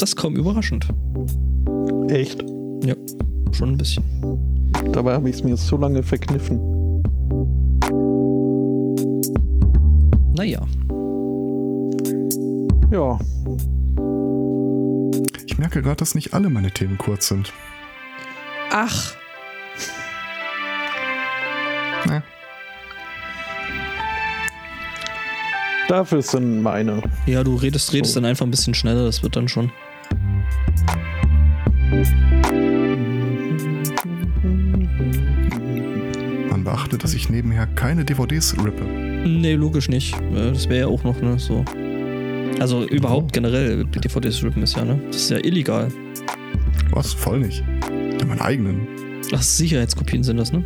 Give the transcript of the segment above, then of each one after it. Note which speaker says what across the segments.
Speaker 1: Das ist kaum überraschend.
Speaker 2: Echt?
Speaker 1: Ja, schon ein bisschen.
Speaker 2: Dabei habe ich es mir so lange verkniffen.
Speaker 1: Naja.
Speaker 2: Ja.
Speaker 3: Ich merke gerade, dass nicht alle meine Themen kurz sind.
Speaker 4: Ach,
Speaker 3: Ne?
Speaker 2: Dafür sind meine.
Speaker 1: Ja, du redest, redest
Speaker 2: So.
Speaker 1: dann einfach ein bisschen schneller, das wird dann schon.
Speaker 3: Keine DVDs rippe.
Speaker 1: Nee, logisch nicht. Das wäre ja auch noch, ne, so. Also überhaupt generell, DVDs rippen ist ja, ne? Das ist ja illegal.
Speaker 3: Was? Voll nicht. Ja, meinen eigenen.
Speaker 1: Ach, Sicherheitskopien sind das, ne?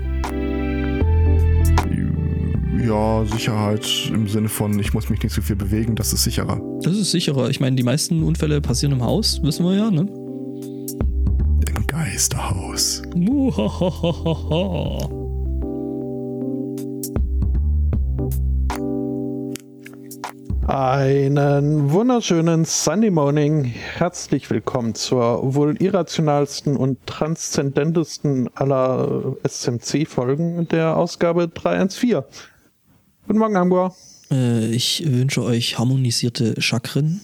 Speaker 3: Ja, Sicherheit im Sinne von, ich muss mich nicht so viel bewegen, das ist sicherer.
Speaker 1: Das ist sicherer. Ich meine, die meisten Unfälle passieren im Haus, wissen wir ja, ne?
Speaker 3: Im Geisterhaus.
Speaker 1: Muhahaha.
Speaker 2: Einen wunderschönen Sunday Morning. Herzlich willkommen zur wohl irrationalsten und transzendentesten aller SMC-Folgen der Ausgabe 314. Guten Morgen, Hamburg.
Speaker 1: Äh, ich wünsche euch harmonisierte Chakren.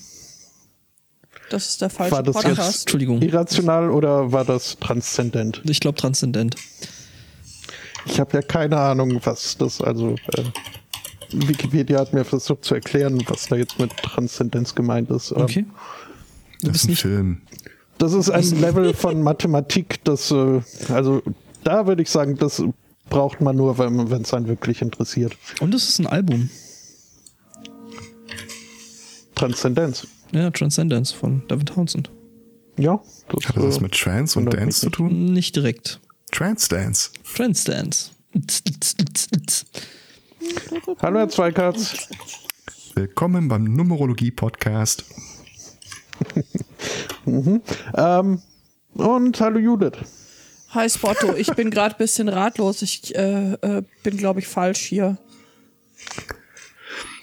Speaker 4: das ist der falsche
Speaker 2: War das
Speaker 4: Podcast.
Speaker 2: jetzt
Speaker 1: Entschuldigung.
Speaker 2: irrational oder war das transzendent?
Speaker 1: Ich glaube transzendent.
Speaker 2: Ich habe ja keine Ahnung, was das also. Äh, Wikipedia hat mir versucht zu erklären, was da jetzt mit Transzendenz gemeint ist. aber
Speaker 1: Okay.
Speaker 3: Das ist ein
Speaker 1: nicht.
Speaker 3: Film.
Speaker 2: Das ist ein Level von Mathematik, das, äh, also da würde ich sagen, das braucht man nur, wenn es einen wirklich interessiert.
Speaker 1: Und es ist ein Album.
Speaker 2: Transzendenz.
Speaker 1: Ja, Transcendence von David Townsend.
Speaker 2: Ja. Das,
Speaker 3: Hat das was
Speaker 2: äh,
Speaker 3: mit Trance und Dance zu tun?
Speaker 1: Nicht direkt.
Speaker 3: Trance Dance.
Speaker 1: Transdance.
Speaker 2: Hallo, Herr Zweikatz.
Speaker 3: Willkommen beim Numerologie-Podcast.
Speaker 2: Ähm, und hallo, Judith.
Speaker 4: Hi Spotto, ich bin gerade ein bisschen ratlos. Ich äh, äh, bin, glaube ich, falsch hier.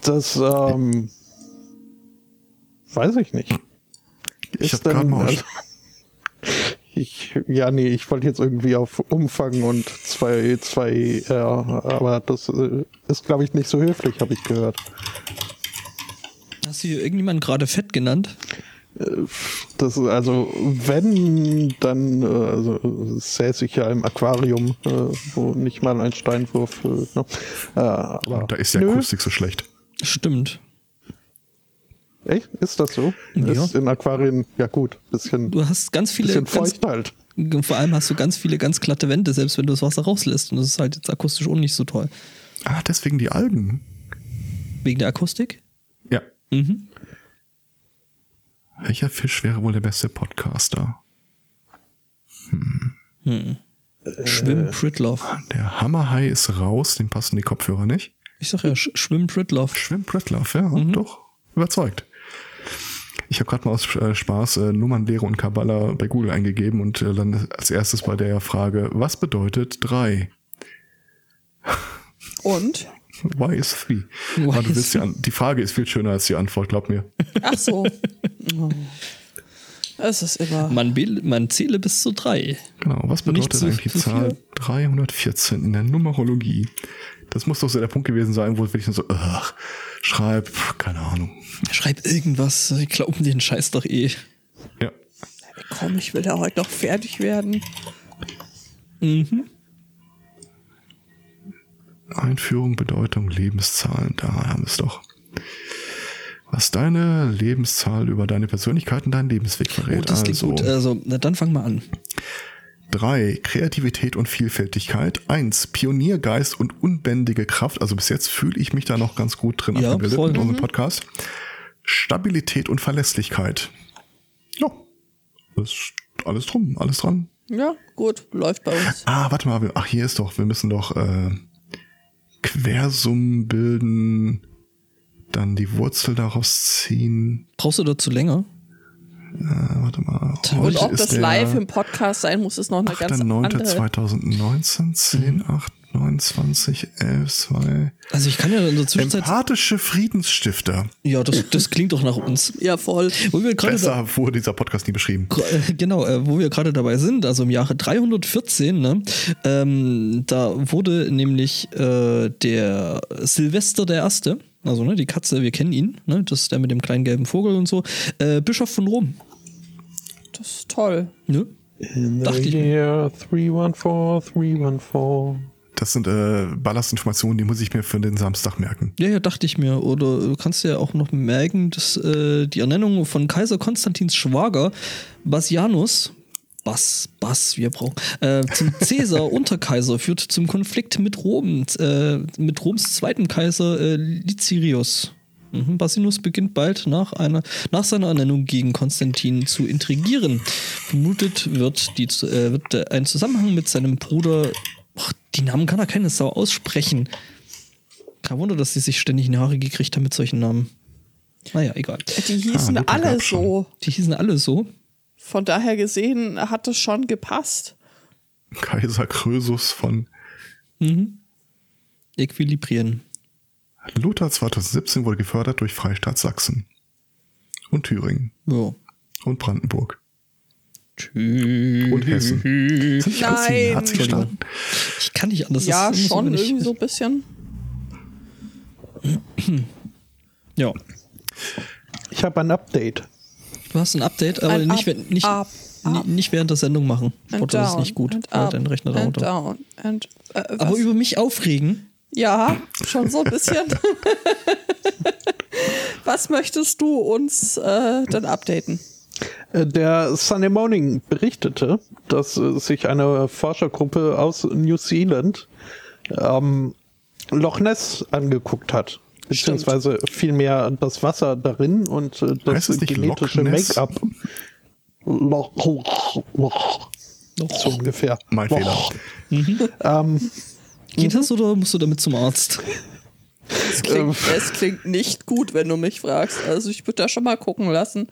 Speaker 2: Das, ähm, weiß ich nicht.
Speaker 3: Ich
Speaker 2: Ist
Speaker 3: habe gerade mal
Speaker 2: also, ich, ja, nee, ich wollte jetzt irgendwie auf Umfang und zwei, zwei, ja, aber das äh, ist, glaube ich, nicht so höflich, habe ich gehört.
Speaker 1: Hast du hier irgendjemanden gerade fett genannt?
Speaker 2: Das ist also, wenn, dann, äh, also, säße ich ja im Aquarium, äh, wo nicht mal ein Steinwurf, äh, ne? äh, aber,
Speaker 3: da ist die
Speaker 2: nö.
Speaker 3: Akustik so schlecht.
Speaker 1: Stimmt.
Speaker 2: Echt? Ist das so?
Speaker 1: Ja.
Speaker 2: Ist in Aquarien, ja gut, bisschen,
Speaker 1: Du hast ganz viele.
Speaker 2: bisschen
Speaker 1: Ganz,
Speaker 2: feucht halt.
Speaker 1: vor allem hast du ganz viele ganz glatte Wände, selbst wenn du das Wasser rauslässt. Und das ist halt jetzt akustisch auch nicht so toll.
Speaker 3: Ah, deswegen die Algen.
Speaker 1: Wegen der Akustik?
Speaker 3: Ja.
Speaker 1: Mhm.
Speaker 3: Welcher Fisch wäre wohl der beste Podcaster?
Speaker 1: Schwimm Pritloff.
Speaker 3: Der Hammerhai ist raus, dem passen die Kopfhörer nicht.
Speaker 1: Ich sag ja, Sch Schwimm Pritloff.
Speaker 3: Schwimm Pritloff, ja, doch. Überzeugt. Ich habe gerade mal aus äh, Spaß äh, Nummernlehre und Kabbala bei Google eingegeben und äh, dann als erstes bei der Frage, was bedeutet 3?
Speaker 4: Und?
Speaker 3: Why is 3?
Speaker 1: Why
Speaker 3: Aber du
Speaker 1: is
Speaker 3: willst die, die Frage ist viel schöner als die Antwort, glaub mir.
Speaker 4: Ach so. Oh. Es ist immer.
Speaker 1: Man, be- man zähle bis zu drei.
Speaker 3: Genau, was bedeutet eigentlich die
Speaker 1: zu
Speaker 3: Zahl
Speaker 1: viel?
Speaker 3: 314 in der Numerologie? Das muss doch so der Punkt gewesen sein, wo ich so, ugh, schreib, keine Ahnung.
Speaker 1: Schreib irgendwas. Ich glauben den Scheiß doch eh.
Speaker 3: Ja.
Speaker 4: Komm, ich will ja heute noch fertig werden.
Speaker 3: Einführung, Bedeutung, Lebenszahlen, da haben wir es doch. Was deine Lebenszahl über deine Persönlichkeit und deinen Lebensweg verrät.
Speaker 1: Oh, das klingt
Speaker 3: also,
Speaker 1: gut. Also, na, dann fang mal an.
Speaker 3: Drei Kreativität und Vielfältigkeit. Eins Pioniergeist und unbändige Kraft. Also bis jetzt fühle ich mich da noch ganz gut drin
Speaker 1: Ja,
Speaker 3: abgebildet
Speaker 1: voll.
Speaker 3: in unserem
Speaker 1: Mhm.
Speaker 3: Podcast. Stabilität und Verlässlichkeit. Ja, ist alles drum, alles dran.
Speaker 4: Ja, gut, läuft bei uns.
Speaker 3: Ah, warte mal, ach, hier ist doch, wir müssen doch äh, Quersummen bilden, dann die Wurzel daraus ziehen.
Speaker 1: Brauchst du dazu länger?
Speaker 3: Äh, warte mal.
Speaker 4: Und ob
Speaker 3: ist
Speaker 4: das live im Podcast sein muss, ist noch eine ganz andere.
Speaker 3: 8.9.2019, 10, 8 29, 11, 2.
Speaker 1: Also ich kann ja in der Zwischenzeit.
Speaker 3: Empathische Friedensstifter.
Speaker 1: Ja, das, das klingt doch nach uns.
Speaker 4: Ja, voll.
Speaker 1: Wo wir gerade da,
Speaker 3: Besser wurde dieser Podcast nie beschrieben.
Speaker 1: äh, genau, äh, wo wir gerade dabei sind, also im Jahre 314, ne, ähm, da wurde nämlich äh, der Silvester der Erste, also ne, die Katze, wir kennen ihn, ne, das ist der mit dem kleinen gelben Vogel und so, äh, Bischof von Rom.
Speaker 4: Das ist toll.
Speaker 1: Ne?
Speaker 2: In
Speaker 1: Dachte
Speaker 2: the
Speaker 1: ich mir.
Speaker 2: year 314, 314.
Speaker 3: Das sind äh, Ballastinformationen, die muss ich mir für den Samstag merken.
Speaker 1: Ja, ja, dachte ich mir. Oder du kannst ja auch noch merken, dass äh, die Ernennung von Kaiser Konstantins Schwager, Bassianus, Bass, Bass, wir brauchen, äh, zum Cäsar Unterkaiser führt zum Konflikt mit Rom, äh, mit Roms zweiten Kaiser äh, Licinius. Mhm. Basinus beginnt bald nach, einer, nach seiner Ernennung gegen Konstantin zu intrigieren. Vermutet wird, die, äh, wird ein Zusammenhang mit seinem Bruder. Ach, die Namen kann er keine Sau aussprechen. Kein Wunder, dass sie sich ständig in die Haare gekriegt haben mit solchen Namen. Naja, egal.
Speaker 4: Die hießen
Speaker 3: Ah,
Speaker 4: alle so.
Speaker 1: Die hießen alle so.
Speaker 4: Von daher gesehen hat es schon gepasst.
Speaker 3: Kaiser Krösus von
Speaker 1: Equilibrien.
Speaker 3: Luther 2017 wurde gefördert durch Freistaat Sachsen und Thüringen
Speaker 1: Ja.
Speaker 3: und Brandenburg
Speaker 1: Tschüss.
Speaker 3: und Hessen. Sind
Speaker 4: Nein.
Speaker 3: Nazi-Staaten?
Speaker 1: Ich kann nicht anders.
Speaker 4: ja, schon irgendwie so ein bisschen.
Speaker 1: Ja.
Speaker 2: Ich habe ein Update.
Speaker 1: Du hast ein Update, aber
Speaker 4: Ein
Speaker 1: nicht,
Speaker 4: Up,
Speaker 1: nicht,
Speaker 4: up, up.
Speaker 1: nicht während der Sendung machen.
Speaker 4: And
Speaker 1: das ist nicht gut.
Speaker 4: and
Speaker 1: Weil
Speaker 4: up,
Speaker 1: dein Rechner
Speaker 4: and
Speaker 1: darunter.
Speaker 4: down, and, äh, was?
Speaker 1: Aber über mich aufregen.
Speaker 4: ja, schon so ein bisschen. was möchtest du uns äh, denn updaten?
Speaker 2: Äh, Der Sunday Morning berichtete, dass äh, sich eine Forschergruppe aus New Zealand ähm, Loch Ness angeguckt hat. Beziehungsweise vielmehr das Wasser darin und äh, das genetische? Make-up. Loch, Loch, Loch. So ungefähr.
Speaker 3: Mein
Speaker 2: Loch.
Speaker 3: Fehler.
Speaker 1: Geht das oder musst du damit zum Arzt?
Speaker 4: Es klingt, es klingt nicht gut, wenn du mich fragst. Also ich würde da schon mal gucken lassen.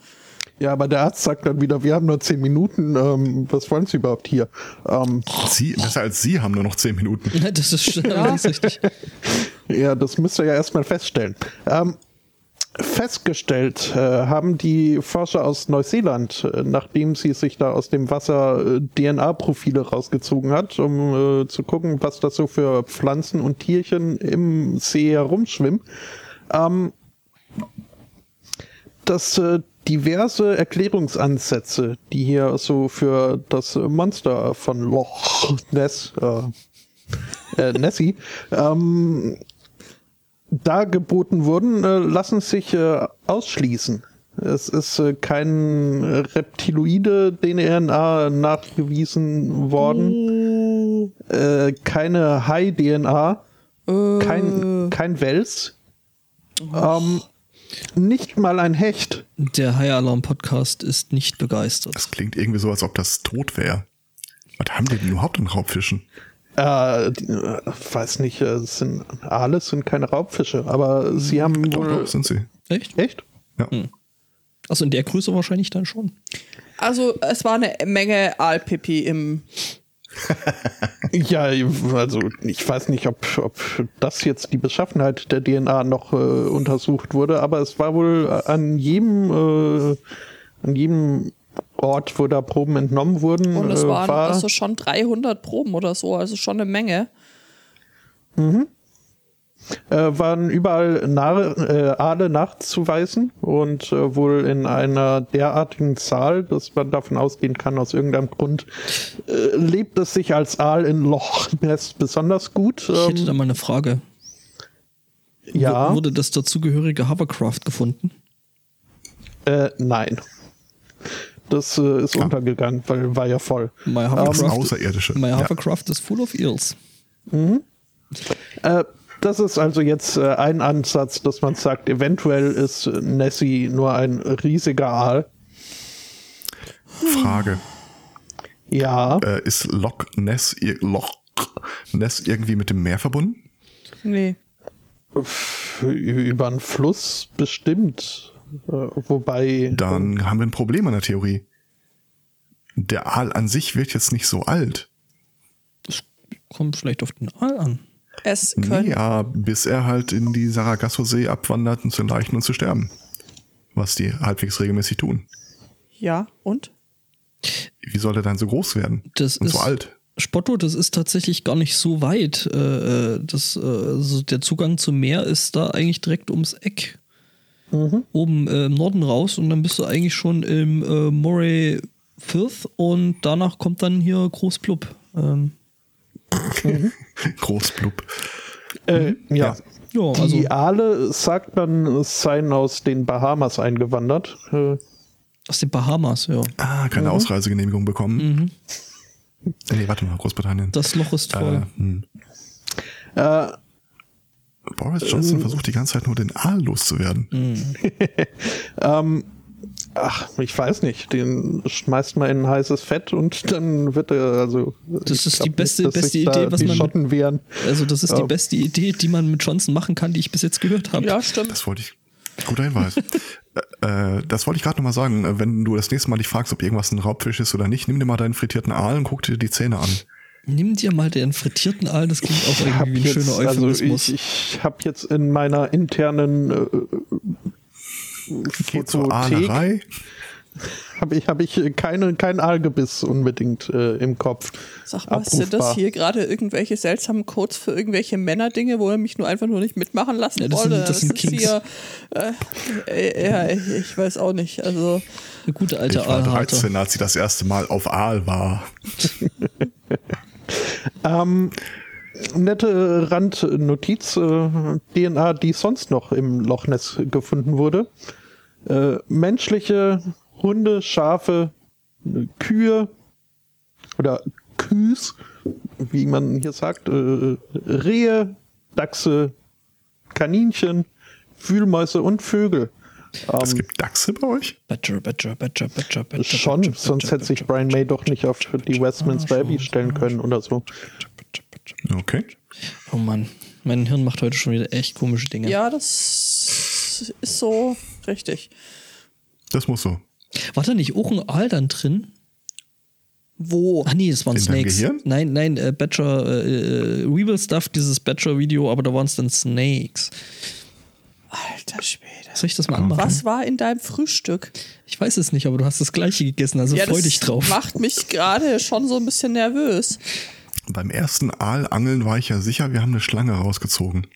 Speaker 2: Ja, aber der Arzt sagt dann wieder, wir haben nur zehn Minuten, ähm, was wollen Sie überhaupt hier? Ähm,
Speaker 3: Sie, besser als Sie haben nur noch 10 Minuten.
Speaker 1: Ja, das ist allerdings richtig.
Speaker 2: Ja, das müsst ihr ja erstmal feststellen. Ähm, festgestellt äh, haben die Forscher aus Neuseeland, äh, nachdem sie sich da aus dem Wasser äh, DNA-Profile rausgezogen hat, um äh, zu gucken, was da so für Pflanzen und Tierchen im See herumschwimmen, ähm, dass äh, diverse Erklärungsansätze, die hier so für das Monster von Loch Ness, äh, äh, Nessie, ähm, dargeboten wurden, äh, lassen sich äh, ausschließen. Es ist äh, kein reptiloide DNA nachgewiesen worden, äh, keine Hai-DNA, kein, kein Wels, ähm, nicht mal ein Hecht.
Speaker 1: Der High Alarm Podcast ist nicht begeistert.
Speaker 3: Das klingt irgendwie so, als ob das tot wäre. Was haben die denn überhaupt an Raubfischen?
Speaker 2: Äh, die, äh, weiß nicht, äh, es sind, Aale sind keine Raubfische, aber sie haben
Speaker 3: Doch,
Speaker 2: wohl...
Speaker 3: doch, sind sie.
Speaker 1: Echt?
Speaker 2: Echt?
Speaker 3: Ja.
Speaker 1: Also in der Größe wahrscheinlich dann schon.
Speaker 4: Also es war eine Menge Aalpipi im.
Speaker 2: Ja, also ich weiß nicht, ob, ob das jetzt die Beschaffenheit der DNA noch äh, untersucht wurde, aber es war wohl an jedem, äh, an jedem Ort, wo da Proben entnommen wurden,
Speaker 4: Und es
Speaker 2: äh,
Speaker 4: waren
Speaker 2: war,
Speaker 4: also schon 300 Proben oder so, also schon eine Menge.
Speaker 2: äh, waren überall Nahe, äh, Aale nachzuweisen und äh, wohl in einer derartigen Zahl, dass man davon ausgehen kann, aus irgendeinem Grund äh, lebt es sich als Aal in Loch Ness besonders gut.
Speaker 1: Ich hätte
Speaker 2: Ähm,
Speaker 1: da mal eine Frage.
Speaker 2: ja.
Speaker 1: W- Wurde das dazugehörige Hovercraft gefunden?
Speaker 2: Äh, nein. Das äh, ist untergegangen, weil war ja voll.
Speaker 1: My
Speaker 3: Das
Speaker 1: Hovercraft,
Speaker 3: sind Außerirdische.
Speaker 1: my
Speaker 3: Ja.
Speaker 1: Hovercraft is full of eels.
Speaker 2: Äh, das ist also jetzt äh, ein Ansatz, dass man sagt, eventuell ist Nessie nur ein riesiger Aal.
Speaker 3: Frage.
Speaker 2: Ja,
Speaker 3: Äh, ist Loch Ness, Loch Ness irgendwie mit dem Meer verbunden?
Speaker 4: Nee.
Speaker 2: über einen Fluss bestimmt. Äh, wobei.
Speaker 3: Dann haben wir ein Problem an der Theorie. Der Aal an sich wird jetzt nicht so alt.
Speaker 1: kommt vielleicht auf den Aal an.
Speaker 4: Es können.
Speaker 3: Ja, bis er halt in die Sargasso-See abwandert und zu leichen und zu sterben. Was die halbwegs regelmäßig tun.
Speaker 4: Ja, und?
Speaker 3: Wie soll er dann so groß werden?
Speaker 1: Das
Speaker 3: und
Speaker 1: ist,
Speaker 3: so alt?
Speaker 1: Spotto, das ist tatsächlich gar nicht so weit. Äh, das, äh, also der Zugang zum Meer ist da eigentlich direkt ums Eck. Oben äh, im Norden raus und dann bist du eigentlich schon im äh, Moray Firth und danach kommt dann hier Großblub. Ähm,
Speaker 3: Großblub.
Speaker 2: Äh, ja.
Speaker 1: ja, also
Speaker 2: Die Aale sagt man, es seien aus den Bahamas eingewandert. Äh,
Speaker 1: aus den Bahamas, ja.
Speaker 3: Ah, keine Ausreisegenehmigung bekommen. Nee, warte mal, Großbritannien.
Speaker 1: Das Loch ist voll.
Speaker 3: äh, hm.
Speaker 2: äh,
Speaker 3: Boris Johnson versucht die ganze Zeit nur den Aal loszuwerden.
Speaker 2: ach, ich weiß nicht. Den schmeißt man in heißes Fett und dann wird er, also.
Speaker 1: Das ist die beste-
Speaker 2: dass
Speaker 1: beste Idee, was
Speaker 2: die
Speaker 1: man-
Speaker 2: Schotten wehren.
Speaker 1: Also, das ist
Speaker 2: Ja.
Speaker 1: die beste Idee, die man mit Johnson machen kann, die ich bis jetzt gehört habe.
Speaker 4: Ja, stimmt.
Speaker 3: Das wollte ich. Guter Hinweis. äh, äh, das wollte ich gerade nochmal sagen. Wenn du das nächste Mal dich fragst, ob irgendwas ein Raubfisch ist oder nicht, nimm dir mal deinen frittierten Aal und guck dir die Zähne an.
Speaker 1: Nimm dir mal den frittierten Aal, das klingt auch irgendwie ein schöner
Speaker 2: also
Speaker 1: Euphemismus.
Speaker 2: ich, ich habe jetzt in meiner internen äh, Fotothek
Speaker 3: Aalerei.
Speaker 2: habe ich, hab ich keine, kein Aalgebiss unbedingt äh, im Kopf.
Speaker 4: Sag mal, sind das
Speaker 2: abrufbar.
Speaker 4: hier gerade irgendwelche seltsamen Codes für irgendwelche Männerdinge, wo er mich nur einfach nur nicht mitmachen lassen
Speaker 1: Ja, das sind-
Speaker 4: wollte?
Speaker 1: das sind Kinks.
Speaker 4: hier. Äh, äh, ja, ich, ich weiß auch nicht. Also,
Speaker 1: Eine gute alte
Speaker 3: Ich war
Speaker 1: Aalhalter.
Speaker 3: 13, als sie das erste Mal auf Aal war.
Speaker 2: Ähm, nette Randnotiz, äh, DNA, die sonst noch im Loch Ness gefunden wurde. Äh, menschliche Hunde, Schafe, Kühe oder Küs, wie man hier sagt, äh, Rehe, Dachse, Kaninchen, Wühlmäuse und Vögel.
Speaker 3: Es
Speaker 2: Ähm,
Speaker 3: gibt Dachse bei euch?
Speaker 1: Badger, Badger, Badger, Badger, Badger.
Speaker 2: schon,
Speaker 1: Badger,
Speaker 2: sonst
Speaker 1: Badger,
Speaker 2: hätte sich Brian
Speaker 1: Badger,
Speaker 2: May doch nicht auf die Westminster Abbey stellen können oder so.
Speaker 3: Okay.
Speaker 1: Oh Mann, mein Hirn macht heute schon wieder echt komische Dinge.
Speaker 4: ja, das ist so richtig.
Speaker 3: Das muss so.
Speaker 1: War da nicht auch ein Aal dann drin?
Speaker 4: Wo?
Speaker 1: Ach nee, das waren
Speaker 3: In
Speaker 1: Snakes.
Speaker 3: Gehirn?
Speaker 1: Nein, nein, äh, Badger, äh, äh, Weevil Stuff, dieses Badger-Video, aber da waren es dann Snakes.
Speaker 4: Alter Schwede.
Speaker 1: Soll ich das mal anmachen?
Speaker 4: Was war in deinem Frühstück?
Speaker 1: Ich weiß es nicht, aber du hast das gleiche gegessen, also freu dich drauf.
Speaker 4: macht mich gerade schon so ein bisschen nervös.
Speaker 3: Beim ersten Aalangeln war ich ja sicher, wir haben eine Schlange rausgezogen.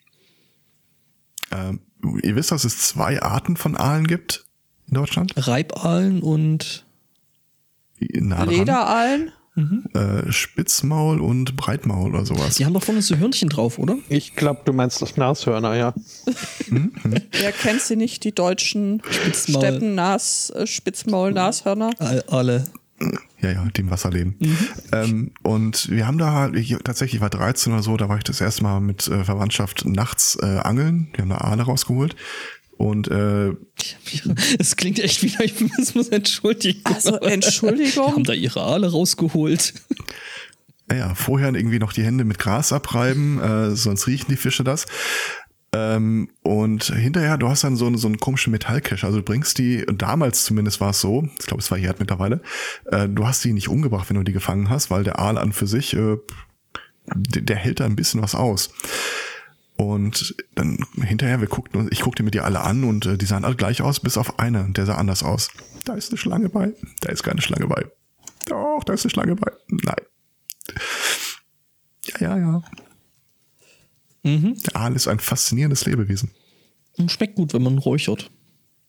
Speaker 3: Ähm, ihr wisst, dass es zwei Arten von Aalen gibt in Deutschland?
Speaker 1: Reibaalen und
Speaker 3: Nah
Speaker 4: Lederaalen?
Speaker 3: Äh, Spitzmaul und Breitmaul oder sowas.
Speaker 1: die haben doch vorne so Hörnchen drauf, oder?
Speaker 2: Ich glaube, du meinst das Nashörner, ja.
Speaker 4: Wer kennt sie nicht, die deutschen
Speaker 1: Spitzmaul.
Speaker 4: Steppen, Nas, äh, Spitzmaul, Nashörner?
Speaker 1: Aale.
Speaker 3: Ja, ja, die im Wasser leben. Ähm, und wir haben da halt, ich, tatsächlich ich war 13 oder so, da war ich das erste Mal mit äh, Verwandtschaft nachts äh, angeln. Wir haben da Aale rausgeholt. Und äh,
Speaker 1: Es klingt echt wie Euphemismus, Entschuldigung.
Speaker 4: Also, Entschuldigung?
Speaker 1: Die haben da ihre Aale rausgeholt.
Speaker 3: ja, vorher irgendwie noch die Hände mit Gras abreiben, äh, sonst riechen die Fische das. Ähm, und hinterher, du hast dann so, einen- so einen komischen Metallcache. Also du bringst die, damals zumindest war es so, ich glaube, es verjährt mittlerweile, äh, du hast die nicht umgebracht, wenn du die gefangen hast, weil der Aal an für sich, äh, der, der hält da ein bisschen was aus. Und dann hinterher, wir guckten, ich guckte mir die alle an und äh, die sahen alle gleich aus, bis auf einen, der sah anders aus. Da ist eine Schlange bei. Da ist keine Schlange bei. Doch, da ist eine Schlange bei. Nein. Ja, ja, ja. Der Aal ist ein faszinierendes Lebewesen.
Speaker 1: Und schmeckt gut, wenn man räuchert.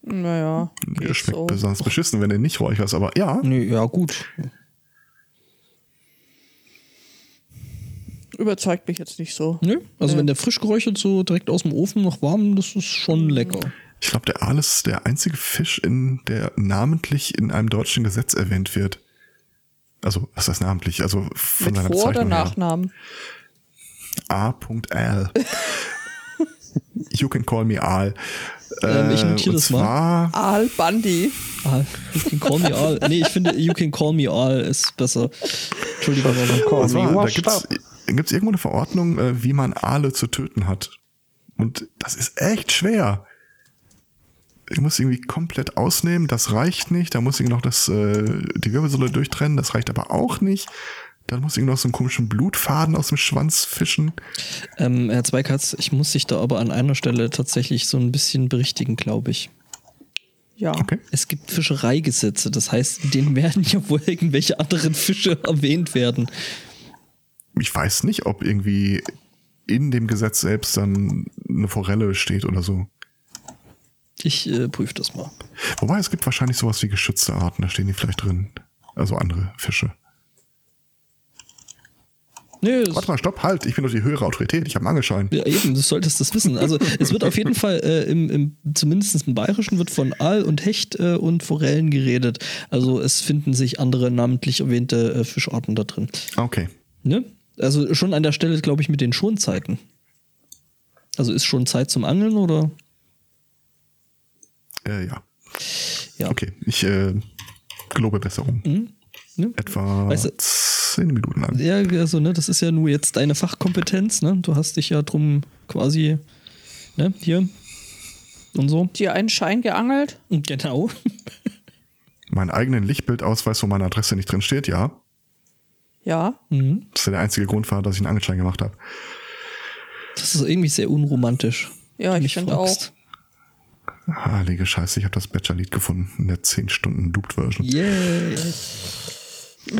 Speaker 4: Naja.
Speaker 3: Der schmeckt
Speaker 4: so.
Speaker 3: besonders beschissen, wenn du ihn nicht räucherst, aber ja.
Speaker 1: Nee, ja, gut.
Speaker 4: Überzeugt mich jetzt nicht so.
Speaker 1: Nö. Also, wenn der frisch geräuchert so direkt aus dem Ofen noch warm, das ist schon lecker.
Speaker 3: Ich glaube, der Aal ist der einzige Fisch, in der namentlich in einem deutschen Gesetz erwähnt wird. Also, was heißt namentlich? Also von
Speaker 4: Mit
Speaker 3: seiner
Speaker 4: Vor- oder
Speaker 3: Bezeichnung her.
Speaker 4: Nachnamen?
Speaker 3: A.Al. you can call me Aal.
Speaker 1: Ähm, ich notiere das mal.
Speaker 4: Aal Bundy.
Speaker 1: Aal. You can call me Aal. Nee, ich finde, You can call me Aal ist besser. Entschuldigung,
Speaker 2: me
Speaker 3: zwar, da gibt's,
Speaker 2: up.
Speaker 3: gibt's irgendwo eine Verordnung, äh, wie man Aale zu töten hat. Und das ist echt schwer. Ich muss irgendwie komplett ausnehmen, das reicht nicht. Da muss ich noch das, äh, die Wirbelsäule durchtrennen, das reicht aber auch nicht. Dann muss ich noch so einen komischen Blutfaden aus dem Schwanz fischen.
Speaker 1: Ähm, Herr Zweikatz, ich muss dich da aber an einer Stelle tatsächlich so ein bisschen berichtigen, glaube ich.
Speaker 4: Ja.
Speaker 3: Okay.
Speaker 1: Es gibt Fischereigesetze, das heißt, in denen werden ja wohl irgendwelche anderen Fische erwähnt werden.
Speaker 3: Ich weiß nicht, ob irgendwie in dem Gesetz selbst dann eine Forelle steht oder so.
Speaker 1: Ich äh, prüfe das mal.
Speaker 3: Wobei es gibt wahrscheinlich sowas wie geschützte Arten, da stehen die vielleicht drin. Also andere Fische.
Speaker 1: Nö, das,
Speaker 3: Warte mal, stopp, halt, ich bin doch die höhere Autorität, ich habe einen Angelschein.
Speaker 1: ja, eben, du solltest das wissen. Also es wird auf jeden Fall äh, im, im, zumindest im Bayerischen wird von Aal und Hecht äh, und Forellen geredet. Also es finden sich andere namentlich erwähnte äh, Fischarten da drin.
Speaker 3: Okay.
Speaker 1: Ne? Also schon an der Stelle, glaube ich, mit den Schonzeiten. Also ist schon Zeit zum Angeln oder?
Speaker 3: Äh, ja.
Speaker 1: Ja.
Speaker 3: Okay, ich äh, gelobe Besserung.
Speaker 1: Ne?
Speaker 3: Etwa
Speaker 1: Weißt du-
Speaker 3: zehn Minuten lang.
Speaker 1: Ja, also, ne, das ist ja nur jetzt deine Fachkompetenz, ne? Du hast dich ja drum quasi, ne, hier und so.
Speaker 4: Dir einen Schein geangelt?
Speaker 1: Genau.
Speaker 3: Meinen eigenen Lichtbildausweis, wo meine Adresse nicht drin steht, ja.
Speaker 4: Ja.
Speaker 1: Mhm.
Speaker 3: Das ist ja der einzige Grund war, dass ich einen Angelschein gemacht habe.
Speaker 1: Das ist irgendwie sehr unromantisch.
Speaker 4: Ja, ich
Speaker 1: mich
Speaker 4: finde
Speaker 1: fragst.
Speaker 3: Heilige Scheiße, ich habe das Bachelor-Lied gefunden in der 10 Stunden Duped-Version.
Speaker 1: Yay.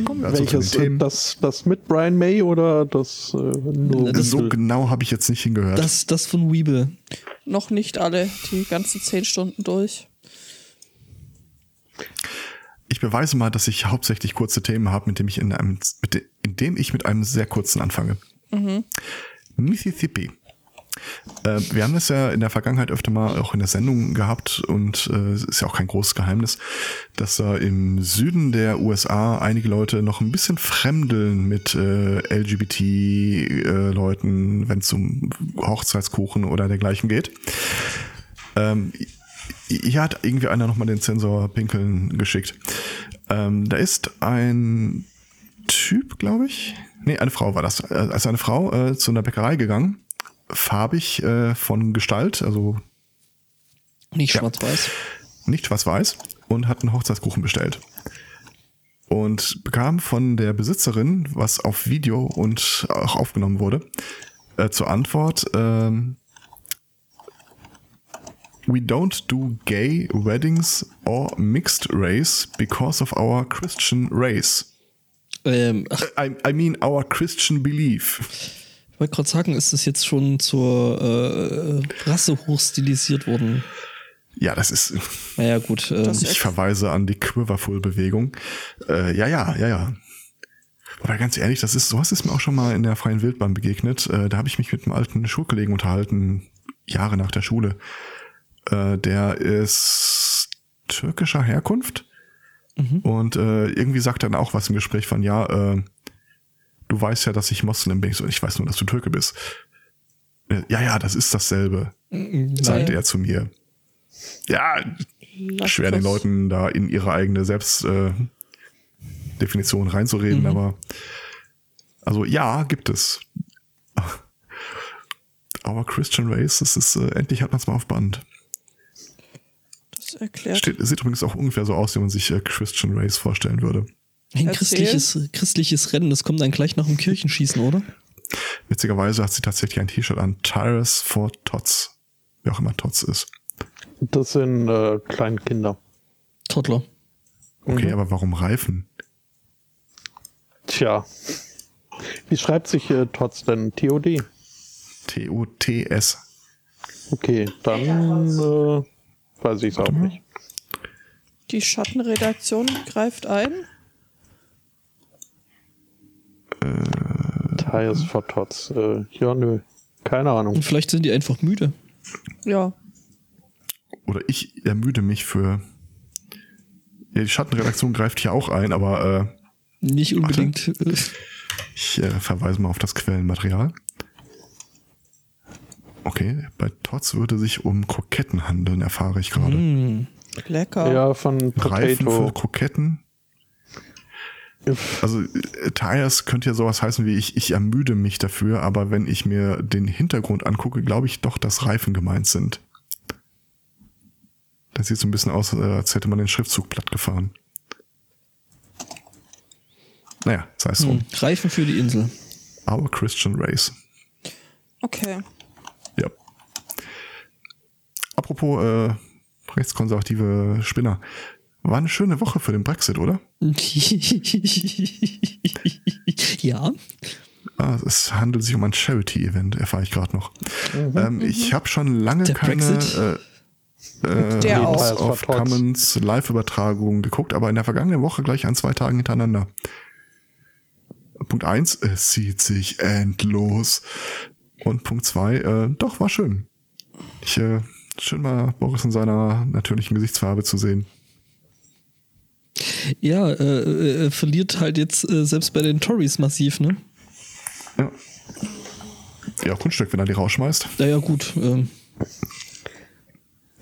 Speaker 3: Kommen wir also
Speaker 2: Welches? äh,
Speaker 3: Themen.
Speaker 2: Das, das mit Brian May oder das äh, nur
Speaker 1: Das-
Speaker 3: so genau habe ich jetzt nicht hingehört.
Speaker 1: Das, das von Weeble.
Speaker 4: Noch nicht alle, die ganzen zehn Stunden durch.
Speaker 3: Ich beweise mal, dass ich hauptsächlich kurze Themen habe, mit dem ich in einem, mit in dem ich mit einem sehr kurzen anfange. Mississippi. Äh, wir haben das ja in der Vergangenheit öfter mal auch in der Sendung gehabt und äh, ist ja auch kein großes Geheimnis, dass da im Süden der USA einige Leute noch ein bisschen fremdeln mit äh, LGBT-Leuten, wenn es um Hochzeitskuchen oder dergleichen geht. Ähm, hier hat irgendwie einer nochmal den Sensor pinkeln geschickt. Ähm, da ist ein Typ, glaube ich. Nee, eine Frau war das. Also eine Frau äh, zu einer Bäckerei gegangen, farbig äh, von Gestalt, also
Speaker 1: Nicht
Speaker 3: Ja.
Speaker 1: schwarz-weiß.
Speaker 3: nicht schwarz-weiß, und hat einen Hochzeitskuchen bestellt. Und bekam von der Besitzerin, was auf Video und auch aufgenommen wurde, äh, zur Antwort, ähm, We don't do gay weddings or mixed race because of our Christian race.
Speaker 1: Ähm,
Speaker 3: I, I mean our Christian belief.
Speaker 1: ich wollte gerade sagen, ist das jetzt schon zur äh, Rasse hochstilisiert worden?
Speaker 3: Ja, das ist,
Speaker 1: Naja, gut.
Speaker 4: Das-
Speaker 3: ich verweise an die Quiverful-Bewegung. Äh, ja, ja, ja, ja. Aber ganz ehrlich, das ist, sowas ist mir auch schon mal in der freien Wildbahn begegnet. Äh, da habe ich mich mit einem alten Schulkollegen unterhalten, Jahre nach der Schule. Äh, der ist türkischer Herkunft. Und äh, irgendwie sagt er dann auch was im Gespräch von, ja, äh, du weißt ja, dass ich Moslem bin. Ich, so, ich weiß nur, dass du Türke bist. Äh, ja, ja, das ist dasselbe, sagte er zu mir. Ja,
Speaker 4: Lass
Speaker 3: schwer den. Leuten da in ihre eigene Selbstdefinition äh, reinzureden, aber also ja, gibt es. Aber Christian Race, das ist, äh, endlich hat man es mal auf Band.
Speaker 4: Erklärt.
Speaker 3: Steht, sieht übrigens auch ungefähr so aus, wie man sich äh, Christian Race vorstellen würde.
Speaker 1: ein
Speaker 4: Erzähl.
Speaker 1: christliches, christliches Rennen, das kommt dann gleich nach dem Kirchenschießen, oder?
Speaker 3: Witzigerweise hat sie tatsächlich ein T-Shirt an, Tyrus for Tots. Wie auch immer Tots ist.
Speaker 2: Das sind äh, kleine Kinder.
Speaker 1: Toddler.
Speaker 3: Okay,
Speaker 2: Mhm.
Speaker 3: aber warum Reifen?
Speaker 2: Tja. Wie schreibt sich äh, Tots denn? TOD?
Speaker 3: T-O-T-S.
Speaker 2: Okay, dann äh, weiß ich es auch nicht.
Speaker 4: Die Schattenredaktion greift ein.
Speaker 2: Tires for Tots. Äh, ja, nö. Keine Ahnung.
Speaker 1: Und vielleicht sind die einfach müde.
Speaker 4: Ja.
Speaker 3: Oder ich ermüde mich für. Ja, die Schattenredaktion greift hier auch ein, aber äh,
Speaker 1: Nicht unbedingt. äh,
Speaker 3: Ich äh, verweise mal auf das Quellenmaterial. Okay, bei Tots würde sich um Kroketten handeln, erfahre ich gerade.
Speaker 1: hm.
Speaker 4: Lecker.
Speaker 2: Ja, von
Speaker 3: Reifen für
Speaker 2: Potato.
Speaker 3: Kroketten. Also äh, Tires könnte ja sowas heißen wie ich, ich ermüde mich dafür, aber wenn ich mir den Hintergrund angucke, glaube ich doch, dass Reifen gemeint sind. Das sieht so ein bisschen aus, äh, als hätte man den Schriftzug platt gefahren. Naja, sei es drum.
Speaker 1: Hm. Reifen für die Insel.
Speaker 3: Our Christian Race.
Speaker 4: Okay.
Speaker 3: Apropos äh, rechtskonservative Spinner. War eine schöne Woche für den Brexit, oder?
Speaker 1: ja.
Speaker 3: Ah, es handelt sich um ein Charity-Event, erfahre ich gerade noch. Ähm, ich habe schon lange
Speaker 1: Der
Speaker 3: keine
Speaker 1: Brexit?
Speaker 3: äh, äh,
Speaker 4: Der
Speaker 3: House
Speaker 2: auch.
Speaker 3: of Commons Live-Übertragung geguckt, aber in der vergangenen Woche gleich an zwei Tagen hintereinander. Punkt eins, es zieht sich endlos. Und Punkt zwei, äh, doch, war schön. Ich, äh, schön mal Boris in seiner natürlichen Gesichtsfarbe zu sehen.
Speaker 1: Ja, äh, äh, verliert halt jetzt äh, selbst bei den Tories massiv, ne?
Speaker 3: Ja. Ja, Kunststück, wenn er die rausschmeißt.
Speaker 1: Naja, gut. Ähm,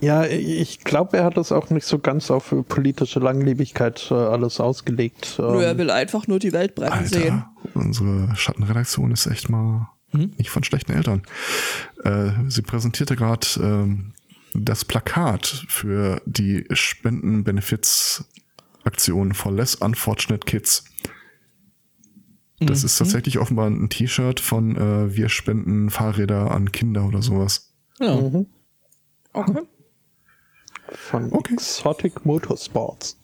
Speaker 2: Ja, ich glaube, er hat das auch nicht so ganz auf politische Langlebigkeit äh, alles ausgelegt.
Speaker 4: Nö, er
Speaker 2: Ähm,
Speaker 4: will einfach nur die Welt sehen.
Speaker 3: Alter, unsere Schattenredaktion ist echt mal nicht von schlechten Eltern. Äh, sie präsentierte gerade ähm, das Plakat für die Spenden-Benefits-Aktion for Less Unfortunate Kids. Das ist tatsächlich offenbar ein T-Shirt von äh, Wir spenden Fahrräder an Kinder oder sowas.
Speaker 1: ja.
Speaker 4: Okay.
Speaker 2: von
Speaker 3: Okay.
Speaker 2: Exotic Motorsports.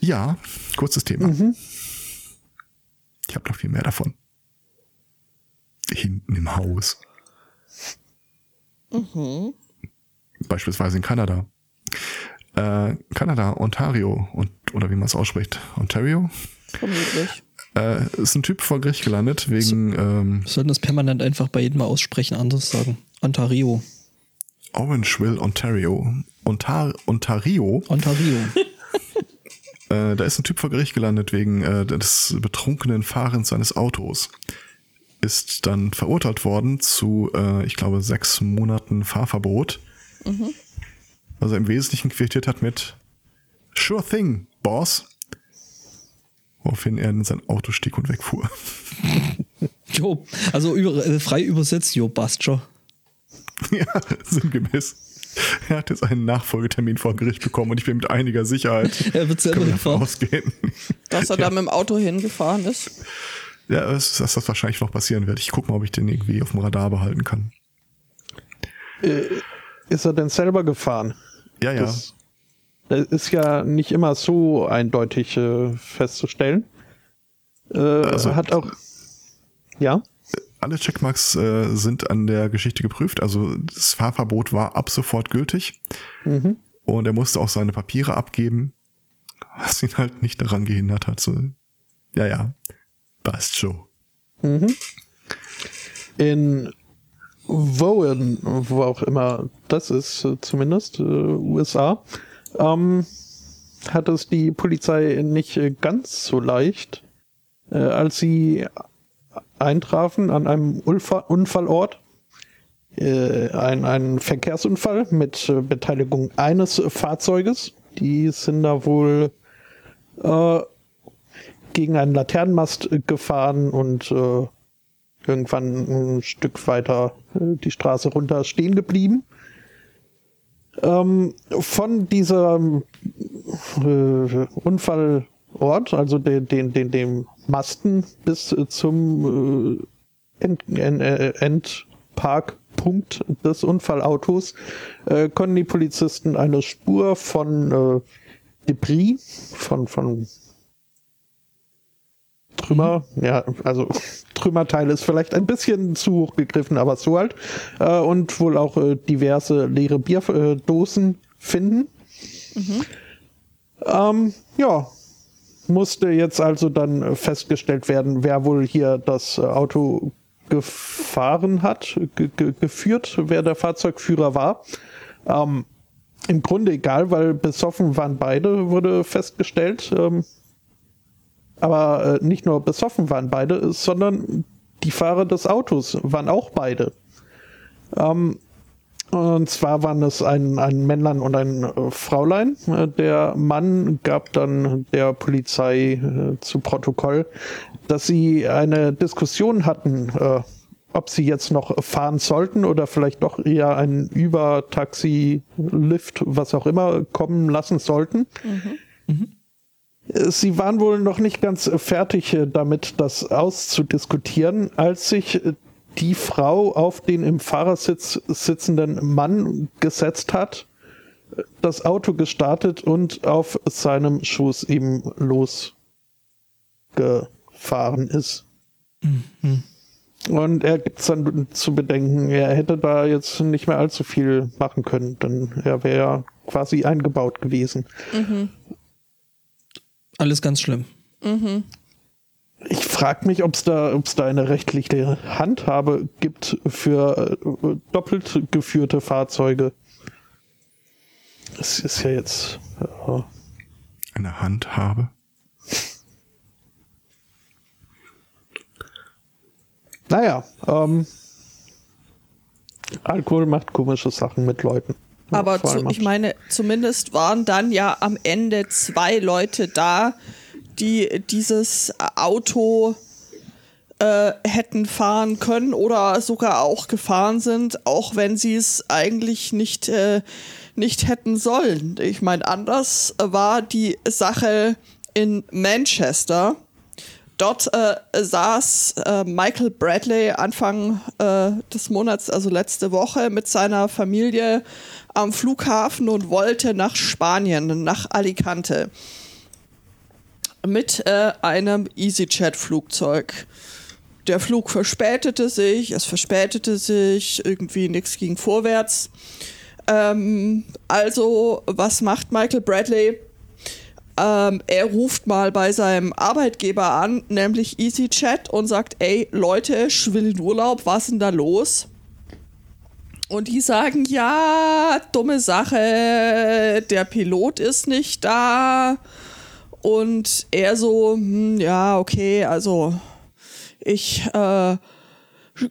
Speaker 3: Ja, kurzes Thema. Ich habe noch viel mehr davon. Hinten im Haus. Beispielsweise in Kanada. Äh, Kanada, Ontario, und, oder wie man es ausspricht, Ontario,
Speaker 4: Vermutlich.
Speaker 3: äh, ist ein Typ vor Gericht gelandet wegen ähm,
Speaker 1: Wir sollten das permanent einfach bei jedem Mal aussprechen, anders sagen. Ontario.
Speaker 3: Orangeville, Ontario. Ontar Ontario,
Speaker 1: Ontario.
Speaker 3: äh, da ist ein Typ vor Gericht gelandet wegen äh, des betrunkenen Fahrens seines Autos. Ist dann verurteilt worden zu, äh, ich glaube, sechs Monaten Fahrverbot. Also im Wesentlichen quittiert hat mit Sure thing, Boss. Woraufhin er in sein Auto stieg und wegfuhr.
Speaker 1: jo, also über, äh, frei übersetzt, jo, schon.
Speaker 3: ja, sinngemäß. Er hat jetzt einen Nachfolgetermin vor Gericht bekommen und ich bin mit einiger Sicherheit.
Speaker 1: Er wird selber hinfahren.
Speaker 3: ausgehen.
Speaker 4: Dass er da mit dem Auto hingefahren ist.
Speaker 3: Ja, dass, das wahrscheinlich noch passieren wird. Ich guck mal, ob ich den irgendwie auf dem Radar behalten kann.
Speaker 2: Ist er denn selber gefahren?
Speaker 3: Ja, ja.
Speaker 2: Das, das ist ja nicht immer so eindeutig äh, festzustellen. Äh,
Speaker 3: Also-
Speaker 2: hat auch. Ja.
Speaker 3: Alle Checkmarks äh, sind an der Geschichte geprüft. Also das Fahrverbot war ab sofort gültig. Und er musste auch seine Papiere abgeben, was ihn halt nicht daran gehindert hat. So, ja, ja, passt schon.
Speaker 2: In Wowen, wo auch immer das ist, zumindest, äh, USA, ähm, hat es die Polizei nicht äh, ganz so leicht, äh, als sie eintrafen an einem Ulfa Unfallort. Äh, ein, ein Verkehrsunfall mit äh, Beteiligung eines Fahrzeuges. Die sind da wohl äh, gegen einen Laternenmast äh, gefahren und äh, irgendwann ein Stück weiter äh, die Straße runter stehen geblieben. Ähm, von diesem äh, Unfallort, also den, den, den, dem Masten bis äh, zum äh, End, End, Endparkpunkt des Unfallautos äh, konnten die Polizisten eine Spur von Debris, von, von Trümmer, ja, also Trümmerteile ist vielleicht ein bisschen zu hoch gegriffen, aber so halt. Äh, und wohl auch äh, diverse leere Bierdosen finden. Ähm, ja, musste jetzt also dann festgestellt werden, wer wohl hier das äh, Auto gefahren hat, ge ge geführt, wer der Fahrzeugführer war. Ähm, Im Grunde egal, weil besoffen waren beide, wurde festgestellt. Ähm, aber äh, nicht nur besoffen waren beide, sondern die Fahrer des Autos waren auch beide. Ähm, und zwar waren es ein, ein Männlein und ein äh, Fraulein. Äh, der Mann gab dann der Polizei äh, zu Protokoll, dass sie eine Diskussion hatten, äh, ob sie jetzt noch fahren sollten oder vielleicht doch eher einen Über-Taxi, Lift, was auch immer, kommen lassen sollten. Sie waren wohl noch nicht ganz fertig äh, damit, das auszudiskutieren, als sich äh, die Frau auf den im Fahrersitz sitzenden Mann gesetzt hat, das Auto gestartet und auf seinem Schoß eben losgefahren ist. Mhm. Und er gibt es dann zu bedenken, er hätte da jetzt nicht mehr allzu viel machen können, denn er wäre ja quasi eingebaut gewesen. Mhm.
Speaker 1: Alles ganz schlimm.
Speaker 2: Mhm. Ich frage mich, ob es da, ob's da eine rechtliche Handhabe gibt für äh, doppelt geführte Fahrzeuge. Das ist ja jetzt. Ja.
Speaker 3: Eine Handhabe?
Speaker 2: Naja, ähm, Alkohol macht komische Sachen mit Leuten.
Speaker 4: Aber zu, ich meine, zumindest waren dann ja am Ende zwei Leute da, die dieses Auto äh, hätten fahren können oder sogar auch gefahren sind, auch wenn sie es eigentlich nicht, äh, nicht hätten sollen. Ich meine, anders war die Sache in Manchester. Dort äh, saß äh, Michael Bradley Anfang äh, des Monats, also letzte Woche, mit seiner Familie am Flughafen und wollte nach Spanien, nach Alicante. Mit äh, einem EasyJet-Flugzeug. Der Flug verspätete sich, es verspätete sich, irgendwie nichts ging vorwärts. Ähm, also, was macht Michael Bradley? Ähm, er ruft mal bei seinem Arbeitgeber an, nämlich EasyChat, und sagt, ey Leute, ich will in Urlaub, was ist denn da los? Und die sagen, ja, dumme Sache, der Pilot ist nicht da. Und er so, hm, ja, okay, also ich äh,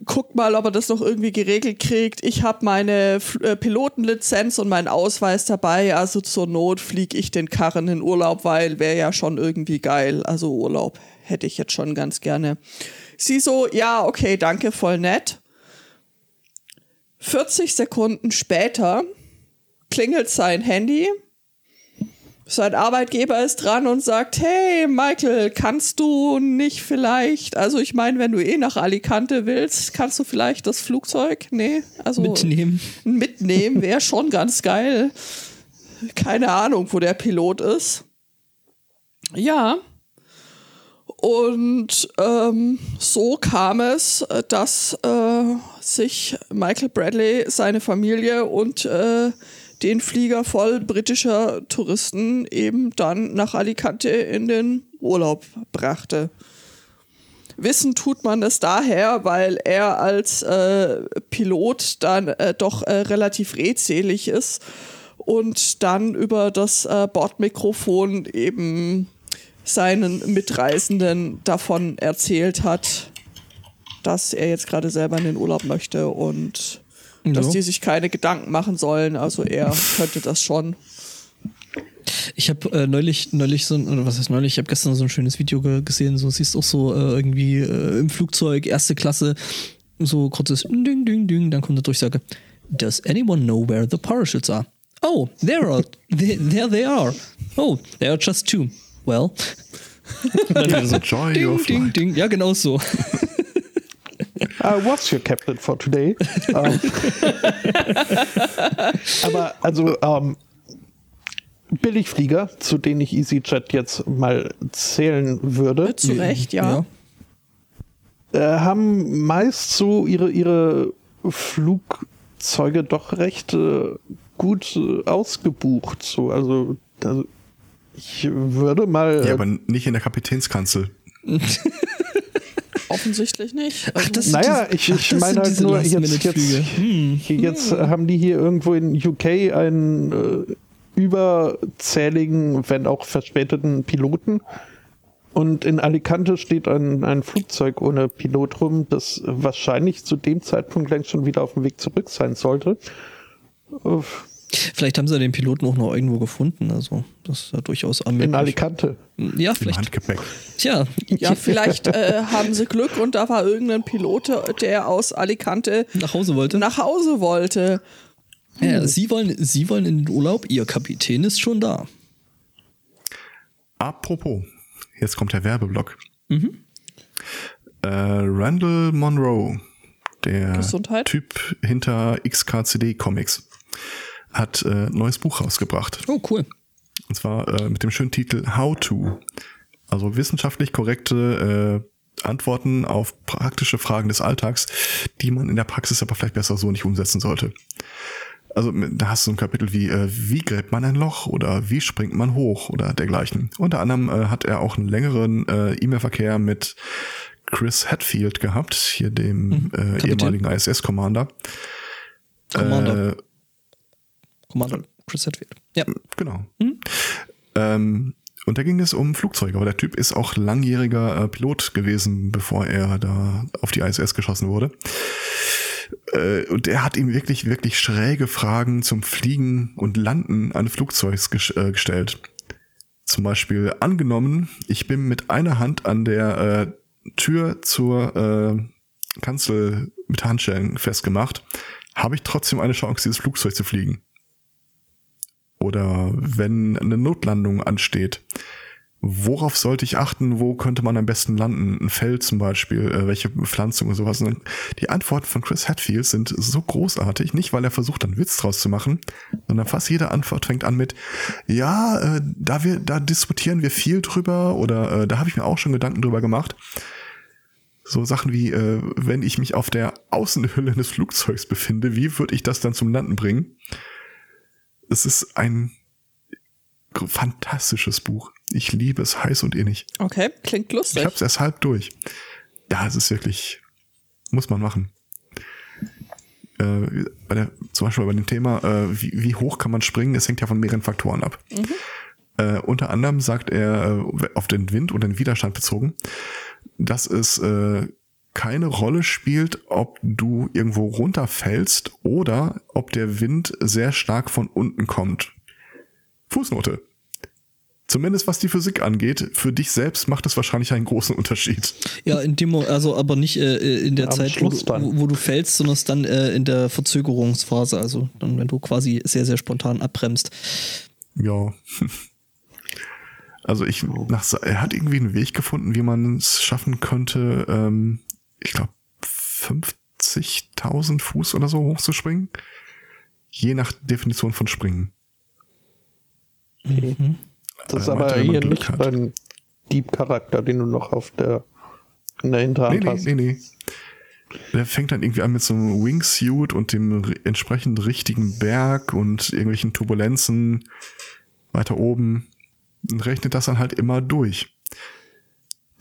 Speaker 4: guckt mal, ob er das noch irgendwie geregelt kriegt. Ich habe meine äh, Pilotenlizenz und meinen Ausweis dabei, also zur Not fliege ich den Karren in Urlaub, weil wäre ja schon irgendwie geil. Also Urlaub hätte ich jetzt schon ganz gerne. Sie so, ja, okay, danke, voll nett. 40 Sekunden später klingelt sein Handy sein Arbeitgeber ist dran und sagt, hey Michael, kannst du nicht vielleicht, also ich meine, wenn du eh nach Alicante willst, kannst du vielleicht das Flugzeug, nee, also
Speaker 1: mitnehmen.
Speaker 4: Mitnehmen wäre schon ganz geil. Keine Ahnung, wo der Pilot ist. Ja. Und ähm, so kam es, dass äh, sich Michael Bradley, seine Familie und äh, den Flieger voll britischer Touristen eben dann nach Alicante in den Urlaub brachte. Wissen tut man das daher, weil er als äh, Pilot dann äh, doch äh, relativ redselig ist und dann über das äh, Bordmikrofon eben seinen Mitreisenden davon erzählt hat, dass er jetzt gerade selber in den Urlaub möchte und dass ja. die sich keine Gedanken machen sollen. Also er könnte das schon.
Speaker 1: Ich habe äh, neulich, neulich so, oder was heißt neulich, ich habe gestern so ein schönes Video ge gesehen, so siehst auch so äh, irgendwie äh, im Flugzeug, erste Klasse, so kurzes Ding, Ding, Ding, dann kommt eine Durchsage. Does anyone know where the parachutes are? Oh, there are, there, there they are. Oh, there are just two. Well.
Speaker 3: dann so, Joy
Speaker 1: ding, ding, ding. Ja, genau so.
Speaker 2: Uh, what's your captain for today? um, aber also um, Billigflieger, zu denen ich EasyJet jetzt mal zählen würde.
Speaker 4: Zu Recht, ja.
Speaker 2: ja. Äh, haben meist so ihre, ihre Flugzeuge doch recht äh, gut äh, ausgebucht. So, also, also ich würde mal.
Speaker 3: Ja, aber nicht in der Kapitänskanzel.
Speaker 4: Offensichtlich nicht.
Speaker 2: Ach, das naja, die, ich, ich meine halt nur, jetzt, jetzt, hm. jetzt hm. haben die hier irgendwo in UK einen äh, überzähligen, wenn auch verspäteten Piloten. Und in Alicante steht ein, ein Flugzeug ohne Pilot rum, das wahrscheinlich zu dem Zeitpunkt längst schon wieder auf dem Weg zurück sein sollte.
Speaker 1: Vielleicht haben sie den Piloten auch noch irgendwo gefunden, also das ist ja durchaus
Speaker 2: möglich. In Alicante.
Speaker 1: Ja, vielleicht. Im
Speaker 3: Handgepäck.
Speaker 1: Tja.
Speaker 4: Ja, vielleicht äh, haben sie Glück und da war irgendein Pilot, der aus Alicante
Speaker 1: nach Hause wollte.
Speaker 4: Nach Hause wollte.
Speaker 1: Ja, sie wollen, sie wollen in den Urlaub, ihr Kapitän ist schon da.
Speaker 3: Apropos, jetzt kommt der Werbeblock.
Speaker 1: Mhm.
Speaker 3: Äh, Randall Monroe, der
Speaker 4: Gesundheit.
Speaker 3: Typ hinter XKCD Comics, hat äh, ein neues Buch rausgebracht.
Speaker 1: Oh, cool.
Speaker 3: Und zwar äh, mit dem schönen Titel How to. Also wissenschaftlich korrekte äh, Antworten auf praktische Fragen des Alltags, die man in der Praxis aber vielleicht besser so nicht umsetzen sollte. Also da hast du ein Kapitel wie, äh, wie gräbt man ein Loch oder wie springt man hoch oder dergleichen. Unter anderem äh, hat er auch einen längeren äh, E-Mail-Verkehr mit Chris Hatfield gehabt, hier dem
Speaker 1: Mhm.
Speaker 3: äh, ehemaligen ISS-Commander.
Speaker 1: Commander.
Speaker 3: Äh,
Speaker 1: Commander Chris Hadfield. Ja.
Speaker 3: Genau.
Speaker 1: Mhm.
Speaker 3: Ähm, und da ging es um Flugzeuge, aber der Typ ist auch langjähriger äh, Pilot gewesen, bevor er da auf die ISS geschossen wurde. Äh, und er hat ihm wirklich, wirklich schräge Fragen zum Fliegen und Landen eines Flugzeugs ges äh, gestellt. Zum Beispiel angenommen, ich bin mit einer Hand an der äh, Tür zur äh, Kanzel mit Handschellen festgemacht, habe ich trotzdem eine Chance, dieses Flugzeug zu fliegen. Oder wenn eine Notlandung ansteht, worauf sollte ich achten? Wo könnte man am besten landen? Ein Feld zum Beispiel, äh, welche Pflanzung und sowas. Und die Antworten von Chris Hadfield sind so großartig, nicht weil er versucht, einen Witz draus zu machen, sondern fast jede Antwort fängt an mit, ja, äh, da wir, da diskutieren wir viel drüber oder äh, da habe ich mir auch schon Gedanken drüber gemacht. So Sachen wie, äh, wenn ich mich auf der Außenhülle eines Flugzeugs befinde, wie würde ich das dann zum Landen bringen? Es ist ein fantastisches Buch. Ich liebe es heiß und innig.
Speaker 4: Okay, klingt
Speaker 3: Ich
Speaker 4: lustig.
Speaker 3: habe es erst halb durch. Ja, es ist wirklich, muss man machen. Äh, bei der, zum Beispiel bei dem Thema, äh, wie, wie hoch kann man springen, es hängt ja von mehreren Faktoren ab. Äh, unter anderem sagt er äh, auf den Wind und den Widerstand bezogen, dass es äh, keine Rolle spielt, ob du irgendwo runterfällst oder ob der Wind sehr stark von unten kommt. Fußnote. Zumindest was die Physik angeht, für dich selbst macht es wahrscheinlich einen großen Unterschied.
Speaker 1: Ja, in dem, also aber nicht äh, in der
Speaker 2: Am
Speaker 1: Zeit, du, wo, wo du fällst, sondern es dann äh, in der Verzögerungsphase, also dann, wenn du quasi sehr, sehr spontan abbremst.
Speaker 3: Ja. Also ich, nach, er hat irgendwie einen Weg gefunden, wie man es schaffen könnte, ähm, ich glaube 50.000 Fuß oder so hochzuspringen. Je nach Definition von Springen.
Speaker 2: Das ist
Speaker 3: Er
Speaker 2: aber
Speaker 3: meinte, wenn man
Speaker 2: hier
Speaker 3: Glück
Speaker 2: nicht
Speaker 3: hat.
Speaker 2: dein Dieb-Charakter, den du noch auf der in der
Speaker 3: Nee,
Speaker 2: Hinterhand
Speaker 3: nee,
Speaker 2: hast.
Speaker 3: nee, nee. Der fängt dann irgendwie an mit so einem Wingsuit und dem entsprechend richtigen Berg und irgendwelchen Turbulenzen weiter oben und rechnet das dann halt immer durch.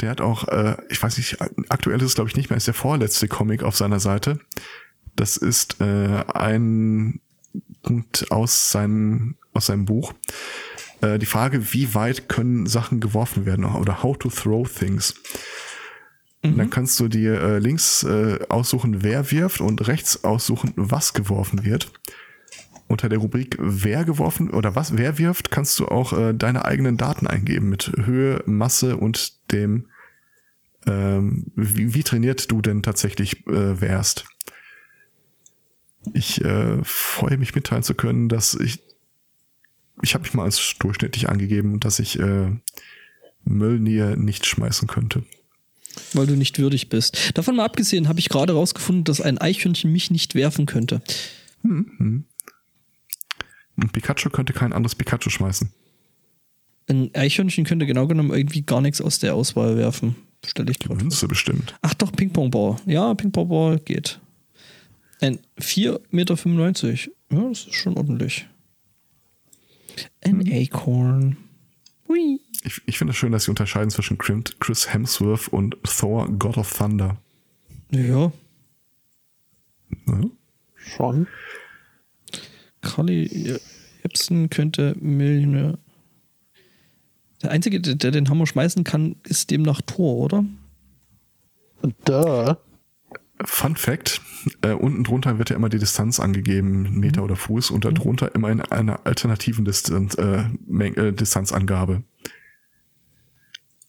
Speaker 3: Der hat auch, äh, ich weiß nicht, aktuell ist es glaube ich nicht mehr, ist der vorletzte Comic auf seiner Seite. Das ist äh, ein Punkt aus seinem, aus seinem Buch. Äh, die Frage, wie weit können Sachen geworfen werden oder how to throw things. Und Dann kannst du dir äh, links äh, aussuchen, wer wirft und rechts aussuchen, was geworfen wird. Unter der Rubrik wer geworfen oder was wer wirft, kannst du auch äh, deine eigenen Daten eingeben mit Höhe, Masse und dem ähm, wie, wie trainiert du denn tatsächlich äh, wärst. Ich äh, freue mich mitteilen zu können, dass ich ich habe mich mal als durchschnittlich angegeben, dass ich äh, Müllnähe nicht schmeißen könnte.
Speaker 1: Weil du nicht würdig bist. Davon mal abgesehen, habe ich gerade rausgefunden, dass ein Eichhörnchen mich nicht werfen könnte.
Speaker 3: Ein Pikachu könnte kein anderes Pikachu schmeißen.
Speaker 1: Ein Eichhörnchen könnte genau genommen irgendwie gar nichts aus der Auswahl werfen. Stelle ich gerade.
Speaker 3: Münze bestimmt.
Speaker 1: Ach doch, Ping-Pong-Ball. Ja, Ping-Pong-Ball geht. Ein 4,95 Meter. Ja, das ist schon ordentlich. Ein Acorn. Hui.
Speaker 3: Ich, ich finde es schön, dass sie unterscheiden zwischen Chris Chris Hemsworth und Thor, God of Thunder.
Speaker 1: Ja,
Speaker 3: Ja?
Speaker 2: Schon.
Speaker 1: Carly Epson könnte Millionär. Der Einzige, der, den Hammer schmeißen kann, ist demnach Thor, oder?
Speaker 2: Duh.
Speaker 3: Fun Fact: äh, Unten drunter wird ja immer die Distanz angegeben, Meter oder Fuß, und darunter immer in einer alternativen Distanz, äh, äh, Distanzangabe.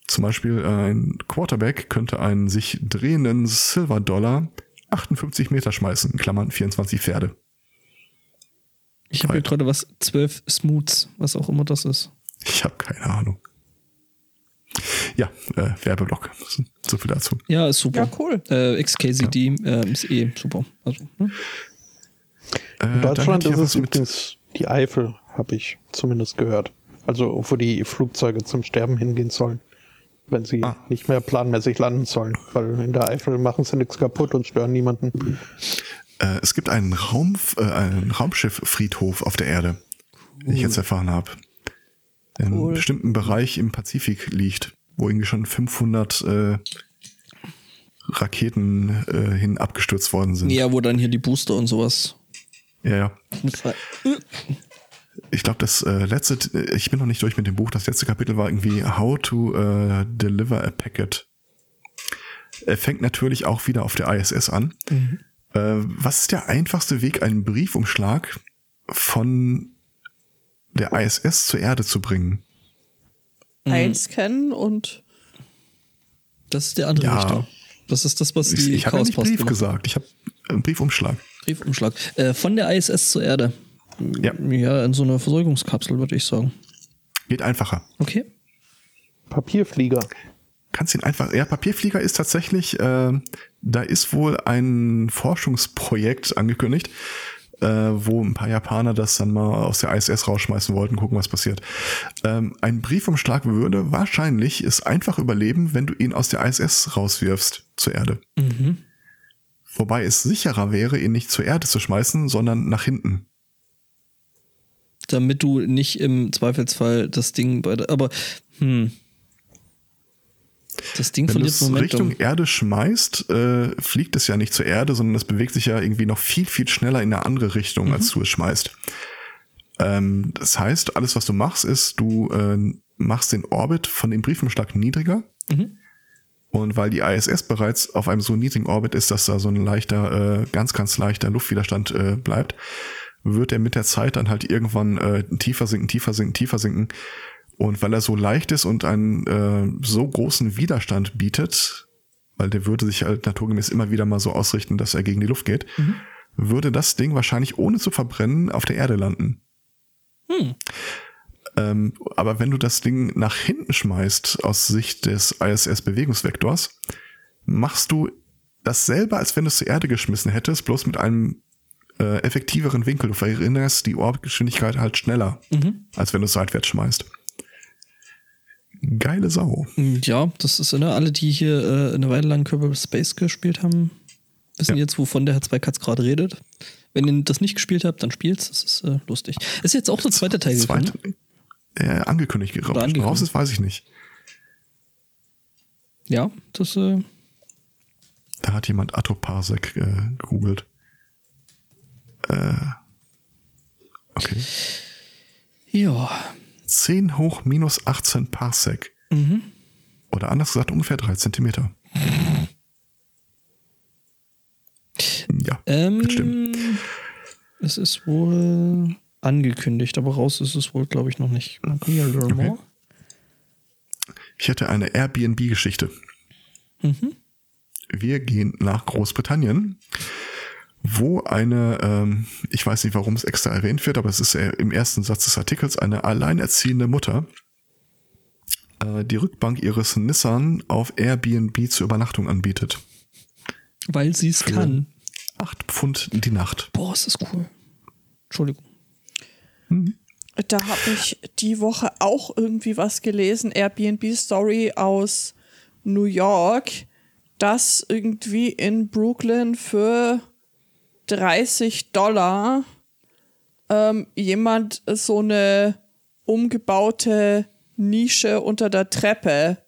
Speaker 3: Zum Beispiel äh, ein Quarterback könnte einen sich drehenden Silver Dollar 58 Meter schmeißen, in Klammern 24 Pferde.
Speaker 1: Ich habe hier gerade was, 12 Smooths, was auch immer das ist.
Speaker 3: Ich habe keine Ahnung. Ja, äh, Werbeblock. So viel dazu.
Speaker 1: Ja, ist super.
Speaker 4: Ja, cool.
Speaker 1: Äh, XKCD äh, ist eh super. Also, ne?
Speaker 2: In Deutschland ist
Speaker 3: ja
Speaker 2: es übrigens die Eifel, habe ich zumindest gehört. Also wo die Flugzeuge zum Sterben hingehen sollen, wenn sie
Speaker 3: Ah.
Speaker 2: nicht mehr planmäßig landen sollen. Weil in der Eifel machen sie nichts kaputt und stören niemanden.
Speaker 3: Äh, es gibt einen, Raum, äh, einen Raumschifffriedhof auf der Erde, wie ich jetzt erfahren habe. In
Speaker 4: Cool.
Speaker 3: einem bestimmten Bereich im Pazifik liegt, wo irgendwie schon 500 äh, Raketen äh, hin abgestürzt worden sind.
Speaker 1: ja, wo dann hier die Booster und sowas.
Speaker 3: ja. ja. Ich glaube, das äh, letzte, äh, ich bin noch nicht durch mit dem Buch, das letzte Kapitel war irgendwie How to äh, Deliver a Packet. Er fängt natürlich auch wieder auf der ISS an. Äh, was ist der einfachste Weg, einen Briefumschlag von der ISS zur Erde zu bringen?
Speaker 4: Einscannen und
Speaker 1: Das ist die andere
Speaker 3: Ja.
Speaker 1: Richtung. Das ist das, was
Speaker 3: Ich,
Speaker 1: die
Speaker 3: ich habe ja nicht Brief gesagt, ich habe einen Briefumschlag.
Speaker 1: Briefumschlag. Äh, von der ISS zur Erde.
Speaker 3: Ja,
Speaker 1: Ja, in so einer Versorgungskapsel, würde ich sagen.
Speaker 3: geht einfacher.
Speaker 1: Okay.
Speaker 2: Papierflieger.
Speaker 3: Kannst ihn einfach. Ja, Papierflieger ist tatsächlich, äh, da ist wohl ein Forschungsprojekt angekündigt, äh, wo ein paar Japaner das dann mal aus der ISS rausschmeißen wollten, gucken, was passiert. Ähm, ein Briefumschlag würde wahrscheinlich es einfach überleben, wenn du ihn aus der ISS rauswirfst zur Erde. Wobei es sicherer wäre, ihn nicht zur Erde zu schmeißen, sondern nach hinten.
Speaker 1: Damit du nicht im Zweifelsfall das Ding bei der. Aber, hm. Das Ding
Speaker 3: Wenn du es. Richtung Erde schmeißt, äh, fliegt es ja nicht zur Erde, sondern es bewegt sich ja irgendwie noch viel, viel schneller in eine andere Richtung,
Speaker 1: Mhm.
Speaker 3: als du es schmeißt. Ähm, das heißt, alles, was du machst, ist, du äh, machst den Orbit von dem Briefumschlag niedriger.
Speaker 1: Mhm.
Speaker 3: Und weil die ISS bereits auf einem so niedrigen Orbit ist, dass da so ein leichter, äh, ganz, ganz leichter Luftwiderstand äh, bleibt, wird er mit der Zeit dann halt irgendwann äh, tiefer sinken, tiefer sinken, tiefer sinken. Und weil er so leicht ist und einen äh, so großen Widerstand bietet, weil der würde sich halt naturgemäß immer wieder mal so ausrichten, dass er gegen die Luft geht, würde das Ding wahrscheinlich ohne zu verbrennen auf der Erde landen. Ähm, aber wenn du das Ding nach hinten schmeißt aus Sicht des ISS-Bewegungsvektors, machst du dasselbe, als wenn du es zur Erde geschmissen hättest, bloß mit einem äh, effektiveren Winkel. Du verringerst die Orbitgeschwindigkeit halt schneller, als wenn du es seitwärts schmeißt. Geile Sau.
Speaker 1: Ja, das ist, ne, alle, die hier äh, eine Weile lang Kerbal Space gespielt haben, wissen
Speaker 3: Ja.
Speaker 1: jetzt, wovon der Herr Zweikatz gerade redet. Wenn ihr das nicht gespielt habt, dann spielt's. Das ist äh, lustig. Ist jetzt auch der zweite Teil.
Speaker 3: Zweite, äh, angekündigt. Schon raus ist, weiß ich nicht.
Speaker 1: Ja, das, äh,
Speaker 3: Da hat jemand Attoparsec äh, gegoogelt. Äh, okay.
Speaker 1: ja.
Speaker 3: 10 hoch minus 18 Parsec.
Speaker 1: Mhm.
Speaker 3: Oder anders gesagt ungefähr 3 Zentimeter. Ja,
Speaker 1: Ähm,
Speaker 3: wird stimmen.
Speaker 1: Es ist wohl angekündigt, aber raus ist es wohl, glaube ich, noch nicht. Man kann ja learn
Speaker 3: Okay.
Speaker 1: more.
Speaker 3: Ich hätte eine Airbnb-Geschichte.
Speaker 1: Mhm.
Speaker 3: Wir gehen nach Großbritannien, wo eine, ähm, ich weiß nicht, warum es extra erwähnt wird, aber es ist äh, im ersten Satz des Artikels eine alleinerziehende Mutter, äh, die Rückbank ihres Nissan auf Airbnb zur Übernachtung anbietet.
Speaker 1: Weil sie es kann.
Speaker 3: Acht Pfund die Nacht.
Speaker 1: Boah, ist das cool. Entschuldigung.
Speaker 4: Da habe ich die Woche auch irgendwie was gelesen, Airbnb-Story aus New York, dass irgendwie in Brooklyn für 30 Dollar ähm, jemand so eine umgebaute Nische unter der Treppe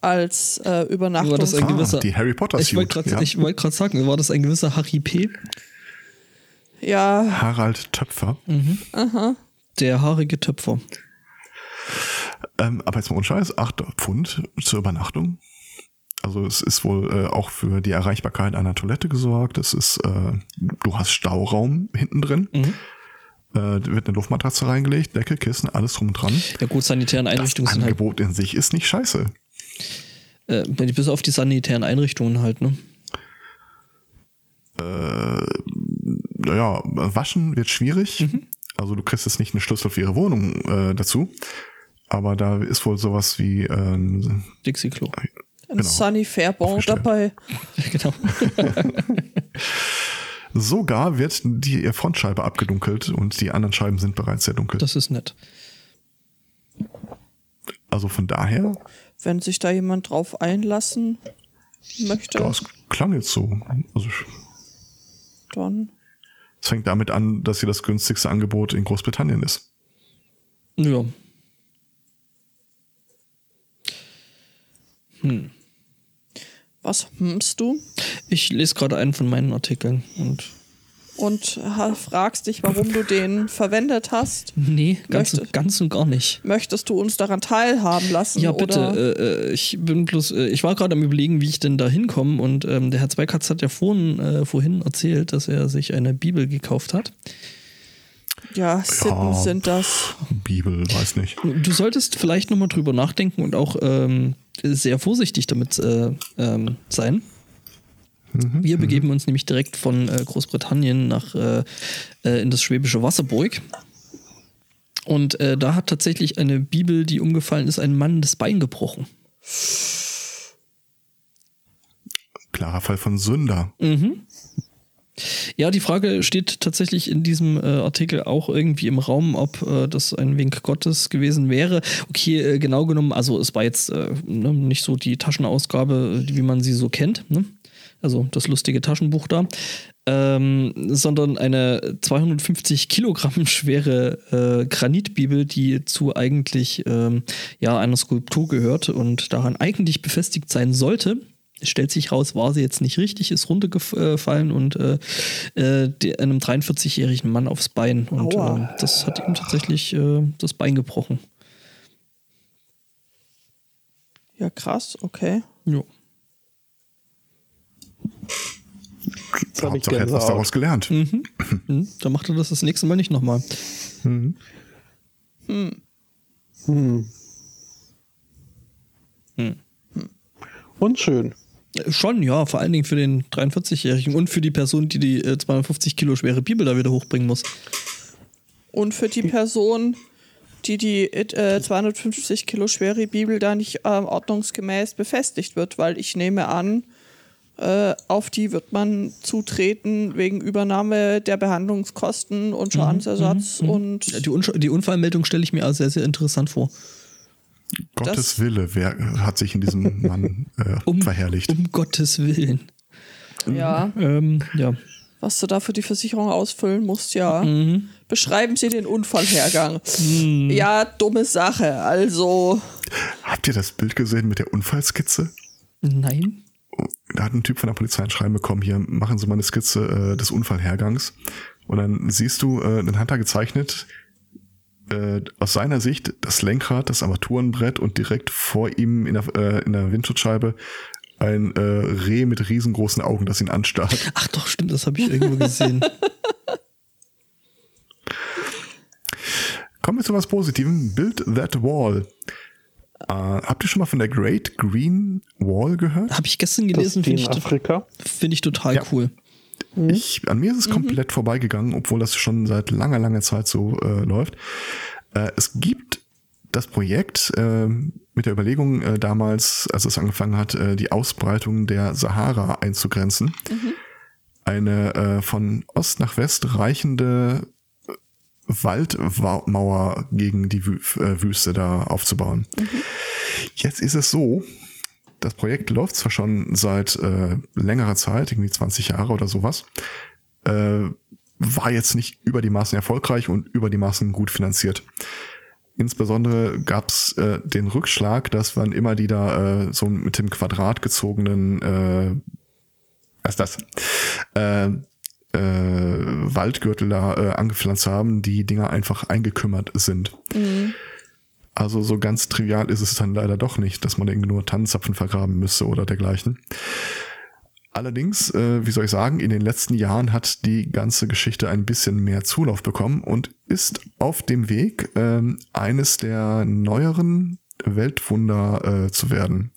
Speaker 4: als äh, Übernachtung.
Speaker 1: War das ein
Speaker 3: Ah,
Speaker 1: gewisser.
Speaker 3: die Harry Potter
Speaker 1: Ich wollte gerade
Speaker 3: ja.
Speaker 1: ich wollt sagen, war das ein gewisser Harry P.,
Speaker 4: ja,
Speaker 3: Harald Töpfer.
Speaker 1: der haarige Töpfer.
Speaker 3: Ähm, aber jetzt mal ohne Scheiß, 8 Pfund zur Übernachtung. Also es ist wohl äh, auch für die Erreichbarkeit einer Toilette gesorgt. Es ist, äh, du hast Stauraum hinten drin. Äh, da wird eine Luftmatratze reingelegt, Decke, Kissen, alles drum und dran.
Speaker 1: Ja gut, sanitären
Speaker 3: Das
Speaker 1: Einrichtungen sind halt,
Speaker 3: Angebot in sich ist nicht scheiße.
Speaker 1: äh, bis auf die sanitären Einrichtungen halt, ne?
Speaker 3: Naja, waschen wird schwierig. Also du kriegst jetzt nicht einen Schlüssel für ihre Wohnung äh, dazu. aber da ist wohl sowas wie ähm,
Speaker 1: Dixie-Klo.
Speaker 4: Ein
Speaker 3: Genau.
Speaker 4: Sunny
Speaker 3: Aufgestellt.
Speaker 4: dabei.
Speaker 1: genau.
Speaker 3: sogar wird die Frontscheibe abgedunkelt und die anderen Scheiben sind bereits sehr dunkel.
Speaker 1: Das ist nett.
Speaker 3: also von daher,
Speaker 4: Wenn sich da jemand drauf einlassen möchte,
Speaker 3: das klang jetzt so. Also
Speaker 4: dann.
Speaker 3: es fängt damit an, dass hier das günstigste Angebot in Großbritannien ist.
Speaker 1: Ja.
Speaker 4: Was hmst du?
Speaker 1: Ich lese gerade einen von meinen Artikeln und
Speaker 4: Und fragst dich, warum du den verwendet hast?
Speaker 1: nee, ganz,
Speaker 4: Möchte-
Speaker 1: ganz und gar nicht.
Speaker 4: Möchtest du uns daran teilhaben lassen?
Speaker 1: Ja, bitte. Äh, äh, ich bin bloß, äh, ich war gerade am überlegen, wie ich denn da hinkomme und ähm, der Herr Zweikatz hat ja vorhin, äh, vorhin erzählt, dass er sich eine Bibel gekauft hat.
Speaker 4: Ja, Sitten
Speaker 3: Ja.
Speaker 4: sind das.
Speaker 3: Bibel, weiß nicht.
Speaker 1: Du solltest vielleicht nochmal drüber nachdenken und auch ähm, sehr vorsichtig damit äh, ähm, sein. Wir begeben uns nämlich direkt von äh, Großbritannien nach äh, äh, in das schwäbische Wasserburg. Und äh, da hat tatsächlich eine Bibel, die umgefallen ist, ein Mann das Bein gebrochen.
Speaker 3: Klarer Fall von Sünder.
Speaker 1: Ja, die Frage steht tatsächlich in diesem äh, Artikel auch irgendwie im Raum, ob äh, das ein Wink Gottes gewesen wäre. Okay, äh, genau genommen, also es war jetzt äh, ne, nicht so die Taschenausgabe, wie man sie so kennt, ne? also das lustige Taschenbuch da, ähm, sondern eine 250 Kilogramm schwere äh, Granitbibel, die zu eigentlich ähm, ja einer Skulptur gehört und daran eigentlich befestigt sein sollte. Es stellt sich raus, war sie jetzt nicht richtig, ist runtergefallen und äh, äh, die, einem 43-jährigen Mann aufs Bein. Und äh, das hat ihm tatsächlich äh, das Bein gebrochen.
Speaker 4: Ja, krass, okay.
Speaker 2: Ich
Speaker 3: Hauptsache, er hat was
Speaker 2: Gänsehaut.
Speaker 3: daraus gelernt.
Speaker 1: Hm, dann macht er das das nächste Mal nicht nochmal.
Speaker 2: Unschön.
Speaker 1: Äh, Schon, ja, vor allen Dingen für den 43-Jährigen und für die Person, die die äh, 250 Kilo schwere Bibel da wieder hochbringen muss.
Speaker 4: Und für die Person, die die äh, 250 Kilo schwere Bibel da nicht ähm, ordnungsgemäß befestigt wird, weil ich nehme an, äh, auf die wird man zutreten wegen Übernahme der Behandlungskosten und Schadensersatz und
Speaker 1: Ja, Die, Unsch die Unfallmeldung stelle ich mir als sehr, sehr interessant vor.
Speaker 3: Gottes
Speaker 4: Das-
Speaker 3: Wille wer, hat sich in diesem Mann äh, verherrlicht.
Speaker 1: Um Gottes Willen.
Speaker 4: ja,
Speaker 1: Ähm, ja.
Speaker 4: was du da für die Versicherung ausfüllen musst, ja.
Speaker 1: Mhm.
Speaker 4: Beschreiben Sie den Unfallhergang. Ja, dumme Sache. Also,
Speaker 3: Habt ihr das Bild gesehen mit der Unfallskizze?
Speaker 1: Nein.
Speaker 3: Da hat ein Typ von der Polizei ein Schreiben bekommen, hier machen Sie mal eine Skizze äh, des Unfallhergangs. Und dann siehst du, äh, dann hat er gezeichnet, äh, aus seiner Sicht das Lenkrad, das Armaturenbrett und direkt vor ihm in der, äh, in der Windschutzscheibe ein äh, Reh mit riesengroßen Augen, das ihn anstarrt.
Speaker 1: Ach doch, stimmt, das habe ich irgendwo gesehen.
Speaker 3: Kommen wir zu was Positivem. Build that wall. Äh, habt ihr schon mal von der Great Green Wall gehört?
Speaker 1: habe ich gestern gelesen, finde
Speaker 2: in
Speaker 1: ich,
Speaker 2: Afrika.
Speaker 1: find ich total
Speaker 3: Ja.
Speaker 1: cool.
Speaker 3: Ich, an mir ist es komplett vorbeigegangen, obwohl das schon seit langer, langer Zeit so äh, läuft. Äh, es gibt das Projekt äh, mit der Überlegung äh, damals, als es angefangen hat, äh, die Ausbreitung der Sahara einzugrenzen. Eine äh, von Ost nach West reichende Waldmauer gegen die äh, Wüste da aufzubauen. Jetzt ist es so, das Projekt läuft zwar schon seit äh, längerer Zeit, irgendwie 20 Jahre oder sowas, äh, war jetzt nicht über die Maßen erfolgreich und über die Maßen gut finanziert. Insbesondere gab es äh, den Rückschlag, dass wann immer die da äh, so mit dem Quadrat gezogenen, äh, was das, äh, äh, Waldgürtel da äh, angepflanzt haben, die Dinger einfach eingekümmert sind. Also so ganz trivial ist es dann leider doch nicht, dass man irgendwie nur Tannenzapfen vergraben müsste oder dergleichen. Allerdings, äh, wie soll ich sagen, in den letzten Jahren hat die ganze Geschichte ein bisschen mehr Zulauf bekommen und ist auf dem Weg, ähm, eines der neueren Weltwunder äh, zu werden.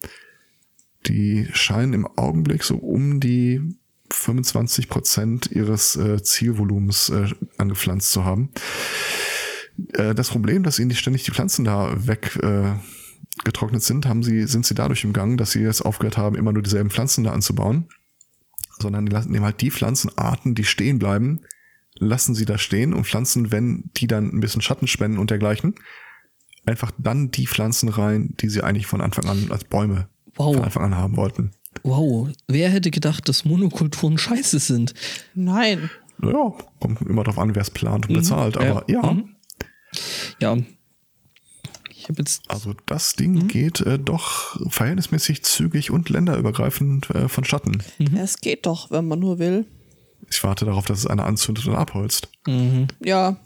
Speaker 3: Die scheinen im Augenblick so um die 25 Prozent ihres äh, Zielvolumens äh, angepflanzt zu haben. Äh, das Problem, dass ihnen nicht ständig die Pflanzen da weg äh, getrocknet sind, haben sie, sind sie dadurch im Gang, dass sie jetzt aufgehört haben, immer nur dieselben Pflanzen da anzubauen, sondern die lassen- nehmen halt die Pflanzenarten, die stehen bleiben, lassen sie da stehen und pflanzen, wenn die dann ein bisschen Schatten spenden und dergleichen, einfach dann die Pflanzen rein, die sie eigentlich von Anfang an als Bäume
Speaker 1: Wow.
Speaker 3: von Anfang an haben wollten.
Speaker 1: Wow, wer hätte gedacht, dass Monokulturen scheiße sind?
Speaker 4: Nein.
Speaker 3: Ja, kommt immer drauf an, wer es plant und bezahlt, aber ja,
Speaker 1: Mhm. Ja. Ich habe jetzt.
Speaker 3: also das Ding
Speaker 1: Mhm.
Speaker 3: geht äh, doch verhältnismäßig zügig und länderübergreifend äh, vonstatten.
Speaker 1: Mhm.
Speaker 4: Ja, es geht doch, wenn man nur will.
Speaker 3: Ich warte darauf, dass es einer anzündet und abholzt.
Speaker 4: Ja,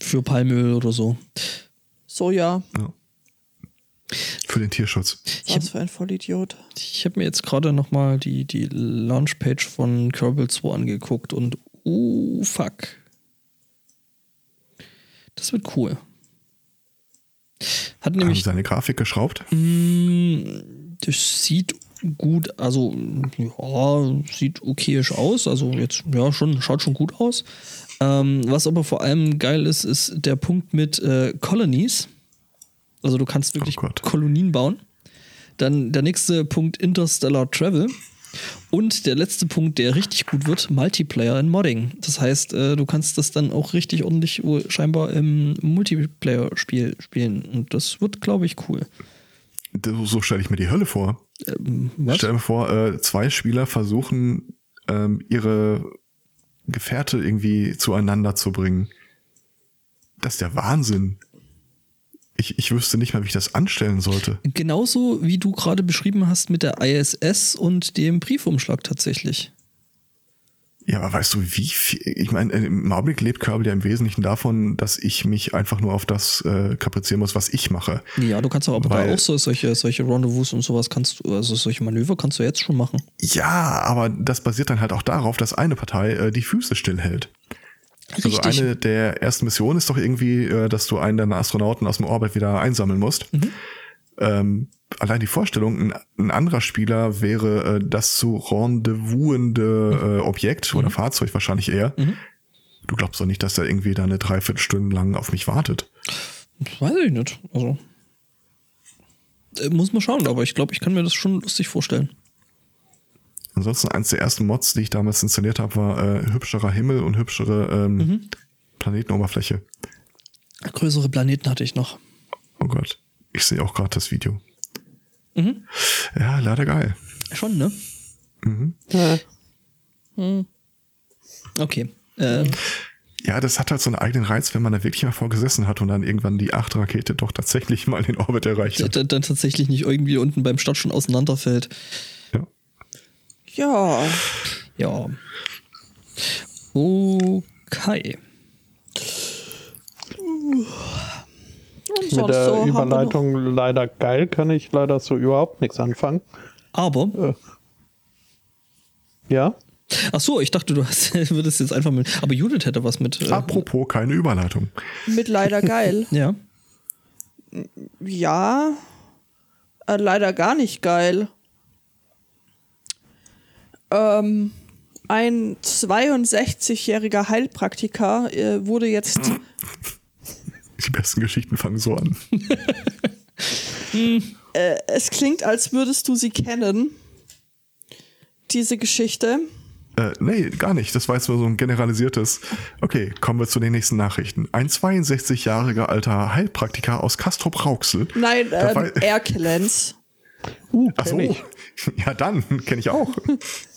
Speaker 1: Für Palmöl oder so.
Speaker 4: Soja.
Speaker 3: Für den Tierschutz.
Speaker 4: Was für ein Vollidiot.
Speaker 1: Ich habe mir jetzt gerade noch mal die, die Launchpage von Kerbal 2 angeguckt und oh fuck. Das wird cool. Hat
Speaker 3: Haben
Speaker 1: nämlich
Speaker 3: seine Grafik geschraubt?
Speaker 1: Das sieht gut, also ja, sieht okayisch aus. Also jetzt, ja, schon, schaut schon gut aus. Ähm, was aber vor allem geil ist, ist der Punkt mit äh, Colonies. Also du kannst wirklich
Speaker 3: Oh.
Speaker 1: Kolonien bauen. Dann der nächste Punkt Interstellar Travel. Und der letzte Punkt, der richtig gut wird, Multiplayer in Modding. Das heißt, äh, du kannst das dann auch richtig ordentlich wohl scheinbar im Multiplayer-Spiel spielen. Und das wird, glaube ich, cool.
Speaker 3: So, stelle ich mir die Hölle vor.
Speaker 1: Ähm?
Speaker 3: Stell mir vor, äh, zwei Spieler versuchen, ähm, ihre Gefährte irgendwie zueinander zu bringen. Das ist der Wahnsinn. Ich, ich wüsste nicht mal, wie ich das anstellen sollte.
Speaker 1: Genauso wie du gerade beschrieben hast mit der ISS und dem Briefumschlag tatsächlich.
Speaker 3: Ja, aber weißt du, wie viel, ich meine, äh, im Augenblick lebt Kerbal ja im Wesentlichen davon, dass ich mich einfach nur auf das äh, kaprizieren muss, was ich mache.
Speaker 1: Ja, du kannst aber
Speaker 3: Weil-
Speaker 1: auch so, solche, solche Rendezvous und sowas kannst du, also solche Manöver kannst du jetzt schon machen.
Speaker 3: Ja, aber das basiert dann halt auch darauf, dass eine Partei äh, die Füße stillhält. Also
Speaker 1: Richtig.
Speaker 3: eine der ersten Missionen ist doch irgendwie, äh, dass du einen deiner Astronauten aus dem Orbit wieder einsammeln musst.
Speaker 1: Mhm.
Speaker 3: Ähm, allein die Vorstellung, ein, ein anderer Spieler wäre äh, das zu rendezvouende äh, Objekt oder Fahrzeug wahrscheinlich eher.
Speaker 1: Mhm.
Speaker 3: Du glaubst doch nicht, dass er irgendwie da eine Dreiviertelstunde lang auf mich wartet.
Speaker 1: Das weiß ich nicht. Also. Äh, Muss man schauen, aber ich glaube, ich kann mir das schon lustig vorstellen.
Speaker 3: Ansonsten eins der ersten Mods, die ich damals installiert habe, war äh, hübscherer Himmel und hübschere ähm,
Speaker 1: Mhm.
Speaker 3: Planetenoberfläche.
Speaker 1: Größere Planeten hatte ich noch.
Speaker 3: Oh Gott, ich sehe auch gerade das Video.
Speaker 1: Mhm.
Speaker 3: Ja, leider geil.
Speaker 1: Schon, ne?
Speaker 2: Ja.
Speaker 1: Okay. Äh,
Speaker 3: Ja, das hat halt so einen eigenen Reiz, wenn man da wirklich mal vorgesessen hat und dann irgendwann die acht Rakete doch tatsächlich mal den Orbit erreicht hat.
Speaker 1: dann, dann tatsächlich nicht irgendwie unten beim Start schon auseinanderfällt.
Speaker 3: Ja.
Speaker 4: Ja.
Speaker 1: Okay.
Speaker 2: Mit der
Speaker 4: so
Speaker 2: Überleitung leider geil kann ich leider so überhaupt nichts anfangen.
Speaker 1: Aber,
Speaker 2: Ja?
Speaker 1: ach so, ich dachte, du hast, würdest jetzt einfach mit, aber Judith hätte was mit. Äh,
Speaker 3: Apropos keine Überleitung.
Speaker 4: mit leider geil.
Speaker 1: Ja.
Speaker 4: Ja. Äh, leider gar nicht geil. Ähm, ein 62-jähriger Heilpraktiker äh, wurde jetzt
Speaker 3: Die besten Geschichten fangen so an.
Speaker 4: es klingt, als würdest du sie kennen. Diese Geschichte.
Speaker 3: Äh, nee, gar nicht. Das war jetzt nur so ein generalisiertes. Okay, kommen wir zu den nächsten Nachrichten. Ein 62-jähriger alter Heilpraktiker aus Castrop Rauxel.
Speaker 4: Nein, ähm, Erkelenz.
Speaker 2: Uh,
Speaker 3: Ach so.
Speaker 2: ich.
Speaker 3: Ja, dann kenne ich auch.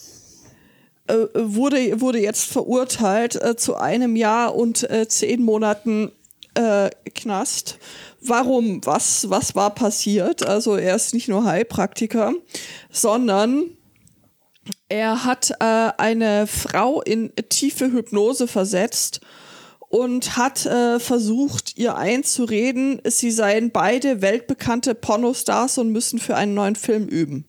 Speaker 4: Äh, wurde, wurde jetzt verurteilt äh, zu einem Jahr und äh, zehn Monaten äh, Knast. Warum? Was, was war passiert? Also er ist nicht nur Heilpraktiker, sondern er hat äh, eine Frau in tiefe Hypnose versetzt und hat äh, versucht, ihr einzureden, sie seien beide weltbekannte Pornostars und müssen für einen neuen Film üben.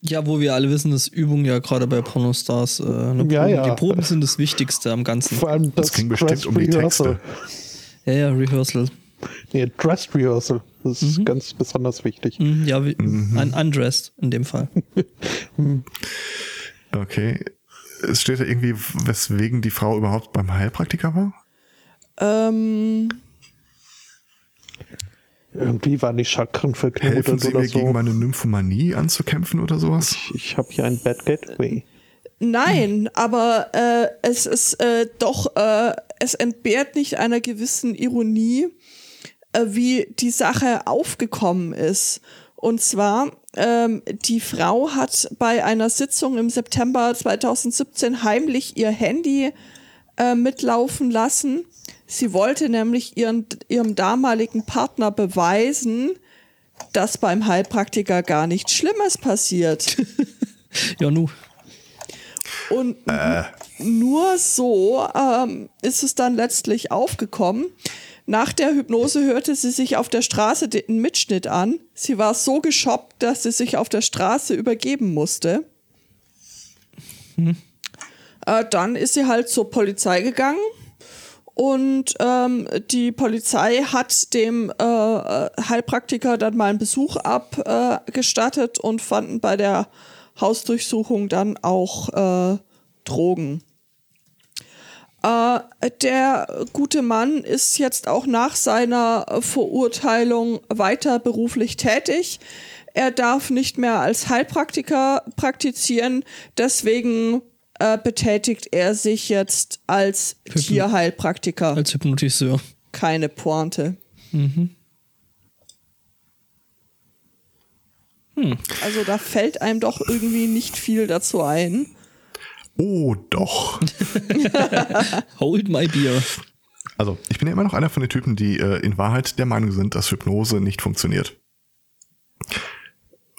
Speaker 1: Ja, wo wir alle wissen, dass Übungen ja gerade bei Pornostars, äh, eine
Speaker 2: Ja, ja.
Speaker 1: die Proben sind das Wichtigste am Ganzen.
Speaker 2: Vor allem das,
Speaker 3: Das ging bestimmt
Speaker 2: Dress
Speaker 3: um die
Speaker 2: Rehearsal.
Speaker 3: Texte.
Speaker 1: Ja, ja, Rehearsal.
Speaker 2: Nee, Dress Rehearsal. Das ist ganz besonders wichtig.
Speaker 1: Hm, Ja, wie, un undressed in dem Fall.
Speaker 3: Okay. es steht da irgendwie, weswegen die Frau überhaupt beim Heilpraktiker war?
Speaker 4: Ähm,
Speaker 2: Irgendwie waren die Chakren
Speaker 3: Helfen
Speaker 2: verknotet
Speaker 3: Sie
Speaker 2: oder
Speaker 3: mir gegen
Speaker 2: so.
Speaker 3: meine Nymphomanie anzukämpfen oder sowas?
Speaker 2: Ich habe hier ein Bad Gateway.
Speaker 4: nein, aber äh, es ist äh, doch, äh, es entbehrt nicht einer gewissen Ironie, äh, wie die Sache aufgekommen ist. Und zwar, ähm, die Frau hat bei einer Sitzung im September 2017 heimlich ihr Handy äh, mitlaufen lassen. Sie wollte nämlich ihren, ihrem damaligen Partner beweisen, dass beim Heilpraktiker gar nichts Schlimmes passiert.
Speaker 1: Ja, nu.
Speaker 4: Und nur so ähm, ist es dann letztlich aufgekommen. Nach der Hypnose hörte sie sich auf der Straße den Mitschnitt an. Sie war so geschockt, dass sie sich auf der Straße übergeben musste. Äh, dann ist sie halt zur Polizei gegangen und ähm, die Polizei hat dem äh, äh, Heilpraktiker dann mal einen Besuch abgestattet und fanden bei der Hausdurchsuchung dann auch äh, Drogen. Äh, der gute Mann ist jetzt auch nach seiner Verurteilung weiter beruflich tätig. Er darf nicht mehr als Heilpraktiker praktizieren, deswegen äh, betätigt er sich jetzt als Tierheilpraktiker.
Speaker 1: Als Hypnotiseur.
Speaker 4: Keine Pointe. Also da fällt einem doch irgendwie nicht viel dazu ein.
Speaker 3: Oh, doch.
Speaker 1: Hold my beer.
Speaker 3: Also, ich bin ja immer noch einer von den Typen, die äh, in Wahrheit der Meinung sind, dass Hypnose nicht funktioniert.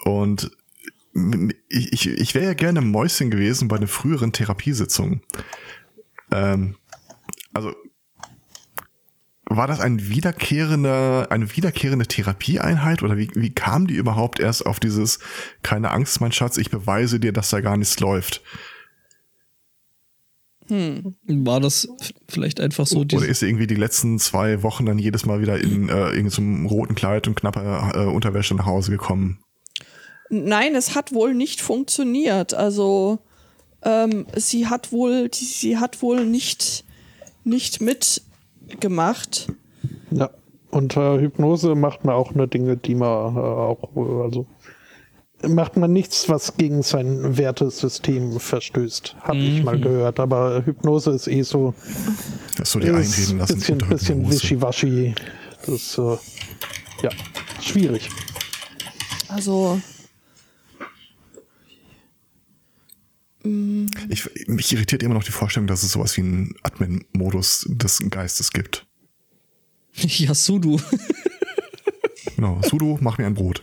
Speaker 3: Und ich, ich, ich wäre ja gerne Mäuschen gewesen bei den früheren Therapiesitzungen. Ähm, also, war das ein wiederkehrender, eine wiederkehrende Therapieeinheit oder wie, wie kam die überhaupt erst auf dieses, keine Angst, mein Schatz, ich beweise dir, dass da gar nichts läuft?
Speaker 1: War das vielleicht einfach so
Speaker 3: Oder ist er irgendwie die letzten zwei Wochen dann jedes Mal wieder in äh, irgendeinem roten Kleid und knapper äh, Unterwäsche nach Hause gekommen?
Speaker 4: Nein, es hat wohl nicht funktioniert. Also ähm, sie hat wohl, die, sie hat wohl nicht, nicht mitgemacht.
Speaker 2: Ja. Unter Hypnose macht man auch nur Dinge, die man äh, auch, äh, also macht man nichts, was gegen sein Wertesystem verstößt. Habe ich mal gehört. Aber Hypnose ist eh so
Speaker 3: Das so die
Speaker 2: ist
Speaker 3: einreden lassen.
Speaker 2: bisschen, bisschen wischiwaschi. Das ist äh, ja schwierig.
Speaker 4: Also
Speaker 3: Ich, mich irritiert immer noch die Vorstellung, dass es sowas wie einen Admin-Modus des Geistes gibt.
Speaker 1: ja, Sudo.
Speaker 3: Genau. Sudo, mach mir ein Brot.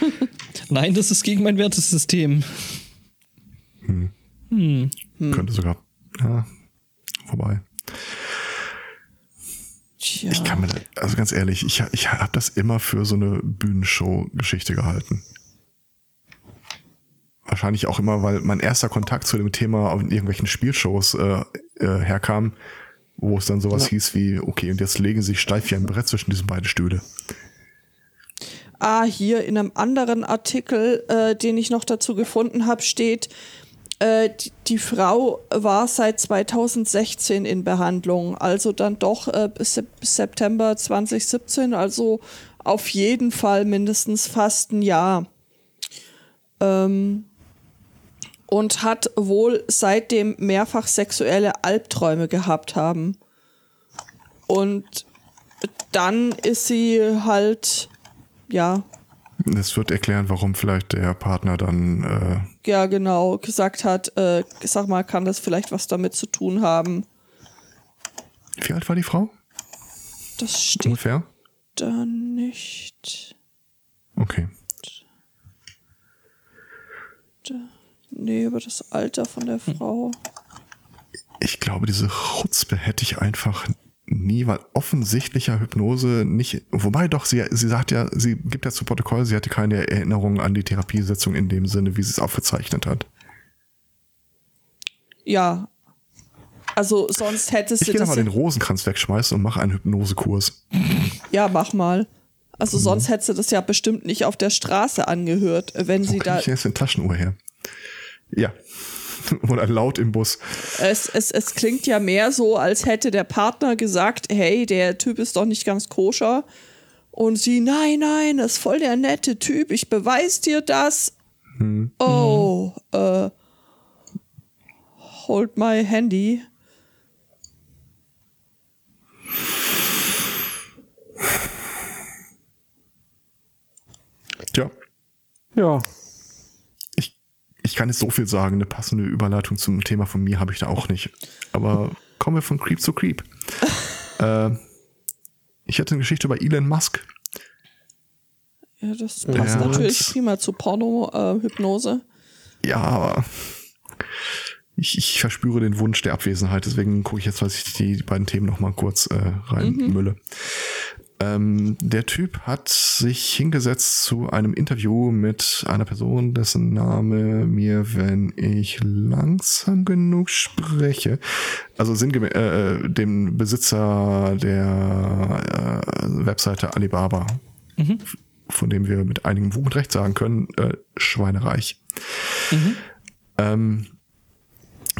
Speaker 1: Nein, das ist gegen mein Wertesystem.
Speaker 3: Könnte sogar. Ja, vorbei.
Speaker 4: tja.
Speaker 3: Ich kann mir, also ganz ehrlich, ich, ich habe das immer für so eine Bühnenshow-Geschichte gehalten. Wahrscheinlich auch immer, weil mein erster Kontakt zu dem Thema auf irgendwelchen Spielshows äh, äh, herkam, wo es dann sowas
Speaker 2: Ja.
Speaker 3: hieß wie, okay, und jetzt legen sie sich steif wie ein Brett zwischen diesen beiden Stühle.
Speaker 4: Ah, hier in einem anderen Artikel, äh, den ich noch dazu gefunden habe, steht, äh, die, die Frau war seit 2016 in Behandlung, also dann doch äh, bis Sep- bis September 2017, also auf jeden Fall mindestens fast ein Jahr. Ähm, und hat wohl seitdem mehrfach sexuelle Albträume gehabt haben. Und dann ist sie halt, ja,
Speaker 3: Das wird erklären, warum vielleicht der Partner dann äh,
Speaker 4: ja genau gesagt hat, äh, sag mal, kann das vielleicht was damit zu tun haben?
Speaker 3: Wie alt war die Frau?
Speaker 4: Das steht
Speaker 3: Ungefähr?
Speaker 4: da nicht.
Speaker 3: Okay.
Speaker 4: Nee, über das Alter von der Frau.
Speaker 3: Ich glaube, diese Chutzpe hätte ich einfach nie, weil offensichtlicher Hypnose nicht, wobei doch, sie, sie sagt ja, sie gibt ja zu Protokoll, sie hatte keine Erinnerung an die Therapiesitzung in dem Sinne, wie sie es aufgezeichnet hat.
Speaker 4: Ja. Also sonst hättest
Speaker 3: Ich
Speaker 4: du das.
Speaker 3: mal den Rosenkranz wegschmeißen und mache einen Hypnosekurs.
Speaker 4: ja, mach mal. Also
Speaker 3: Mhm.
Speaker 4: sonst hättest du das ja bestimmt nicht auf der Straße angehört, wenn
Speaker 3: Wo
Speaker 4: sie da.
Speaker 3: ich jetzt eine Taschenuhr her? Ja. Oder laut im Bus.
Speaker 4: Es, es, es klingt ja mehr so, als hätte der Partner gesagt, hey, der Typ ist doch nicht ganz koscher. Und sie, nein, nein, das ist voll der nette Typ, ich beweis dir das.
Speaker 3: Hm.
Speaker 4: Oh, äh, hold my handy.
Speaker 3: Tja,
Speaker 2: Ja.
Speaker 3: Kann jetzt so viel sagen. Eine passende Überleitung zum Thema von mir habe ich da auch nicht. Aber kommen wir von Creep zu Creep. äh, ich hatte eine Geschichte über Elon Musk.
Speaker 4: Ja, das passt
Speaker 3: Ja.
Speaker 4: natürlich prima zu Porno-Hypnose.
Speaker 3: Ja, aber ich, ich verspüre den Wunsch der Abwesenheit. Deswegen gucke ich jetzt, was ich die beiden Themen noch mal kurz äh, reinmülle. Ähm, der Typ hat sich hingesetzt zu einem Interview mit einer Person, dessen Name mir, wenn ich langsam genug spreche, also sinngemäß äh, dem Besitzer der äh, Webseite Alibaba, von dem wir mit einigem Fug und Recht sagen können, äh, schweinereich. Ähm,